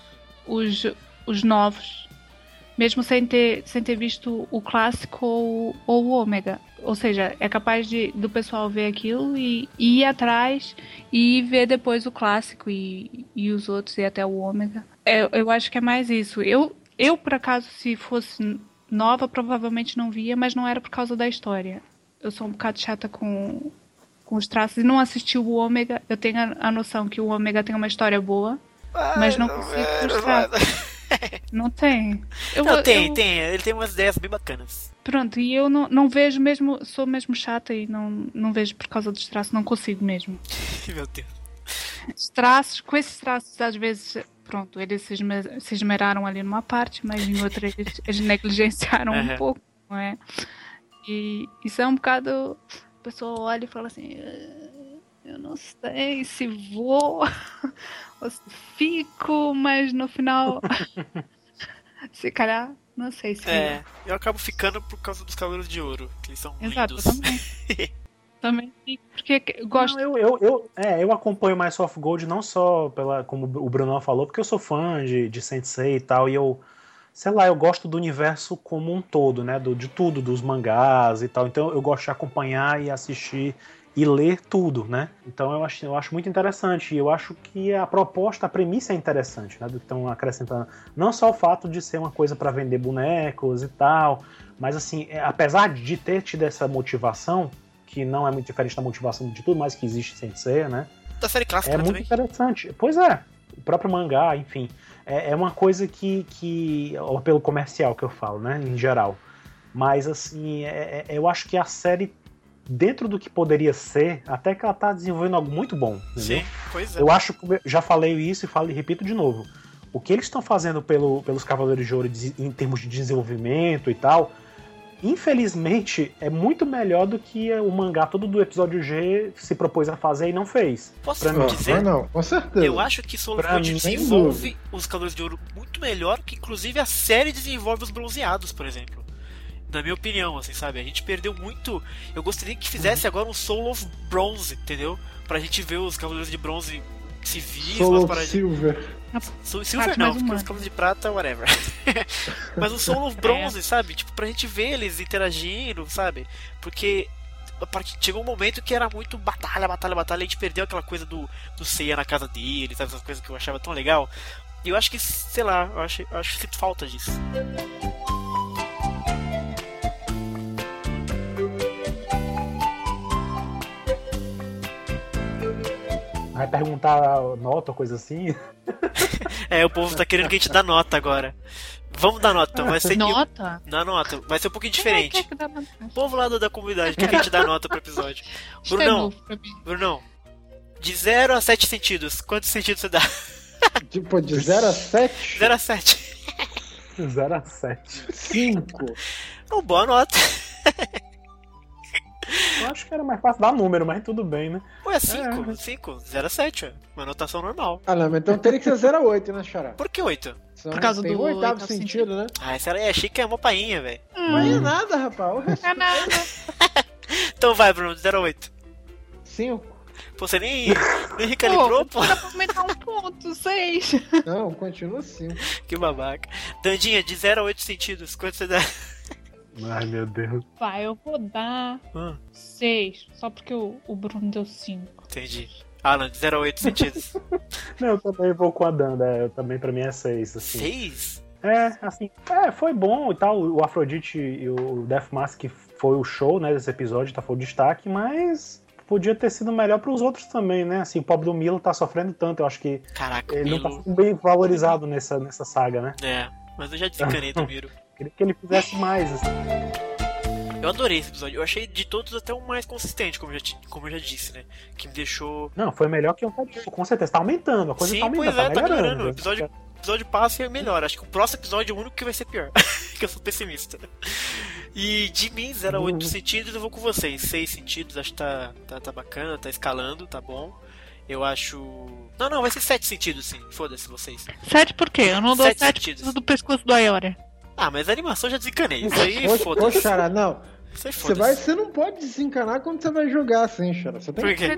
os, os novos, mesmo sem ter, sem ter visto o clássico ou, ou o ômega. Ou seja, é capaz de, do pessoal ver aquilo e, e ir atrás e ver depois o clássico e, e os outros e até o ômega. É, eu acho que é mais isso. Eu, eu, por acaso, se fosse nova, provavelmente não via, mas não era por causa da história. Eu sou um bocado chata com, com os traços e não assisti o ômega. Eu tenho a, a noção que o ômega tem uma história boa, mas não consigo mostrar. Não tem. Eu, não, tem, eu... tem. Ele tem umas ideias bem bacanas. Pronto, e eu não, não vejo mesmo, sou mesmo chata e não, não vejo por causa dos traços, não consigo mesmo. Meu Deus. Os traços, com esses traços, às vezes, pronto, eles se, esmeraram ali numa parte, mas em outra eles, eles negligenciaram uhum. um pouco, não é? E isso é um bocado. A pessoa olha e fala assim. Ah, eu não sei se vou fico, mas no final. se calhar, não sei se. É, eu acabo ficando por causa dos cabelos de ouro, que eles são Exato, lindos. também. também porque eu gosto. Não, eu, eu, eu, é, eu acompanho mais Soft Gold não só pela, como o Bruno falou, porque eu sou fã de, de Sensei e tal, e eu. Sei lá, eu gosto do universo como um todo, né? Do, de tudo, dos mangás e tal. Então eu gosto de acompanhar e assistir e ler tudo, né? Então eu acho, eu acho muito interessante. E eu acho que a proposta, a premissa é interessante, né? Estão acrescentando. Não só o fato de ser uma coisa para vender bonecos e tal, mas assim, é, apesar de ter tido essa motivação, que não é muito diferente da motivação de tudo mais que existe sem ser, né? Da série clássica É muito também. interessante. Pois é, o próprio mangá, enfim. É, é uma coisa que, que. O apelo comercial que eu falo, né? Em geral. Mas assim, é, é eu acho que a série dentro do que poderia ser, até que ela tá desenvolvendo algo muito bom. Entendeu? Sim, pois é. Eu acho que já falei isso e falo e repito de novo. O que eles estão fazendo pelo, pelos Cavaleiros de Ouro em termos de desenvolvimento e tal, infelizmente é muito melhor do que o mangá todo do episódio G se propôs a fazer e não fez. Posso pra mim dizer? Não, com certeza. Eu acho que Soul Gold desenvolve os Cavaleiros de Ouro muito melhor que inclusive a série desenvolve os bronzeados, por exemplo na minha opinião, assim, sabe? A gente perdeu muito. Eu gostaria que fizesse agora um Soul of Bronze, entendeu? Pra gente ver os Cavaleiros de Bronze civis, umas paradinhas. Silver. Sul- Silver não, porque os camas de prata, whatever. Mas o Solo bronze, sabe? Tipo, pra gente ver eles interagindo, sabe? Porque partir- chegou um momento que era muito batalha, batalha, batalha, e a gente perdeu aquela coisa do, do Seiya na casa dele, sabe? Essas coisas que eu achava tão legal. E eu acho que, sei lá, eu acho, eu acho que sinto falta disso. Vai perguntar nota ou coisa assim. É, o povo tá querendo que a gente dá nota agora. Vamos dar nota, então vai ser. Nota? Dá nota, vai ser um pouquinho é diferente. que dá nota? O povo lá da comunidade quer que a gente dá nota pro episódio. É Brunão. Brunão, de 0 a 7 sentidos, quantos sentidos você dá? Tipo, de 0 a 7, 0 a 7. 0 a 7. 5. Uma boa nota. Eu acho que era mais fácil dar número, mas tudo bem, né? Ué, 5, 5, 0 a 7, ué. Uma notação normal. Ah, não, mas então teria que ser 0 a 8, né, Xará? Por que 8? São- Por causa do oitavo oitavo sentido, né? Ah, essa aí achei que é uma painha, velho. Não é nada, rapaz. É nada. Então vai, Bruno, de 0 a 8. 5. Pô, você nem, nem recalibrou, pô. Dá pra aumentar um ponto, seis. Não, continua 5. Que babaca. Dandinha, de 0 a 8 sentidos, quanto você dá? Ai, meu Deus. Vai, eu vou dar Hum, seis. Só porque o, o Bruno deu cinco. entendi. Alan, de 0 a 8 sentidos. Não, eu também vou com a Danda. Eu também, pra mim, é 6. Assim. 6? É, assim, é, foi bom e tal. O Afrodite e o Death Mask foi o show, né, desse episódio, tá, foi o destaque, mas podia ter sido melhor pros outros também, né? Assim, o pobre do Milo tá sofrendo tanto, eu acho que Caraca, ele não tá Milo. sendo bem valorizado nessa, nessa saga, né? É, mas eu já desencanei do Miro. Queria que ele fizesse mais, assim. Eu adorei esse episódio. Eu achei de todos até o mais consistente, como eu já, como eu já disse, né? Que me deixou. Não, foi melhor que o anterior, com certeza. Tá aumentando, a coisa Sim, tá aumentando, pois é, tá tá melhorando. melhorando. O episódio, episódio passa e é melhor. Acho que o próximo episódio é o único que vai ser pior. que eu sou pessimista. E de mim, 0 a 8 Uhum. sentidos, eu vou com vocês. 6 sentidos, acho que tá, tá, tá bacana, tá escalando, tá bom. Eu acho. Não, não, vai ser 7 sentidos sim. Foda-se vocês. Sete por quê? Eu não dou Sete sete, sentidos. do pescoço do Ayora. Ah, mas a animação eu já desencanei. Isso aí, Ô, ô, foda-se. Xará, não. Isso aí, Você, vai, foda-se. você não pode desencanar quando você vai jogar assim, Xará. Você tem, que, você,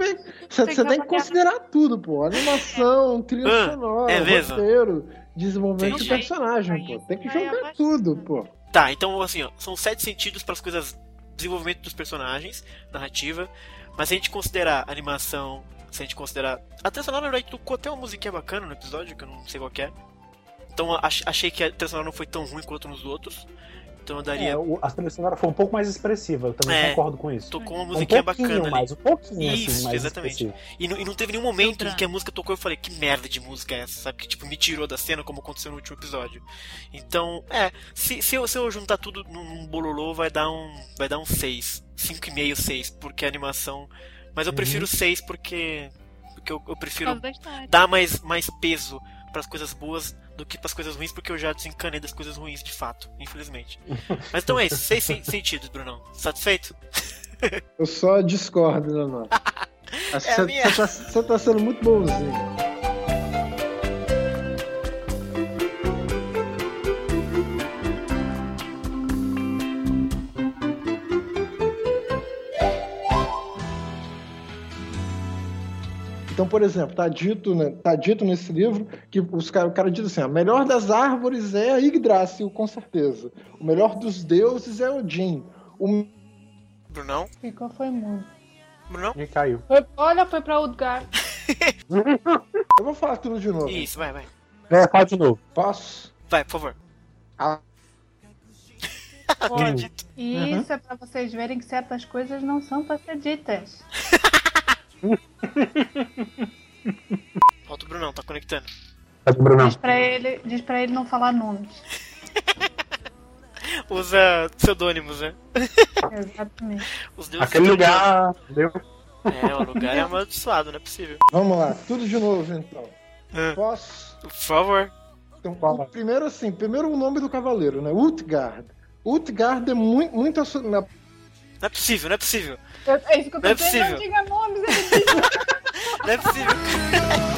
você Tem que tem que considerar tudo, pô. Animação, trilha Ah, sonora, é mesmo? roteiro, desenvolvimento de Entendi. personagem, pô. Tem que jogar tudo, pô. Tá, então assim, ó, são sete sentidos para as coisas. Desenvolvimento dos personagens, narrativa. Mas se a gente considerar animação, se a gente considerar. A trilha sonora, na verdade, tocou até uma musiquinha bacana no episódio, que eu não sei qual que é. Então ach- achei que a trilha sonora não foi tão ruim quanto nos outros. Então eu daria. É, o- a trilha sonora foi um pouco mais expressiva, eu também É. concordo com isso. Tocou uma Um musiquinha pouquinho bacana ali. mais, um pouquinho Isso, assim, mais exatamente. expressivo. E, não- e não teve nenhum momento em que a música tocou e eu falei, que merda de música é essa, sabe? Que tipo, me tirou da cena como aconteceu no último episódio. Então, é, se, se, eu, se eu juntar tudo num, bololô, vai dar um. Vai dar um 6. 5,5, 6, porque a animação. Mas eu Uhum. prefiro 6 porque. Porque eu, eu prefiro dar mais, mais peso pras coisas boas do que pras coisas ruins, porque eu já desencanei das coisas ruins de fato, infelizmente. Mas então é isso, 6 sentidos, Brunão. Satisfeito? Eu só discordo da nota. Acho É minha. você tá, você tá sendo muito bonzinho. Então, por exemplo, tá dito, né, tá dito nesse livro que os cara, o cara diz assim: a melhor das árvores é a Yggdrasil, com certeza. O melhor dos deuses é Odin. O Brunão? Ficou, foi muito. Brunão? E caiu. Foi- olha, foi pra Udgar. Eu vou falar tudo de novo. Isso, vai, vai. É, fala de novo. Posso? Vai, por favor. Ah, Acredito. Uhum. isso é pra vocês verem que certas coisas não são pra ser ditas. Volta o Brunão, tá conectando. Tá com o Brunão. Diz pra ele, diz pra ele não falar nomes. Usa pseudônimos, né? Exatamente. Os deuses Aquele lugar. Deu. É, o lugar é amaldiçoado, não é possível. vamos lá, tudo de novo então. Ah, Posso? Por favor. Então, Fala. o primeiro assim, primeiro o nome do cavaleiro, né? Utgard. Utgard é muito, muito Não é possível, não é possível. Eu, é isso que eu tô não é pensando, é não diga nomes, ele né? diz. não é possível.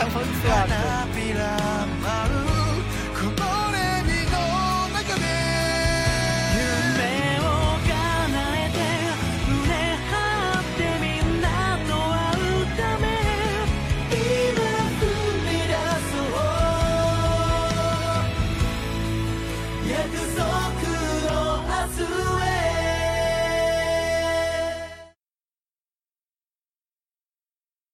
Tá tá